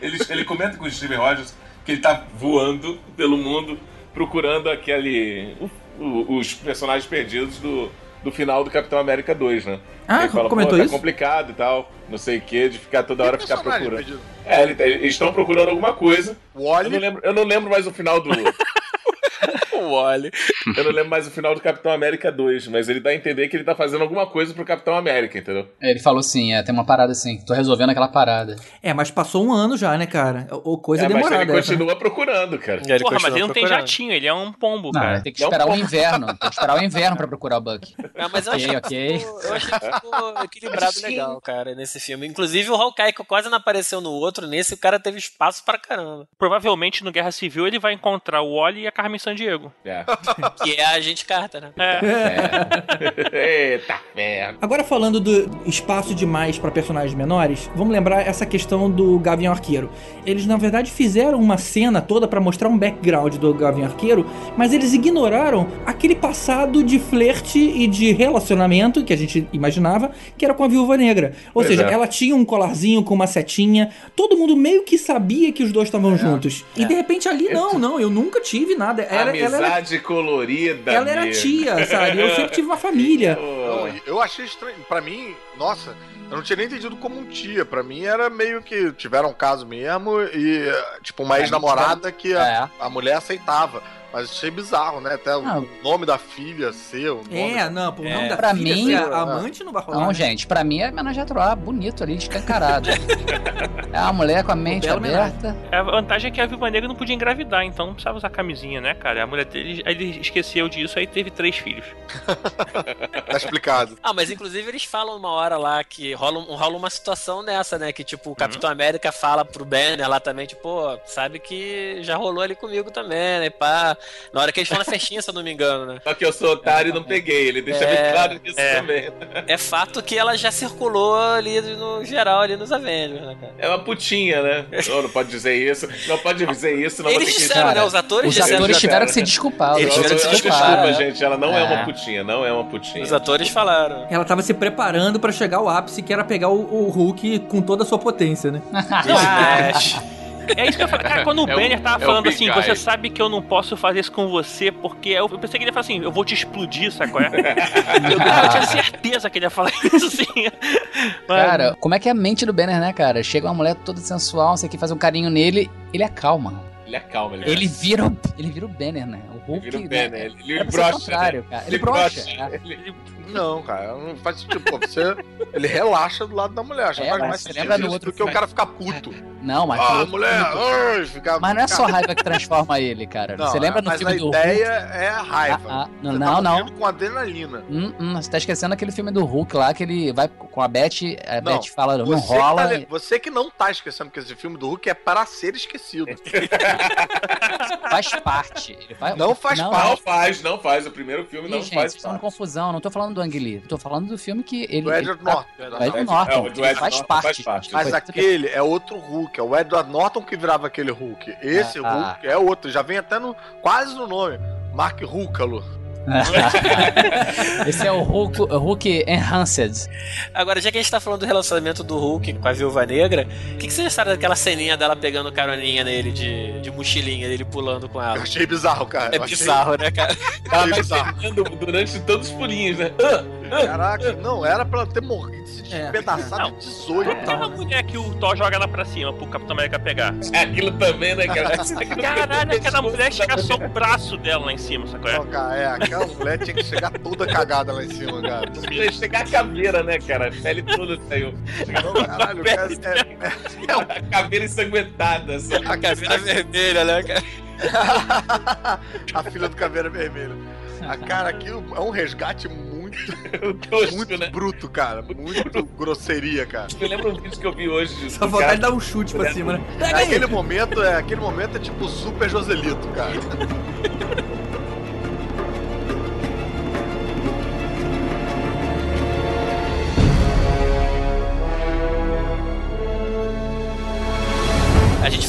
ele, ele comenta com o Steven Rogers que ele tá voando pelo mundo procurando aquele. o- os personagens perdidos do, do final do Capitão América 2, né? Ah, ele fala, comentou tá isso? complicado e tal, não sei o que, de ficar toda hora ficar procurando. perdido? É, ele- eles estão procurando alguma coisa. O Eu não lembro, eu não lembro mais o final do. *laughs* O *laughs* Wally. eu não lembro mais o final do Capitão América 2, mas ele dá a entender que ele tá fazendo alguma coisa pro Capitão América, entendeu? Ele falou sim, é, tem uma parada assim, tô resolvendo aquela parada. É, mas passou um ano já, né, cara? Ou coisa é, mas demorada. ele essa, né? continua procurando, cara. Porra, mas ele não tem jatinho, ele é um pombo, Não, cara. tem que esperar pô. o inverno. Tem que esperar o inverno pra procurar o Buck. Ah, mas eu Ok, achei, ok. Que ficou, eu achei que ficou *laughs* equilibrado legal, cara, nesse filme. Inclusive o Hawkeye, que quase não apareceu no outro, nesse o cara teve espaço pra caramba. Provavelmente no Guerra Civil ele vai encontrar o Wally e a Carmen Sandiego. É. *laughs* Que é a Agente Carter, né? É. Eita merda. Agora falando do espaço demais pra personagens menores, vamos lembrar essa questão do Gavião Arqueiro. Eles na verdade fizeram uma cena toda pra mostrar um background do Gavião Arqueiro, mas eles ignoraram aquele passado de flerte e de relacionamento que a gente imaginava que era com a Viúva Negra. Ou Pois seja, é. ela tinha um colarzinho com uma setinha, todo mundo meio que sabia que os dois É. estavam juntos. E de repente ali não, não, eu nunca tive nada. Era, ela era Amizade colorida. ela era tia, sabe? Eu sempre tive uma *laughs* família. Não, eu achei estranho. Pra mim, nossa, eu não tinha nem entendido como um tia. Pra mim era meio que tiveram um caso mesmo e, tipo, uma ex-namorada que a, É. a mulher aceitava. Mas achei bizarro, né? Até o nome da filha ser o nome. É, não, pô, o nome da Pra filha mim- ser a amante não vai rolar. Não, né? gente, pra mim é homenagem a Troá, bonito ali, escancarado. *laughs* é uma mulher com a mente aberta. A vantagem é que a Viúva Negra não podia engravidar, então não precisava usar camisinha, né, cara? A mulher dele, aí ele esqueceu disso, aí teve três filhos. *laughs* Tá explicado. Ah, mas inclusive eles falam uma hora lá que rola, um- rola uma situação nessa, né? Que tipo, o Capitão América fala pro Banner lá também, tipo, pô, sabe que já rolou ali comigo também, né? Pá. Na hora que eles estão na festinha, se eu não me engano, né? Só que eu sou otário e não peguei. Ele deixa É, bem claro disso é. também. É fato que ela já circulou ali no geral, ali nos Avengers, né, cara? É uma putinha, né? *laughs* Não, não pode dizer isso. Não pode dizer isso. Não Eles ter que- disseram, né? Os atores Os disseram. atores já- tiveram que se desculpar. Eles os tiveram que se atores desculpar. Desculpa, gente. Ela não é. É. uma putinha. Não é uma putinha. Os atores falaram. Ela tava se preparando pra chegar ao ápice, que era pegar o, o Hulk com toda a sua potência, né? *laughs* É isso que eu falei. Cara, quando o É o- Banner tava é falando assim, Guy. você sabe que eu não posso fazer isso com você, porque eu, eu pensei que ele ia falar assim, eu vou te explodir, sabe qual é? *laughs* eu, eu tinha certeza que ele ia falar *laughs* isso, assim. Mas- Cara, como é que é a mente do Banner, né, cara? Chega uma mulher toda sensual, você quer fazer um carinho nele, ele acalma. Ele acalma. Ele, Ele vira o, ele vira o Banner, né? O Hulk. vira o né? Banner. Ele, ele ser o brocha. contrário, né? cara. Ele brocha. é. Ele- Não, cara, não faz sentido. Pô, você. Ele relaxa do lado da mulher. Acho que É, faz mais sentido do que o cara ficar puto. *laughs* Não, mas. Ah, mulher! ai, ficar- Mas não é só raiva que transforma ele, cara. Não, você lembra no mas filme a do ideia Hulk? é a raiva. Ah, ah, não, Você não, tá não. com adrenalina. Hum, hum, você tá esquecendo aquele filme do Hulk lá que ele vai com a Beth, a Não, Beth fala, não Você, que rola. tá le- você que não tá esquecendo que esse filme do Hulk é para ser esquecido. *laughs* Faz parte. Ele vai- Não faz não, parte. Não faz, não faz. O primeiro filme Ih, não gente, faz. estão em confusão. Não tô falando do Ang Lee. Tô falando do filme que ele. Do Edward ele tá- Norton. do Edward É, Norton. do Edward faz Norton parte. faz parte. Mas aquele é outro Hulk, é o Edward Norton que virava aquele Hulk. Esse Ah, Hulk é outro, já vem até no quase no nome. Mark Rucalo. *laughs* Esse é o Hulk, Hulk Enhanced. Agora, já que a gente tá falando do relacionamento do Hulk com a Viúva Negra, o que, que vocês acharam daquela ceninha dela pegando caroninha nele de, de mochilinha, dele pulando com Eu ela? achei bizarro, cara. É Eu achei- bizarro, né, cara? *laughs* Ela vai pegando durante todos os pulinhos, né? Ah, ah. Caraca, não, era pra ela ter morrido, se É. despedaçado Não. de 18. Aquela mulher que o Thor joga lá pra cima pro Capitão América pegar. É aquilo também, né, cara? *laughs* Caralho, aquela mulher chega só o braço dela lá em cima, sacou? Não, cara, é, aquela mulher tinha que chegar toda cagada lá em cima, cara. Ia chegar a caveira, né, cara? A pele toda saiu. Não, caralho, cara, é, A caveira ensanguentada. assim. A caveira vermelha, né, cara? *laughs* a filha do Caveira Vermelha. A cara, aquilo é um resgate muito, *laughs* Tosco, muito né? bruto, cara. Muito grosseria, cara. Eu lembro um vídeo que eu vi hoje. Só vontade de dar um chute pra cima, né? Pega aí! Aquele momento é, aquele momento é tipo super Joselito, cara. *laughs*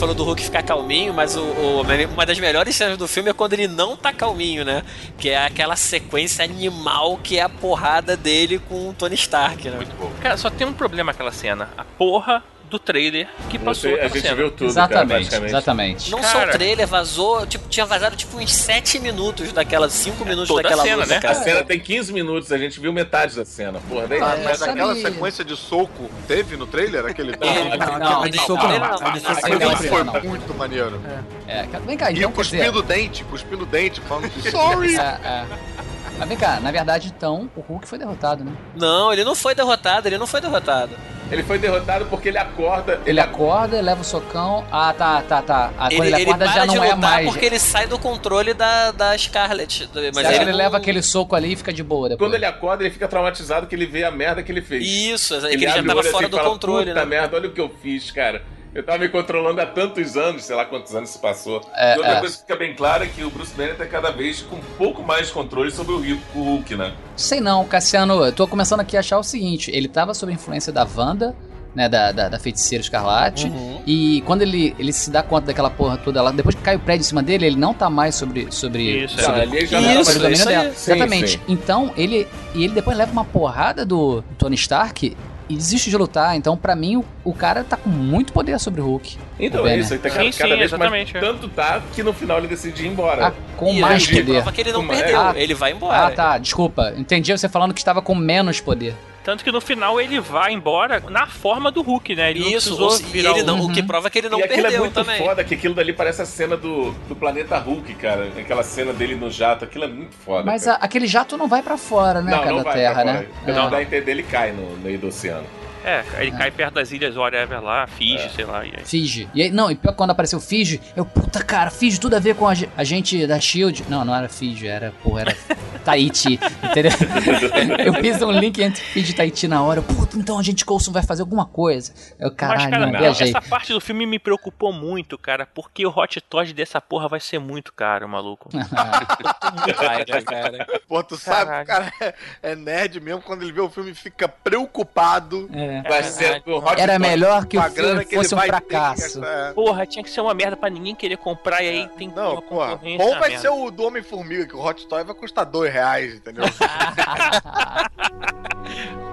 falou do Hulk ficar calminho, mas o, o- uma das melhores cenas do filme é quando ele não tá calminho, né? Que é aquela sequência animal que é a porrada dele com o Tony Stark, né? Cara, só tem um problema aquela cena. A porra do trailer que passou Você, a gente cena. viu tudo, cara, exatamente, praticamente. exatamente. Não só o Cara. trailer vazou, tipo, tinha vazado tipo uns 7 minutos daquelas 5 minutos Toda a daquela cena, luta, né? A cara. cena tem 15 minutos, a gente viu metade da cena. Porra, daí. Ah, É, mas aquela sequência de soco teve no trailer? Aquele. Não, Não, Não, a de não, soco não, A foi muito maneiro. É, cara, vem cá, E então dizer... cuspindo dente, cuspindo dente, falando *laughs* sorry. É, é. Mas vem cá, na verdade, então, o Hulk foi derrotado, né? Não, ele não foi derrotado, ele não foi derrotado. Ele foi derrotado porque ele acorda. Ele acorda, leva o socão. Ah, tá, tá, tá. Ah, quando Ele, ele, ele acorda para já de não é mais. porque ele sai do controle da, da Scarlet. Mas Você que ele não- leva aquele soco ali e fica de boa depois? Quando ele acorda, ele fica traumatizado que ele vê a merda que ele fez. Isso, é que ele ele já tava olho fora assim do fala, controle, Puta né? merda, olha o que eu fiz, cara. Eu tava me controlando há tantos anos, sei lá quantos anos se passou. É, e outra é. coisa que fica bem clara é que o Bruce Banner tá cada vez com um pouco mais de controle sobre o Hulk, né? Sei não, Cassiano, eu tô começando aqui a achar o seguinte: ele tava sob a influência da Wanda, né, da, da, da feiticeira escarlate, Uhum. e quando ele, ele se dá conta daquela porra toda lá, depois que cai o prédio em cima dele, ele não tá mais sobre. sobre Isso, sobre é. Ali já sobre não o tá- domínio isso aí. dela. Sim, Exatamente. sim. Então, ele. E ele depois leva uma porrada do Tony Stark. E desiste de lutar, então pra mim o, o cara tá com muito poder sobre o Hulk. Então O é isso, ele tá Sim, cada, sim, cada vez mais. é. Tanto tá que no final ele decide ir embora. Ah, com E mais poder. prova que ele não Como é? perdeu, Ah, ele vai embora. Ah, tá, desculpa. Entendi você falando que estava com menos poder. Tanto que no final ele vai embora na forma do Hulk, né? Ele não Isso, e virar ele um- não, o que prova é que ele não e aquilo perdeu é muito também. foda, que aquilo dali parece a cena do, do Planeta Hulk, cara. Aquela cena dele no jato, aquilo é muito foda. Mas a- aquele jato não vai pra fora, né, não, cara, não da vai Terra, pra né? fora. Quando É. dá a entender, ele cai no meio do oceano. É, aí ele cai perto das ilhas whatever lá, Fiji, sei lá. E aí. Fiji. E aí, não, e pior que quando apareceu Fiji, eu, puta cara, Fiji tudo a ver com a, a gente da Shield. Não, não era Fiji, era, porra, era *laughs* Tahiti, entendeu? *laughs* eu fiz um link entre Fiji e Tahiti na hora. Eu, Puta, então a gente Coulson vai fazer alguma coisa. Eu, Mas, caralho, cara, não, não, essa parte do filme me preocupou muito, cara, porque o hot toys dessa porra vai ser muito caro, maluco. *laughs* Vai, vai, cara. Pô, tu sabe que o cara é, é nerd mesmo, quando ele vê o filme fica preocupado. É. Vai ser o Hot Era Toys. melhor que o filme que fosse um ter fracasso. É. Porra, tinha que ser uma merda pra ninguém querer comprar e aí tem Não, uma porra. concorrência. Bom vai merda. ser o do Homem-Formiga, que o Hot Toy vai custar dois reais, entendeu? *laughs*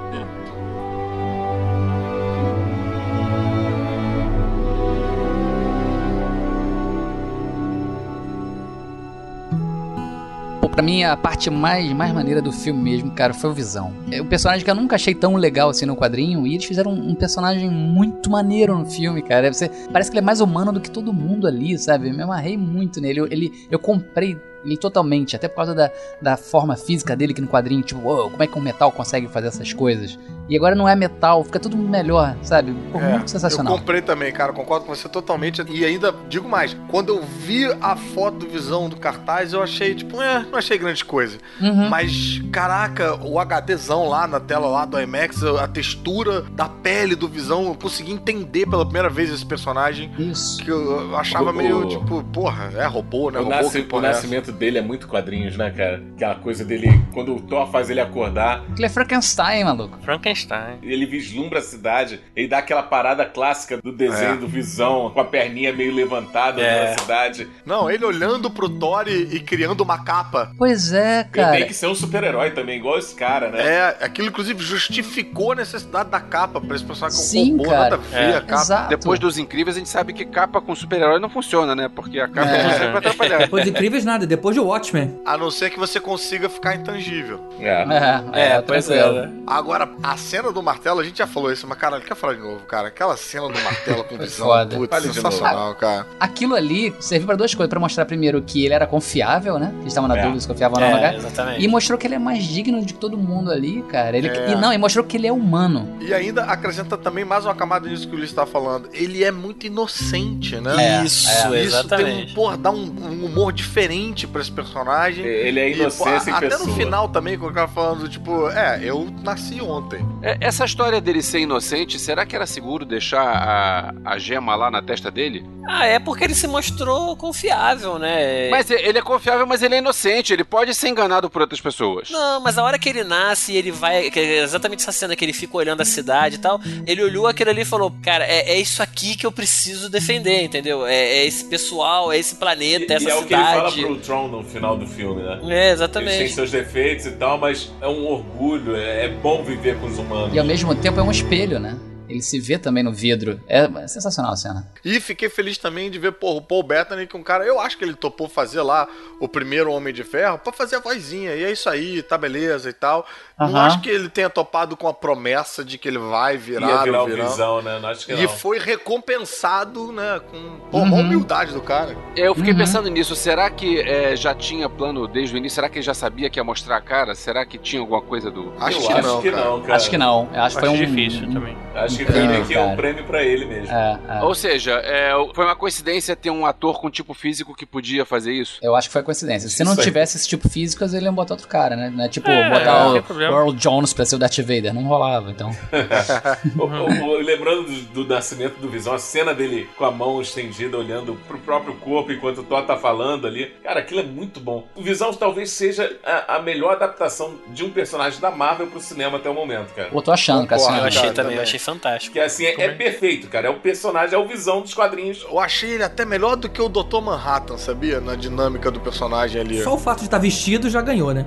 pra mim, a parte mais, mais maneira do filme mesmo, cara, foi o Visão. É um personagem que eu nunca achei tão legal assim no quadrinho, e eles fizeram um, um personagem muito maneiro no filme, cara. Você, parece que ele é mais humano do que todo mundo ali, sabe? Eu me amarrei muito nele. Eu, ele, eu comprei ele totalmente, até por causa da, da forma física dele que no quadrinho, tipo, uou, como é que um metal consegue fazer essas coisas? E agora não é metal, fica tudo melhor, sabe? Pô, É, muito sensacional. Eu comprei também, cara, concordo com você totalmente. E ainda digo mais, quando eu vi a foto do Visão do cartaz, eu achei, tipo, é, não achei grande coisa. Uhum. Mas, caraca, o HDzão lá na tela lá do IMAX, a textura da pele do Visão, eu consegui entender pela primeira vez esse personagem. Isso. Que eu achava O- meio, o- tipo, porra, é robô, né? O, robô que o nascimento dele é muito quadrinhos, né, cara? Aquela coisa dele, quando o Thor faz ele acordar, Ele é Frankenstein, maluco. Frankenstein. ele vislumbra a cidade, ele dá aquela parada clássica do desenho É. do Visão, com a perninha meio levantada É. na cidade. Não, ele olhando pro Thor e, e criando uma capa. Pois é, Ele cara. tem que ser um super-herói também, igual esse cara, né? É, aquilo inclusive justificou a necessidade da capa pra esse personagem com Sim, robô, cara. nada a ver É. a capa. Exato. Depois dos incríveis, a gente sabe que capa com super-herói não funciona, né? Porque a capa É. funciona pra atrapalhar. Depois incríveis nada, depois de Watchmen. A não ser que você consiga ficar intangível. É. É, É, pois é, tranquilo. né? Agora, a cena do martelo, a gente já falou isso, mas caralho, quer falar de novo, cara? Aquela cena do martelo com *laughs* visão, foda. putz, sensacional, cara. Aquilo ali serviu pra duas coisas. Pra mostrar primeiro que ele era confiável, né? Eles estavam na É. dúvida se confiavam ou não É, exatamente. E mostrou que ele é mais digno de todo mundo ali, cara. Ele, É. E não, e mostrou que ele é humano. E ainda acrescenta também mais uma camada nisso que o Luiz tá falando. Ele é muito inocente, né? É, Isso, é. Isso tem exatamente. um, porra, dá um, um humor diferente pra esse personagem. Ele é E, pô, inocência em até pessoa. no final também, quando cara falando, tipo, é, eu nasci ontem. É, Essa história dele ser inocente, será que era seguro deixar a, a gema lá na testa dele? Ah, é porque ele se mostrou confiável, né? Mas ele é confiável, mas ele é inocente. Ele pode ser enganado por outras pessoas. Não, mas a hora que ele nasce, ele vai. é exatamente essa cena que ele fica olhando a cidade e tal. Ele olhou aquilo ali e falou: Cara, é, é isso aqui que eu preciso defender, entendeu? É, é esse pessoal, é esse planeta, E, essa e é o que ele fala cidade. pro Tron no final do filme, né? É, Eles têm exatamente. seus defeitos e tal, mas é um orgulho, é, é bom viver com os humanos. E ao mesmo tempo é um espelho, né? Ele se vê também no vidro. É sensacional a cena. E fiquei feliz também de ver porra, o Paul Bettany, que é um cara, eu acho que ele topou fazer lá o primeiro Homem de Ferro pra fazer a vozinha. E é isso aí, tá beleza e tal. Não Aham. acho que ele tenha topado com a promessa de que ele vai virar, Ia virar o virão. visão, né? Não acho que E não. foi recompensado, né, com pô, Uhum. uma humildade do cara. Eu fiquei Uhum. pensando nisso. Será que é, já tinha plano desde o início? Será que ele já sabia que ia mostrar a cara? Será que tinha alguma coisa do. Acho Eu que acho não, que cara. não, cara. Acho que não. Eu acho que foi um. difícil também. Acho que Incrível, fica aqui é um cara. prêmio pra ele mesmo. É, é. Ou seja, é, foi uma coincidência ter um ator com tipo físico que podia fazer isso? Eu acho que foi coincidência. Se não Isso tivesse esse tipo físico, eles iam botar outro cara, né? Não é tipo É, botar o. Earl Jones pra ser o Darth Vader. Não rolava, então. *laughs* Lembrando do, do nascimento do Visão, a cena dele com a mão estendida olhando pro próprio corpo enquanto o Thor tá falando ali. Cara, aquilo é muito bom. O Visão talvez seja a, a melhor adaptação de um personagem da Marvel pro cinema até o momento, cara. Eu tô achando, Concordo, Cassiano. Eu achei Cara, também, eu também. achei Eu fantástico. Que assim, é, é perfeito, cara. É o personagem, é o visão dos quadrinhos. Eu achei ele até melhor do que o Dr. Manhattan, sabia? Na dinâmica do personagem ali. Só o fato de estar vestido já ganhou, né?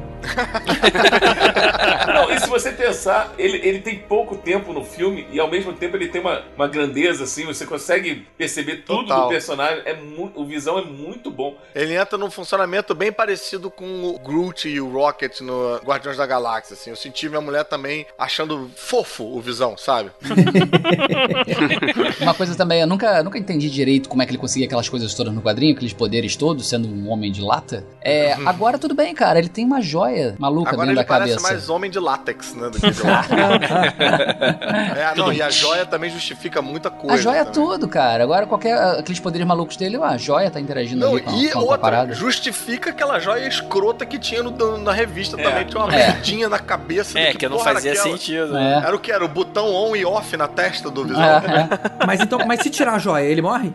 Não, e se você pensar, ele, ele tem pouco tempo no filme e ao mesmo tempo ele tem uma, uma grandeza, assim, você consegue perceber tudo Total. do personagem. É o visão é muito bom. Ele entra num funcionamento bem parecido com o Groot e o Rocket no Guardiões da Galáxia, assim. Eu senti minha mulher também achando fofo o Visão, sabe? *laughs* *laughs* Uma coisa também, eu nunca, nunca entendi direito como é que ele conseguia aquelas coisas todas no quadrinho, aqueles poderes todos, sendo um homem de lata. É, *laughs* agora tudo bem, cara, ele tem uma joia maluca Agora dentro ele da parece cabeça. mais homem de látex, né? Do que de *laughs* látex. é, não, e a joia também justifica muita coisa. A joia é também. tudo, cara. Agora qualquer aqueles poderes malucos dele, a joia tá interagindo Não, ali com, e com a outra, parada. justifica aquela joia escrota que tinha no- na revista É. também. Tinha uma É. na cabeça. É, do que não fazia aquela? sentido. É. Era o que? Era o botão on e off na testa do Visão? É, é. Mas então, mas se tirar a joia, ele morre?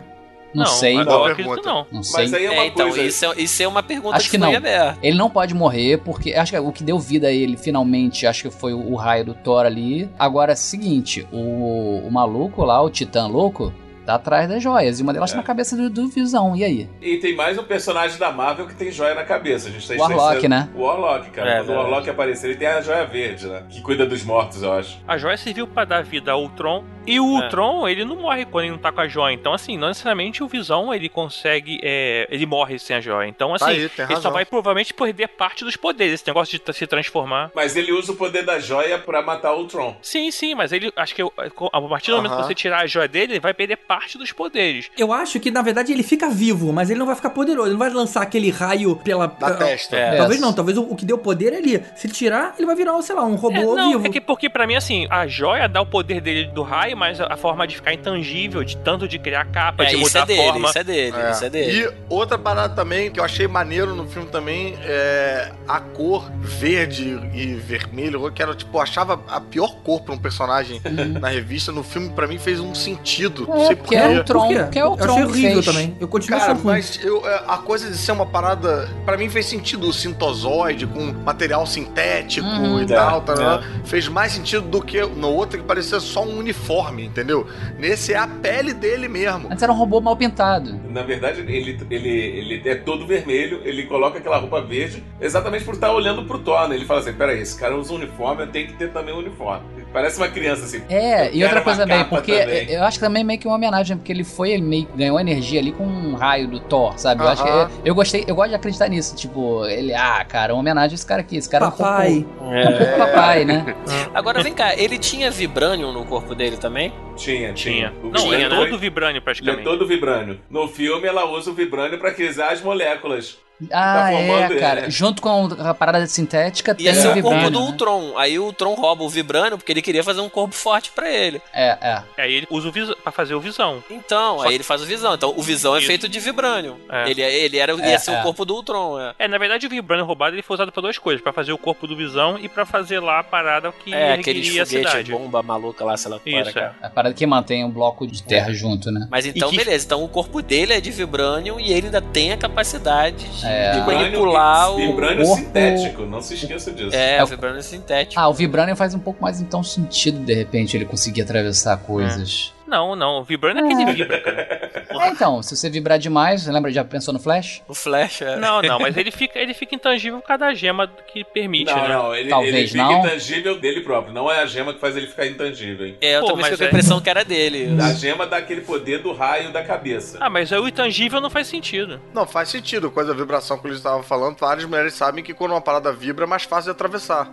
Não, sei, eu acredito pergunta. não. não sei. Mas aí é uma É, então, coisa. isso é, isso é uma pergunta Acho que, que foi não. aberta. Ele não pode morrer, porque acho que o que deu vida a ele finalmente, acho que foi o, o raio do Thor ali. Agora é o seguinte: o, o maluco lá, o Titã louco, tá atrás das joias. E uma delas tá na cabeça do, do Visão. E aí? E tem mais um personagem da Marvel que tem joia na cabeça. A gente tá O Warlock, né? O Warlock, cara. É, Quando o verdade. Warlock aparecer, ele tem a joia verde, né? Que cuida dos mortos, eu acho. A joia serviu pra dar vida ao Ultron. E o É. Ultron, ele não morre quando ele não tá com a joia. Então, assim, não necessariamente o Visão ele consegue. é, ele morre sem a joia. Então, assim, Tá aí, ele só razão. vai provavelmente perder parte dos poderes. Esse negócio de se transformar. Mas ele usa o poder da joia pra matar o Ultron. Sim, sim, mas ele. Acho que eu- a partir do momento Aham. que você tirar a joia dele, ele vai perder parte dos poderes. Eu acho que, na verdade, ele fica vivo, mas ele não vai ficar poderoso. Ele não vai lançar aquele raio pela. Da testa. É. Talvez não, talvez o, o que deu poder é ali. Se ele tirar, ele vai virar, sei lá, um robô É, não, vivo. é que porque pra mim, assim, a joia dá o poder dele do raio, mas a forma de ficar intangível, de tanto de criar capa, É, de isso mudar é a dele, forma. isso é dele, É. isso é dele. E outra parada também que eu achei maneiro no filme também é a cor verde e vermelho, que era tipo, eu achava a pior cor pra um personagem na revista. No filme, pra mim, fez um sentido. Não É, sei porque é o Tron, que é o Eu Tron achei que horrível fez. também. Eu continuo Cara, mas eu, é, a coisa de ser uma parada. Pra mim fez sentido o sintozoide com material sintético Uhum. e É, tal. tá, Fez mais sentido do que no outro que parecia só um uniforme, entendeu? Nesse é a pele dele mesmo. Antes era um robô mal pintado. Na verdade, ele, ele, ele é todo vermelho, ele coloca aquela roupa verde exatamente por estar olhando pro Thor, né? Ele fala assim, peraí, esse cara usa um uniforme, eu tenho que ter também um uniforme. Parece uma criança assim. É, Eu e outra coisa também, porque também. eu acho que também meio que uma homenagem, porque ele foi, ele meio que ganhou energia ali com um raio do Thor, sabe? Eu acho que Aham. eu gostei, eu gosto de acreditar nisso, tipo, ele, ah, cara, uma homenagem a esse cara aqui, esse cara Papai. é um pouco, é um pouco papai, né? *laughs* Agora vem cá, ele tinha Vibranium no corpo dele também? Tinha, Tinha. tinha. Não, é né? todo vibrânio Ele é praticamente. todo vibrânio. No filme, ela usa o vibrânio pra criar as moléculas. Ah, formando, é, cara, é. junto com a parada sintética Ia tem ser o o corpo vibrânio, do né? Ultron. Aí o Ultron rouba o Vibranium porque ele queria fazer um corpo forte pra ele. É, é. Aí ele usa o visão pra fazer o visão. Então, Só aí que- ele faz o Visão. Então, o Visão é Isso. feito de Vibranium. É. Ele, ele era, ia É, ser é. o corpo do Ultron, é. É, na verdade o vibrânio roubado ele foi usado pra duas coisas, pra fazer o corpo do visão e pra fazer lá a parada que É, aqueles ergueria a cidade. bomba maluca lá, sei lá Isso, é. Parada que mantém o bloco de terra junto, né? Mas então, que- beleza. Então o corpo dele é de Vibranium e ele ainda tem a capacidade de, É. de manipular o... Vibrânio corpo- sintético, não se esqueça disso. É, É o o- Vibranium sintético. Ah, o Vibranium faz um pouco mais então sentido, de repente, ele conseguir atravessar coisas. Não, não, o vibrânio é que ele vibra, cara. É, então, se você vibrar demais, você lembra, já pensou no Flash? O Flash é... Não, não, mas ele fica, ele fica intangível por causa da gema que permite, Não, né? não, ele, Talvez ele fica não. intangível dele próprio. Não é a gema que faz ele ficar intangível, hein? É, eu Pô, também mas fiquei com a é- impressão que era dele. A gema dá aquele poder do raio da cabeça. Ah, mas aí o intangível não faz sentido. Não, faz sentido. Coisa da vibração que eles estavam falando. Várias mulheres sabem que quando uma parada vibra é mais fácil de atravessar.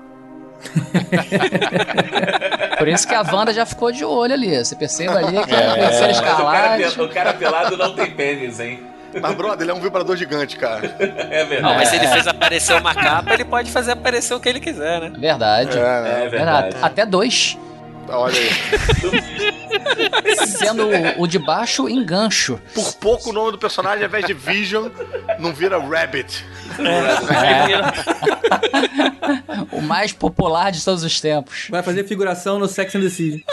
*laughs* Por isso que a Wanda já ficou de olho ali. Você perceba ali que a terceira Mas o o cara pelado não tem pênis, hein? Mas, brother, ele é um vibrador gigante, cara. É verdade. Não, mas se ele É. fez aparecer uma capa, ele pode fazer aparecer o que ele quiser, né? Verdade. É, É né? verdade. Até dois. Olha aí. *laughs* Sendo o, o de baixo engancho. Por pouco o nome do personagem, ao invés de Vision, não vira Rabbit. *laughs* O mais popular de todos os tempos. Vai fazer figuração no Sex and the City.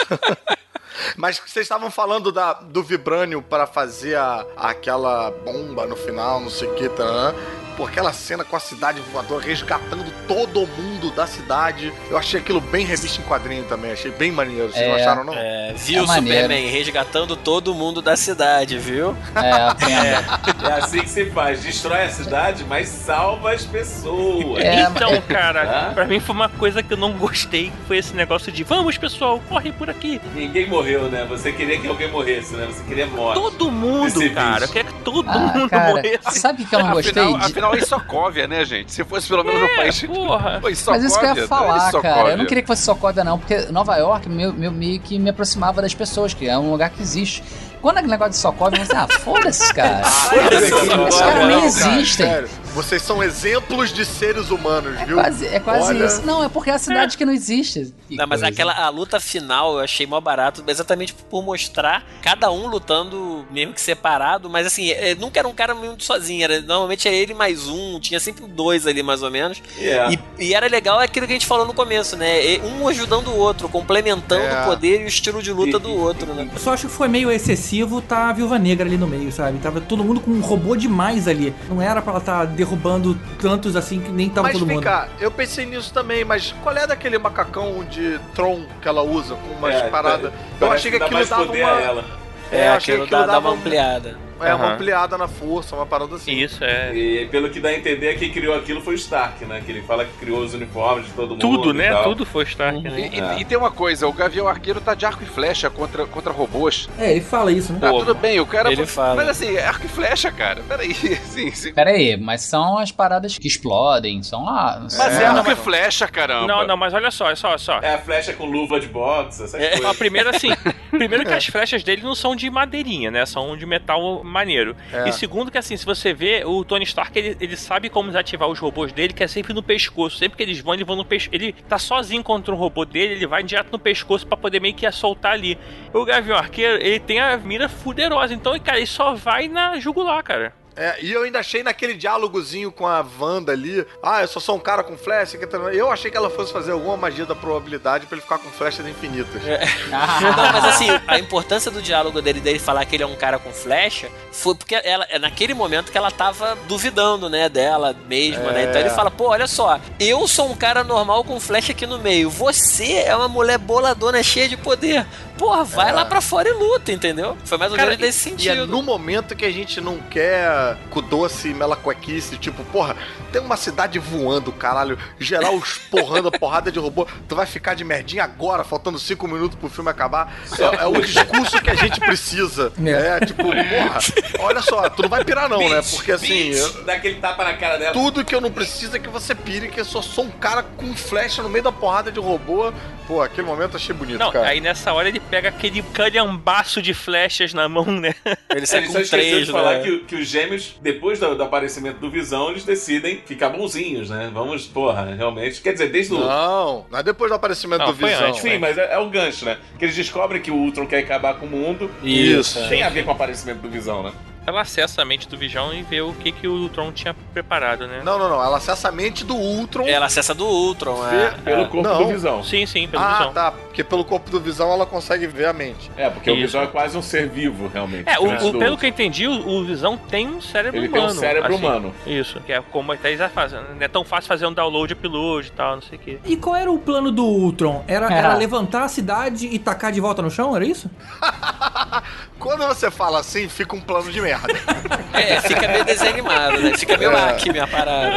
Mas vocês estavam falando da, do Vibrânio para fazer a, aquela bomba no final, não sei o que, tá? Por aquela cena com a cidade voadora resgatando todo mundo da cidade. Eu achei aquilo bem revista em quadrinho também, achei bem maneiro. Vocês É. não acharam, não? É, viu É o maneiro. Superman resgatando todo mundo da cidade, viu? É, aprenda. *laughs* É assim que se faz. Destrói a cidade, mas salva as pessoas. É, então, *laughs* cara, Hã? pra mim foi uma coisa que eu não gostei, que foi esse negócio de vamos, pessoal, corre por aqui. Ninguém morreu, né? Você queria que alguém morresse, né? Você queria morte. Todo mundo, cara. Eu queria que todo Ah, mundo cara, morresse. sabe o que eu não gostei? Afinal, De- afinal, em Sokovia, né, gente? Se fosse pelo menos no país. Porra. Pô, em Mas isso que eu ia falar, né? cara. Eu não queria que fosse Sokovia, não, porque Nova York meu, meu, meio que me aproximava das pessoas, que é um lugar que existe. Quando é negócio de eu falei, ah, foda-se, cara. *laughs* Os caras nem existem. Sério, vocês são exemplos de seres humanos, É viu? quase, é quase Olha, isso. Não, é porque é a cidade que não existe. Que Não, mas aquela a luta final eu achei mó barato, exatamente por mostrar cada um lutando mesmo que separado, mas assim, é, nunca era um cara muito sozinho, era, normalmente era ele mais um, tinha sempre dois ali mais ou menos. É. E, e era legal aquilo que a gente falou no começo, né? Um ajudando o outro, complementando É. o poder e o estilo de luta E- do e- outro, né? Eu só acho que foi meio excessivo tá a Viúva Negra ali no meio, sabe? Tava todo mundo com um robô demais ali. Não era pra ela estar derrubando tantos assim que nem tava Mas todo mundo. cá, eu pensei nisso também, mas qual é daquele macacão de Tron que ela usa com umas É, paradas? parece Eu achei que dá aquilo mais dava uma. É, eu achei aquilo que aquilo uma dava um- ampliada. É, uma ampliada na força, uma parada assim. Isso, é. E pelo que dá a entender, quem criou aquilo foi o Stark, né? Que ele fala que criou os uniformes de todo mundo. Tudo, e né? tal. Tudo foi Stark, E, né? e- É. e tem uma coisa, o Gavião Arqueiro tá de arco e flecha contra, contra robôs. É, ele fala isso, né? Tá, Pô, tudo bem, o cara. ele fala. Mas assim, é arco e flecha, cara. Peraí, *laughs* assim. assim. Pera aí, mas são as paradas que explodem, são lá. Mas é, É, arco mas- e flecha, caramba. Não, não, mas olha só, olha só, olha só. É a flecha com luva de boxe, essas É. coisas. A primeira, assim, *laughs* primeiro que as flechas dele não são de madeirinha, né? São de metal maneiro. É. E segundo que, assim, se você vê, o Tony Stark, ele, ele sabe como desativar os robôs dele, que é sempre no pescoço. Sempre que eles vão, eles vão no pescoço. Ele tá sozinho contra um robô dele, ele vai direto no pescoço pra poder meio que soltar ali. O Gavião Arqueiro, ele tem a mira fuderosa, então, cara, ele só vai na jugular, cara. É, e eu ainda achei naquele diálogozinho com a Wanda ali. Ah, eu só sou um cara com flecha. que Eu achei que ela fosse fazer alguma magia da probabilidade pra ele ficar com flechas infinitas. *laughs* Não, mas assim, a importância do diálogo dele, dele falar que ele é um cara com flecha, foi porque ela, é naquele momento que ela tava duvidando, né, dela mesma, né? Então ele fala, pô, olha só, eu sou um cara normal com flecha aqui no meio, você é uma mulher boladona cheia de poder. Porra, vai lá pra fora e luta, entendeu? Foi mais ou menos nesse E é sentido. no momento que a gente não quer com doce e melacuequice, tipo, porra, tem uma cidade voando, caralho, geral porrando a porrada de robô, tu vai ficar de merdinha agora, faltando cinco minutos pro filme acabar. É, é o discurso que a gente precisa. É, tipo, porra, olha só, tu não vai pirar não, né? Porque assim, eu- Dá aquele tapa na cara dela. tudo que eu não preciso é que você pire, que eu só sou um cara com flecha no meio da porrada de robô. Pô, aquele momento eu achei bonito, Não, cara. aí nessa hora ele pega aquele calhambaço de flechas na mão, né? Ele sai Ele só com três, de falar né? que, o- que os gêmeos, depois do, do aparecimento do Visão, eles decidem ficar bonzinhos, né? Vamos, porra, realmente. Quer dizer, desde o. Não, não é depois do aparecimento Não, do Visão. antes, Sim, mas é, é um gancho, né? Que eles descobrem que o Ultron quer acabar com o mundo. Isso. Tem a ver com o aparecimento do Visão, né? Ela acessa a mente do Visão e vê o que, que o Tron tinha preparado, né? Não, não, não. Ela acessa a mente do Ultron. Ela acessa do Ultron, Vê- é. Pelo é. corpo Não. do Visão. Sim, sim, pelo ah, Visão. tá. Porque pelo corpo do Visão ela consegue ver a mente. É, porque o Isso. Visão é quase um ser vivo, realmente. É, o, o- pelo Ultron. que eu entendi, o, o Visão tem um cérebro Ele tem um humano. cérebro assim. humano. Isso, que é como até eles já fazem. Não é tão fácil fazer um download, upload e tal, não sei o quê. E qual era o plano do Ultron? Era, É. era levantar a cidade e tacar de volta no chão? Era isso? *laughs* Quando você fala assim, fica um plano de merda. *laughs* É, fica meio desanimado, né? Fica meio É. aqui, minha parada.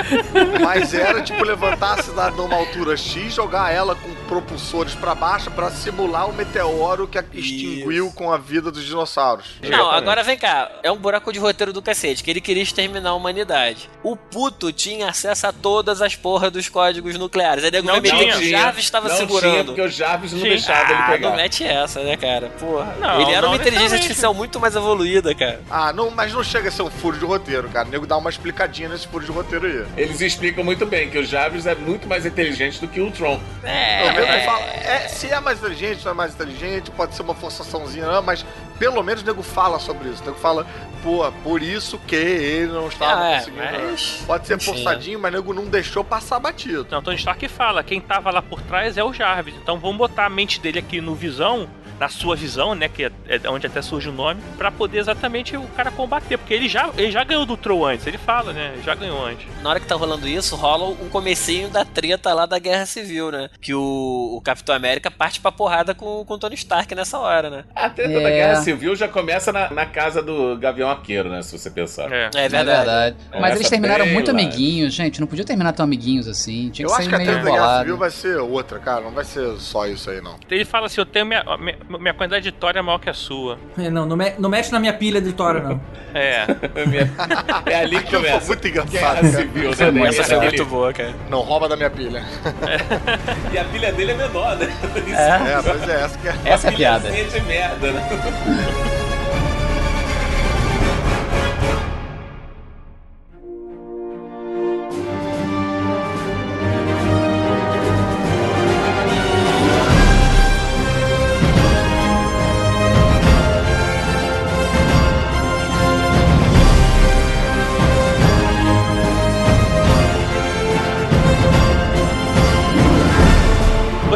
Mas era tipo levantar a cidade numa altura X, jogar ela com propulsores pra baixo pra simular o meteoro que extinguiu com a vida dos dinossauros. Não, agora vem cá. É um buraco de roteiro do cacete, que ele queria exterminar a humanidade. O puto tinha acesso a todas as porras dos códigos nucleares. Aí nego Não tinha. que o Jarvis estava não segurando. Tinha, porque o Jarvis não Sim. deixava ele Ah, pegar. não mete essa, né, cara? Porra. Não, ele era não uma inteligência artificial muito mais evoluída, cara. Ah, não, mas não chega a ser um furo de roteiro, cara. O nego dá uma explicadinha nesse furo de roteiro aí. Eles explicam muito bem que o Jarvis é muito mais inteligente do que o Tron. Não, fala, é, se é mais inteligente, não é mais inteligente, pode ser uma forçaçãozinha, não, mas pelo menos o nego fala sobre isso. O nego fala, pô, por isso que ele não estava Ah, é, conseguindo. mas- Pode ser Enfim, forçadinho, mas o nego não deixou passar batido. Não, Tony Stark fala, quem tava lá por trás é o Jarvis. Então vamos botar a mente dele aqui no Visão, na sua visão, né, que é, é onde até surge o nome, pra poder exatamente o cara combater, porque ele já, ele já ganhou do Troll antes, ele fala, né, já ganhou antes. Na hora que tá rolando isso, rola o comecinho da treta lá da Guerra Civil, né? Que o, o Capitão América parte pra porrada com, com o Tony Stark nessa hora, né? A treta da Guerra Civil já começa na, na casa do Gavião Arqueiro, né? Se você pensar. É, É verdade. Mas Começa eles terminaram muito lá. amiguinhos, gente. Não podia terminar tão amiguinhos assim. Tinha que Eu ser acho que a meio treta da Guerra. Civil vai ser outra, cara. Não vai ser só isso aí, não. Ele fala assim, eu tenho minha, minha, minha quantidade de Thor é maior que a sua. É, não, não, me- não mexe na minha pilha de Tora, não. *laughs* É. *laughs* É ali que começa. muito engraçado, Guerra. Civil, né? Essa aquele- muito boa, cara. Não rouba da minha pilha. *laughs* E a pilha dele é menor, né? É, pois é, essa que é. Essa é a piada. Pilha de merda, né?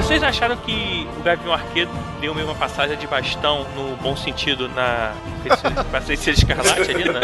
Vocês acharam que Gavião Arqueiro deu meio uma passagem de bastão no bom sentido na feiticeira- escarlate ali, né?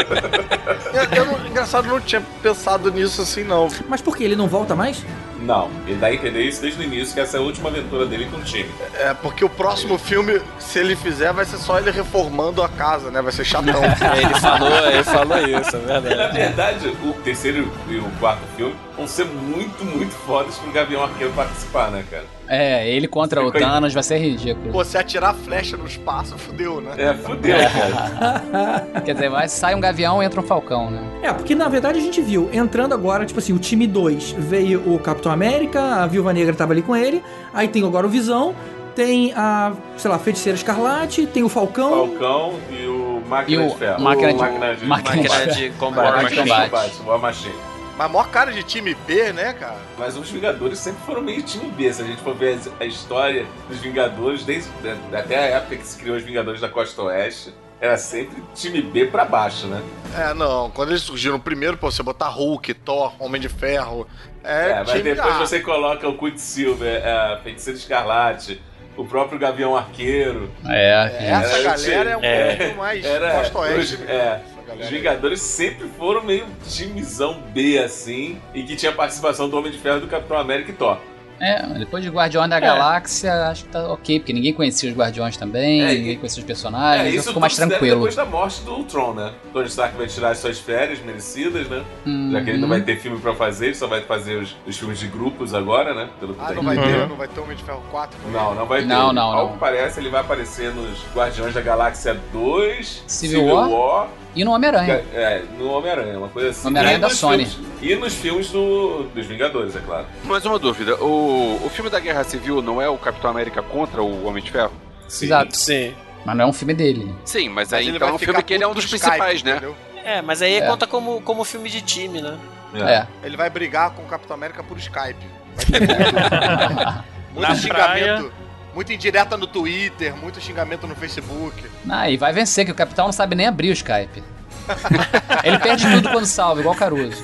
Eu, eu não- engraçado, eu não tinha pensado nisso assim, não. Mas por que? Ele não volta mais? Não, ele dá a entender isso desde o início, que essa é a última aventura dele com o time. É, porque o próximo filme, se ele fizer, vai ser só ele reformando a casa, né? Vai ser chatão. *laughs* Ele falou, ele falou isso, é E, na verdade. verdade, o terceiro e o quarto filme vão ser muito, muito fodas pro Gavião Arqueiro participar, né, cara? É, ele contra o Thanos vai ser ridículo. Pô, se atirar flecha no espaço, fudeu, né? É, fudeu, cara. *laughs* Quer dizer, vai, sai um gavião e entra um falcão, né? É, porque na verdade a gente viu, entrando agora, tipo assim, o time 2 veio o Capitão América, a Viúva Negra tava ali com ele, aí tem agora o Visão, tem a, sei lá, Feiticeira Escarlate, tem o Falcão. Falcão e o Máquina E o de Ferro. Máquina O de- Máquina de, Máquina Máquina de combate. War Machine. Combate. Combate, War Machine. Mas maior cara de time B, né, cara? Mas os Vingadores sempre foram meio time B. Se a gente for ver a história dos Vingadores, desde até a época que se criou os Vingadores da Costa Oeste, era sempre time B pra baixo, né? É, não. Quando eles surgiram primeiro, pô, você botar Hulk, Thor, Homem de Ferro. É, É, mas time depois A. você coloca o Quicksilver, a Feiticeira Escarlate, o próprio Gavião Arqueiro. É, Essa Era galera é um É. pouco mais Era, Costa Oeste. é, Os galera aí. Vingadores sempre foram meio timezão B, assim, e que tinha participação do Homem de Ferro, do Capitão América e Thor. É, depois de Guardiões da Galáxia, acho que tá ok, porque ninguém conhecia os Guardiões também, É, ninguém conhecia os personagens, é, isso ficou mais tranquilo. depois da morte do Ultron, né? Tony Stark vai tirar as suas férias merecidas, né? Já que ele não Uhum. vai ter filme pra fazer, ele só vai fazer os, os filmes de grupos agora, né? Pelo que Ah, tem não vai ter, não vai ter Homem de Ferro 4? Não, não vai ter. Não, não, Ao não. que parece, ele vai aparecer nos Guardiões da Galáxia 2, Civil War. E no Homem-Aranha. É, no Homem-Aranha, uma coisa assim. Homem-Aranha da Sony. filmes- e nos filmes do, dos Vingadores, é claro. Mais uma dúvida: o, o filme da Guerra Civil não é o Capitão América contra o Homem de Ferro? Sim. Exato. Sim. Mas não é um filme dele. Sim, mas, Mas aí ele então é um filme que ele é um dos do principais, Skype, né? entendeu? É, mas aí É. conta como, como filme de time, né? É. Ele vai brigar com o Capitão América por Skype. *laughs* Vai ter *laughs* Na xingamento. Muito indireta no Twitter, muito xingamento no Facebook. Ah, e vai vencer, que o capitão não sabe nem abrir o Skype. *laughs* Ele perde tudo quando salva, igual Caruso.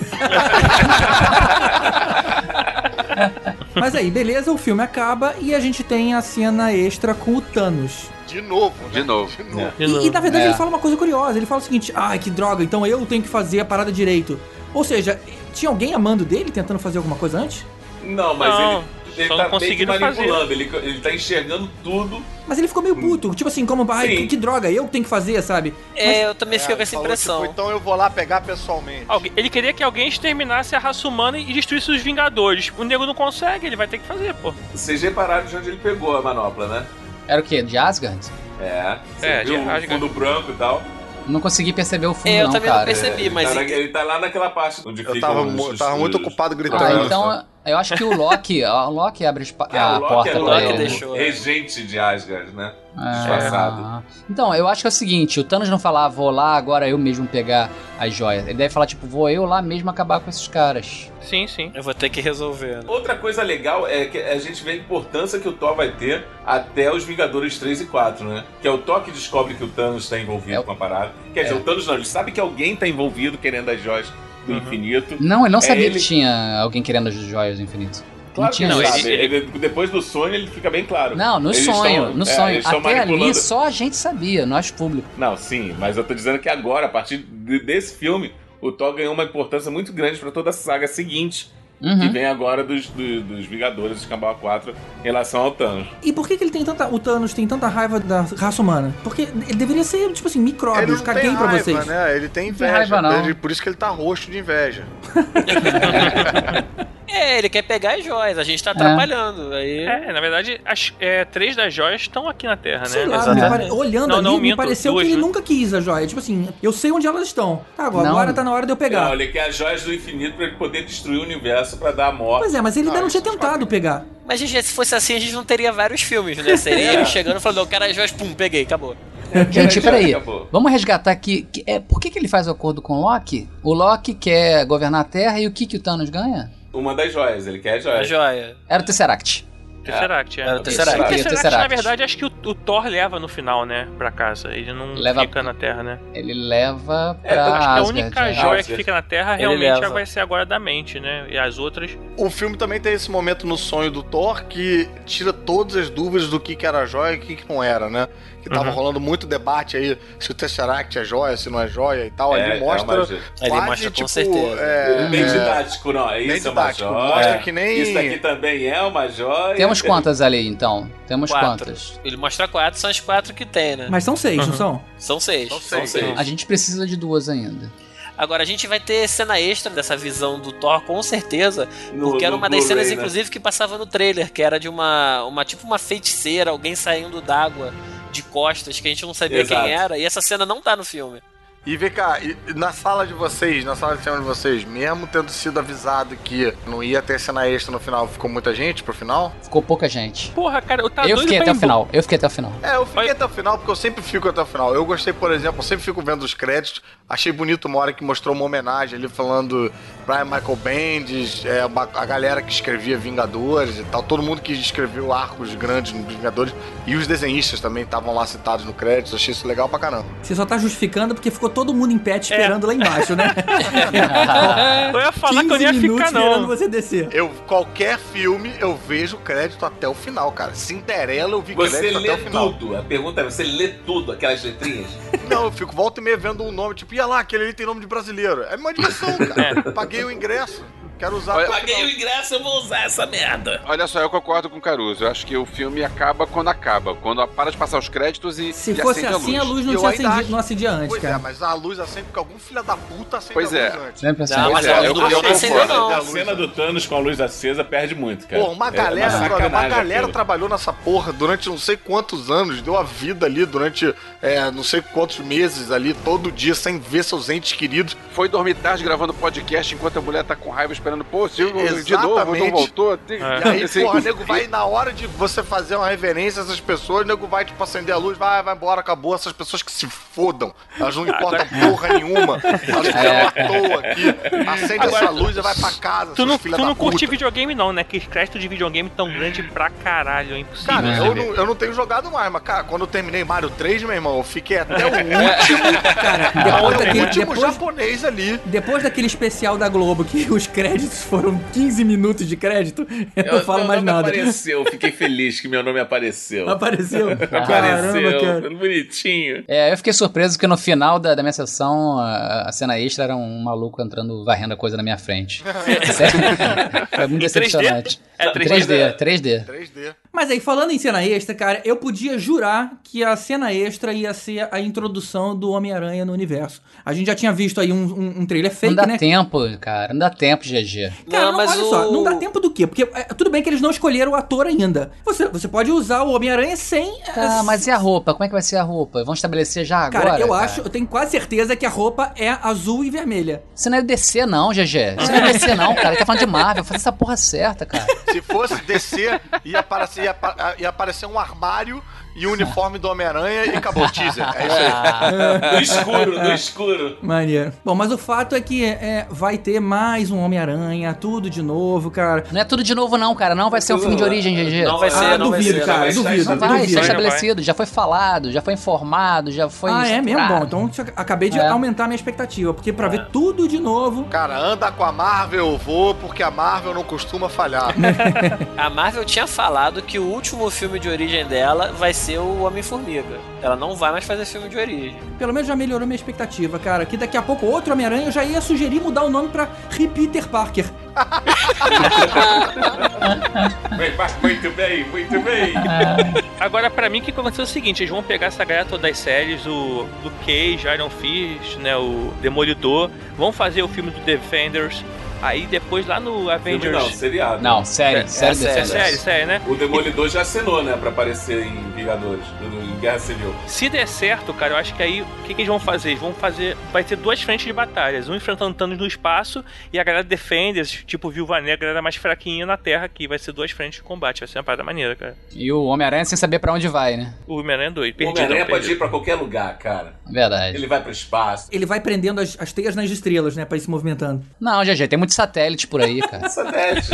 Mas aí, beleza, o filme acaba e a gente tem a cena extra com o Thanos. De novo, né? De novo. De novo. E, e, na verdade É. ele fala uma coisa curiosa, ele fala o seguinte, ai que droga, então eu tenho que fazer a parada direito. Ou seja, tinha alguém amando dele, tentando fazer alguma coisa antes? Não, mas Não, ele, ele só tá não conseguiram manipulando, ele, ele tá enxergando tudo. Mas ele ficou meio puto, tipo assim, como, ai, que, que droga, eu tenho que fazer, sabe? É, eu também fiquei É, com essa falou, impressão. tipo, então eu vou lá pegar pessoalmente. Ele queria que alguém exterminasse a raça humana e destruísse os Vingadores. O nego não consegue, ele vai ter que fazer, pô. Vocês repararam de onde ele pegou a manopla, né? Era o quê? De Asgard? É. Você É, viu de o rasga. fundo branco e tal? Não consegui perceber o fundo, É, eu não, também não cara. percebi. ele, mas tá na- ele- ele tá lá naquela parte onde Eu tava, os- tava muito os- ocupado Ah, gritando. então, Eu acho que o Loki, o Loki abre É, a Loki porta é pra o Loki ele. deixou. regente de Asgard, né? Disfarçado. Então, eu acho que é o seguinte, o Thanos não falar, vou lá agora eu mesmo pegar as joias. Ele deve falar, tipo, vou eu lá mesmo acabar com esses caras. Sim, sim. Eu vou ter que resolver. né? Outra coisa legal é que a gente vê a importância que o Thor vai ter até os Vingadores 3 e 4, né? Que é o Thor que descobre que o Thanos está envolvido É o- com a parada. Quer dizer, É. o Thanos não, ele sabe que alguém está envolvido querendo as joias do infinito. Não, ele não É sabia ele- que tinha alguém querendo as joias do infinito. Claro não tinha que ele isso. sabe. Ele- depois do sonho ele fica bem claro. Não, no Eles sonho, estão- no é, sonho. Até ali só a gente sabia, nós público. Não, sim, mas eu tô dizendo que agora, a partir de- desse filme, o Thor ganhou uma importância muito grande pra toda a saga seguinte. Que Uhum. vem agora dos, do- dos Vingadores de Cambau 4 em relação ao Thanos. E por que, que ele tem tanta. O Thanos tem tanta raiva da raça humana? Porque ele deveria ser, tipo assim, Ele micróbios. não Caguei tem pra raiva, vocês. né? Ele tem tem inveja. raiva, não. Ele- por isso que ele tá roxo de inveja. *laughs* *laughs* É, ele quer pegar as joias, a gente tá atrapalhando. Aí... É, na verdade, as é, três das joias estão aqui na Terra, Sei né? lá, pare- olhando Não, ali, não, me minto, pareceu duas, que ele né? nunca quis a joia. Tipo assim, eu sei onde elas estão. Tá, agora, Não. agora tá na hora de eu pegar. Não, ele quer as joias do infinito pra ele poder destruir o universo pra dar a morte. Pois é, mas ele ainda Ah, não tinha tentado pegar. Mas, gente, se fosse assim, a gente não teria vários filmes, né? Seria ele chegando e falando, eu quero as joias, pum, peguei, acabou. Gente, Já peraí. Vamos resgatar aqui. que- é, por que, que ele faz o acordo com o Loki? O Loki quer governar a Terra e o que, que o Thanos ganha? Uma das joias, ele quer A joias. joia. Era o Tesseract. Tesseract, é. Era o O Tesseract. Isso, Tesseract, na verdade, acho que o, o Thor leva no final, né? Pra casa. Ele não Leva- fica na Terra, né? Ele leva É, pra Acho que a Asgard. única é. joia que Asgard. fica na Terra Ele realmente leva. vai ser agora da mente, né? E as outras. O filme também tem esse momento no sonho do Thor que tira todas as dúvidas do que, que era joia e o que, que não era, né? Que tava Uhum. rolando muito debate aí se o Tesseract é joia, se não é joia e tal. É, Ele é mostra. uma. Ele quase, mostra com tipo, certeza. É, Bem é, didático, não. bem Isso é uma didático. joia. Mostra que nem- Isso daqui também é uma joia. Temos quantas ali, então? Temos Quatro. quantas? Ele mostra quatro, são as quatro que tem, né? Mas são seis, Uhum. não são? São seis. São São seis. seis. A gente precisa de duas ainda. Agora, a gente vai ter cena extra dessa visão do Thor, com certeza. No- porque era uma das cenas, né? inclusive, que passava no trailer, que era de uma, uma tipo uma feiticeira, alguém saindo d'água de costas, que a gente não sabia Exato. quem era, e essa cena não tá no filme. E vem cá, na sala de vocês, na sala de cinema de vocês, mesmo tendo sido avisado que não ia ter cena extra no final, ficou muita gente pro final? Ficou pouca gente. Porra, cara, eu tá eu fiquei até o final. Eu fiquei até o final. É, eu fiquei Olha- até o final, porque eu sempre fico até o final. Eu gostei, por exemplo, eu sempre fico vendo os créditos. Achei bonito uma hora que mostrou uma homenagem ali falando Brian Michael Bendis, é, a galera que escrevia Vingadores e tal. Todo mundo que escreveu arcos grandes nos Vingadores. E os desenhistas também estavam lá citados no crédito. Achei isso legal pra caramba. Você só tá justificando porque ficou todo mundo em pé te esperando lá embaixo, né? *laughs* Eu ia falar que eu não ia 15 minutos ficar, esperando não. você descer. Eu, qualquer filme, eu vejo crédito até o final, cara. Cinderela, eu vi Você crédito lê até o final. tudo. A pergunta é: você lê tudo, aquelas letrinhas? *laughs* Não, eu fico volta e meia vendo um nome, tipo, ia lá, aquele ali tem nome de brasileiro. É uma diversão, *laughs* cara. Paguei o ingresso. Quero usar Olha, Paguei final. o ingresso, eu vou usar essa merda. Olha só, eu concordo com o Caruso. Eu acho que o filme acaba quando acaba. Quando para de passar os créditos e, Se e fosse acende assim, a luz não Eu tinha ainda acendido, acho- não acendia antes, Pois é, cara. mas a luz acende porque algum filho da puta acende Pois a luz é. antes. Sempre assim. Não, mas é, a luz eu- do eu não acendeu, concordo. não. A cena do Thanos com a luz acesa perde muito, cara. Pô, uma É galera, uma brother, uma galera aquilo. trabalhou nessa porra durante não sei quantos anos, deu a vida ali durante é, não sei quantos meses ali, todo dia, sem ver seus entes queridos. Foi dormir tarde gravando podcast enquanto a mulher tá com raiva esperando, pô, Silvio, de novo, Exatamente. não voltou. Tem- E aí, Assim, porra, nego vai, na hora de você fazer uma reverência a essas pessoas, nego vai, tipo, acender a luz, vai, vai embora, acabou. Essas pessoas que se fodam. Elas não importam porra nenhuma. Elas fizeram à toa aqui. Acende Agora, essa luz e vai pra casa, Tu não, tu da não curte videogame, não, né? Que crédito de videogame tão grande pra caralho, é impossível. Cara, eu não, eu não tenho jogado mais, mas, cara, quando eu terminei Mario 3, meu irmão, eu fiquei até o *laughs* último. Cara, o depois daquele, último depois, japonês ali. depois daquele especial da Globo que os créditos foram 15 minutos de crédito, *laughs* eu não falo meu mais nome nada. apareceu, fiquei feliz que meu nome apareceu. Apareceu. *laughs* Caramba, Apareceu, cara. bonitinho. É, eu fiquei surpreso que no final da, da minha sessão, a, a cena extra era um maluco entrando, varrendo a coisa na minha frente. *laughs* Sério? Foi muito Em 3D? decepcionante. É 3D, 3D. 3D. Mas aí, falando em cena extra, cara, eu podia jurar que a cena extra ia ser a introdução do Homem-Aranha no universo. A gente já tinha visto aí um, um, um trailer fake, não dá né? tempo, cara. Não dá tempo, GG. Cara, Não, não, mas olha o- só, não dá tempo do quê? Porque é, tudo bem que eles não escolheram o ator ainda. Você, você pode usar o Homem-Aranha sem. é, Ah, mas e a roupa? Como é que vai ser a roupa? Vão estabelecer já Cara, agora? eu acho, eu tenho quase certeza que a roupa é azul e vermelha. Você não é DC, não, GG. Você não é DC, não, cara. Ele tá falando de Marvel. Faz essa porra certa, cara. Se fosse descer, ia aparecer, ia aparecer um armário e o uniforme do Homem-Aranha e acabou o teaser. É isso aí. No escuro, no escuro. Maneiro. Bom, mas o fato é que é, vai ter mais um Homem-Aranha, tudo de novo, cara. Não é tudo de novo, não, cara. Não vai ser um filme de origem, GG. Não vai ser, ah, não vai duvido, ser. cara, vai ser. duvido. Não vai, duvido. isso é Vai, não estabelecido, já foi falado, já foi informado, já foi. Ah, é mesmo? Bom, então acabei de É. aumentar minha expectativa, porque pra ver tudo de novo. Cara, anda com a Marvel, eu vou, porque a Marvel não costuma falhar. *laughs* A Marvel tinha falado que o último filme de origem dela vai ser o Homem-Formiga. Ela não vai mais fazer filme de origem. Pelo menos já melhorou minha expectativa, cara. Que daqui a pouco outro Homem-Aranha eu já ia sugerir mudar o nome pra Repeater Parker. Muito bem, muito bem. *laughs* Agora, pra mim, o que aconteceu é o seguinte: eles vão pegar essa galera todas das séries, o Luke Cage, Iron Fist, né, o Demolidor, vão fazer o filme do Defenders, aí depois lá no Avengers. Não, seriado. Não, sério, É, sério, é sério, Defenders. Sério, sério, né? O Demolidor já assinou, né, pra aparecer em Vingadores, no- em Guerra Civil. Se der certo, cara, eu acho que aí o que, que eles vão fazer? Eles vão fazer. Vai ter duas frentes de batalhas. Um enfrentando Thanos no espaço e a galera Defenders, tipo Viúva Negra, era mais fraquinha na Terra aqui. Vai ser duas frentes de combate. Vai ser uma parada maneira, cara. E o Homem-Aranha sem saber pra onde vai, né? O Homem-Aranha 2, O perdido. Homem-Aranha pode ir pra qualquer lugar, cara. Verdade. Ele vai pro espaço. Ele vai prendendo as, as teias nas estrelas, né? Pra ir se movimentando. Não, GG, tem muitos satélites por aí, cara. *laughs* Satélite.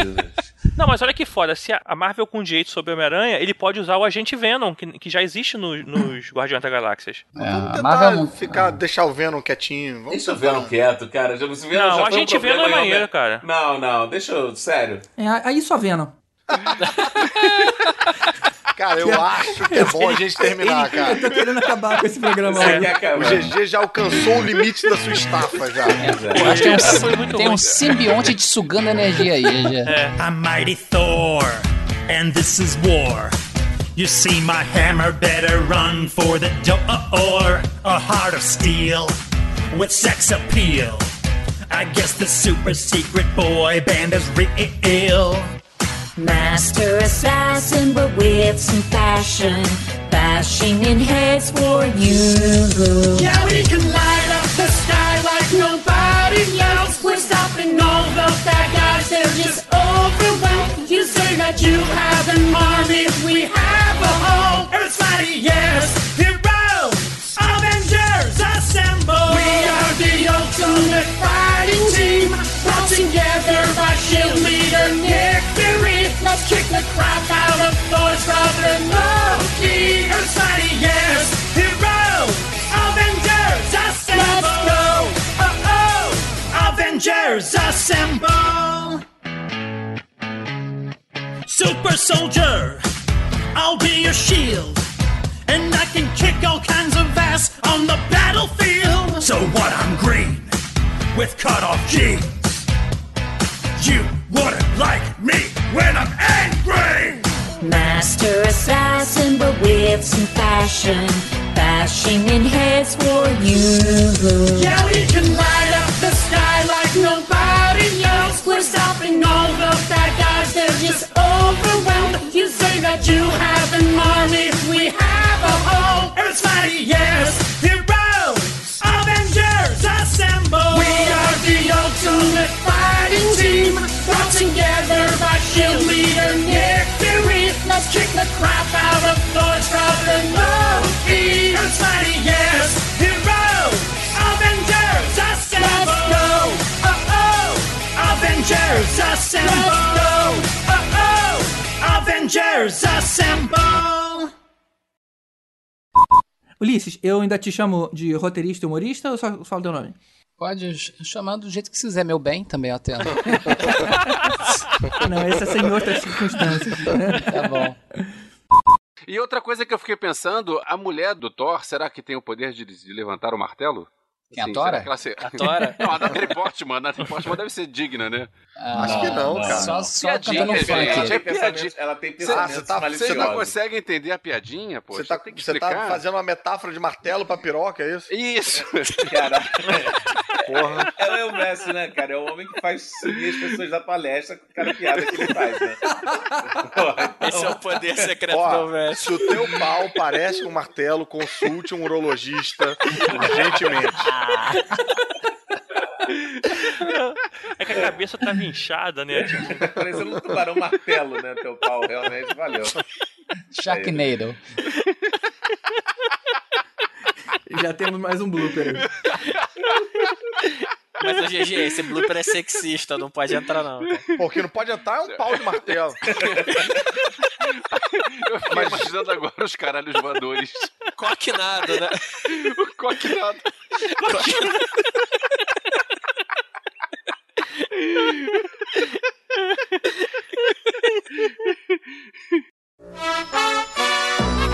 Não, mas olha que foda. Se a- Marvel com direito sobre o Homem-Aranha, ele pode usar o Agente Venom, que, que já existe no- nos Guardiões da Galáxias. É, Vamos Marvel não- ficar, deixar o Venom quietinho. Vamos Deixa o. Venom quieto, cara. Já, você Venom Não, já a um gente problema Venom é maneiro, cara. Não, não, deixa eu. Sério. É, aí só Venom. *laughs* Cara, *laughs* eu acho que é bom a gente terminar, cara. *laughs* Eu tô querendo acabar com esse programa hoje. O GG já alcançou o limite da sua estafa já. Eu acho que foi um, muito tem um simbionte te sugando energia aí, GG. I'm mighty Thor, and this is war. You see, my hammer better run for the door. A heart of steel with sex appeal. I guess the super secret boy band is real. Master assassin, but with some fashion. Bashing in heads for you. Yeah, we can light up the sky like nobody else. We're stopping all the bad guys, they're just overwhelmed. You say that you have an army, we have a home. Mighty, yes, heroes, Avengers assemble. We are the ultimate fighting team, brought together by Shield leader Nick Fury. The crap out of Thor's brother Loki. Mighty, yes, heroes, Avengers assemble. Let's go. Oh oh, Avengers assemble. Super soldier, I'll be your shield. And I can kick all kinds of ass on the battlefield. So what? I'm green with cut off jeans. You wouldn't like me when I'm angry. Master assassin, but with some fashion. Bashing in heads for you. Yeah, we can light up the sky like nobody else. We're stopping all the bad guys, they're just overwhelmed. You say that you have an army, we have a home. Mighty, yes, heroes, Avengers assemble. We are the ultimate fighting team, brought together by Shield leader Nick Fury. Let's kick the crap out of Thor's brother Loki. Earth's mighty, yes, heroes, Avengers assemble. Let's go. Oh oh, Avengers assemble. Let's go. Oh oh, Avengers assemble. Ulisses, eu ainda te chamo de roteirista e humorista ou só falo teu nome? Pode ch- chamar do jeito que quiser, meu bem, também atendo. *laughs* *laughs* Não, esse é sem outras circunstâncias. *laughs* Tá bom. E outra coisa que eu fiquei pensando, a mulher do Thor, será que tem o poder de, de levantar o martelo? Quem, a Assim, Tora? será que ela se- A Tora? *laughs* Não, a Natalie Portman. A Natalie Portman deve ser digna, né? Ah, Acho que não, cara. Só, só Piadinha, cantando gente. funk. É Ela tem piadinha. pensamentos, Ah, você tá- Você não consegue entender a piadinha, pô? Você tá, tem que você tá fazendo uma metáfora de martelo pra piroca, é isso? Isso. *laughs* Cara, Porra. ela é o Messi, né, cara? É o homem que faz sumir as pessoas da palestra com cada piada que ele faz, né? Porra, então- Esse é o poder secreto Ó, do Messi. se o teu pau parece um martelo, consulte um urologista urgentemente. *laughs* É que a cabeça tava inchada, né? Tipo, Tá parecendo um tubarão martelo, né? Teu pau, realmente, valeu. Sharknado. Já temos mais um blooper. Mas o GG, esse blooper é sexista, não pode entrar não. Porque não pode entrar é um pau de martelo. Eu fiquei imaginando agora os caralhos voadores. Coquinado, né? O coquinado. Ha ha ha ha!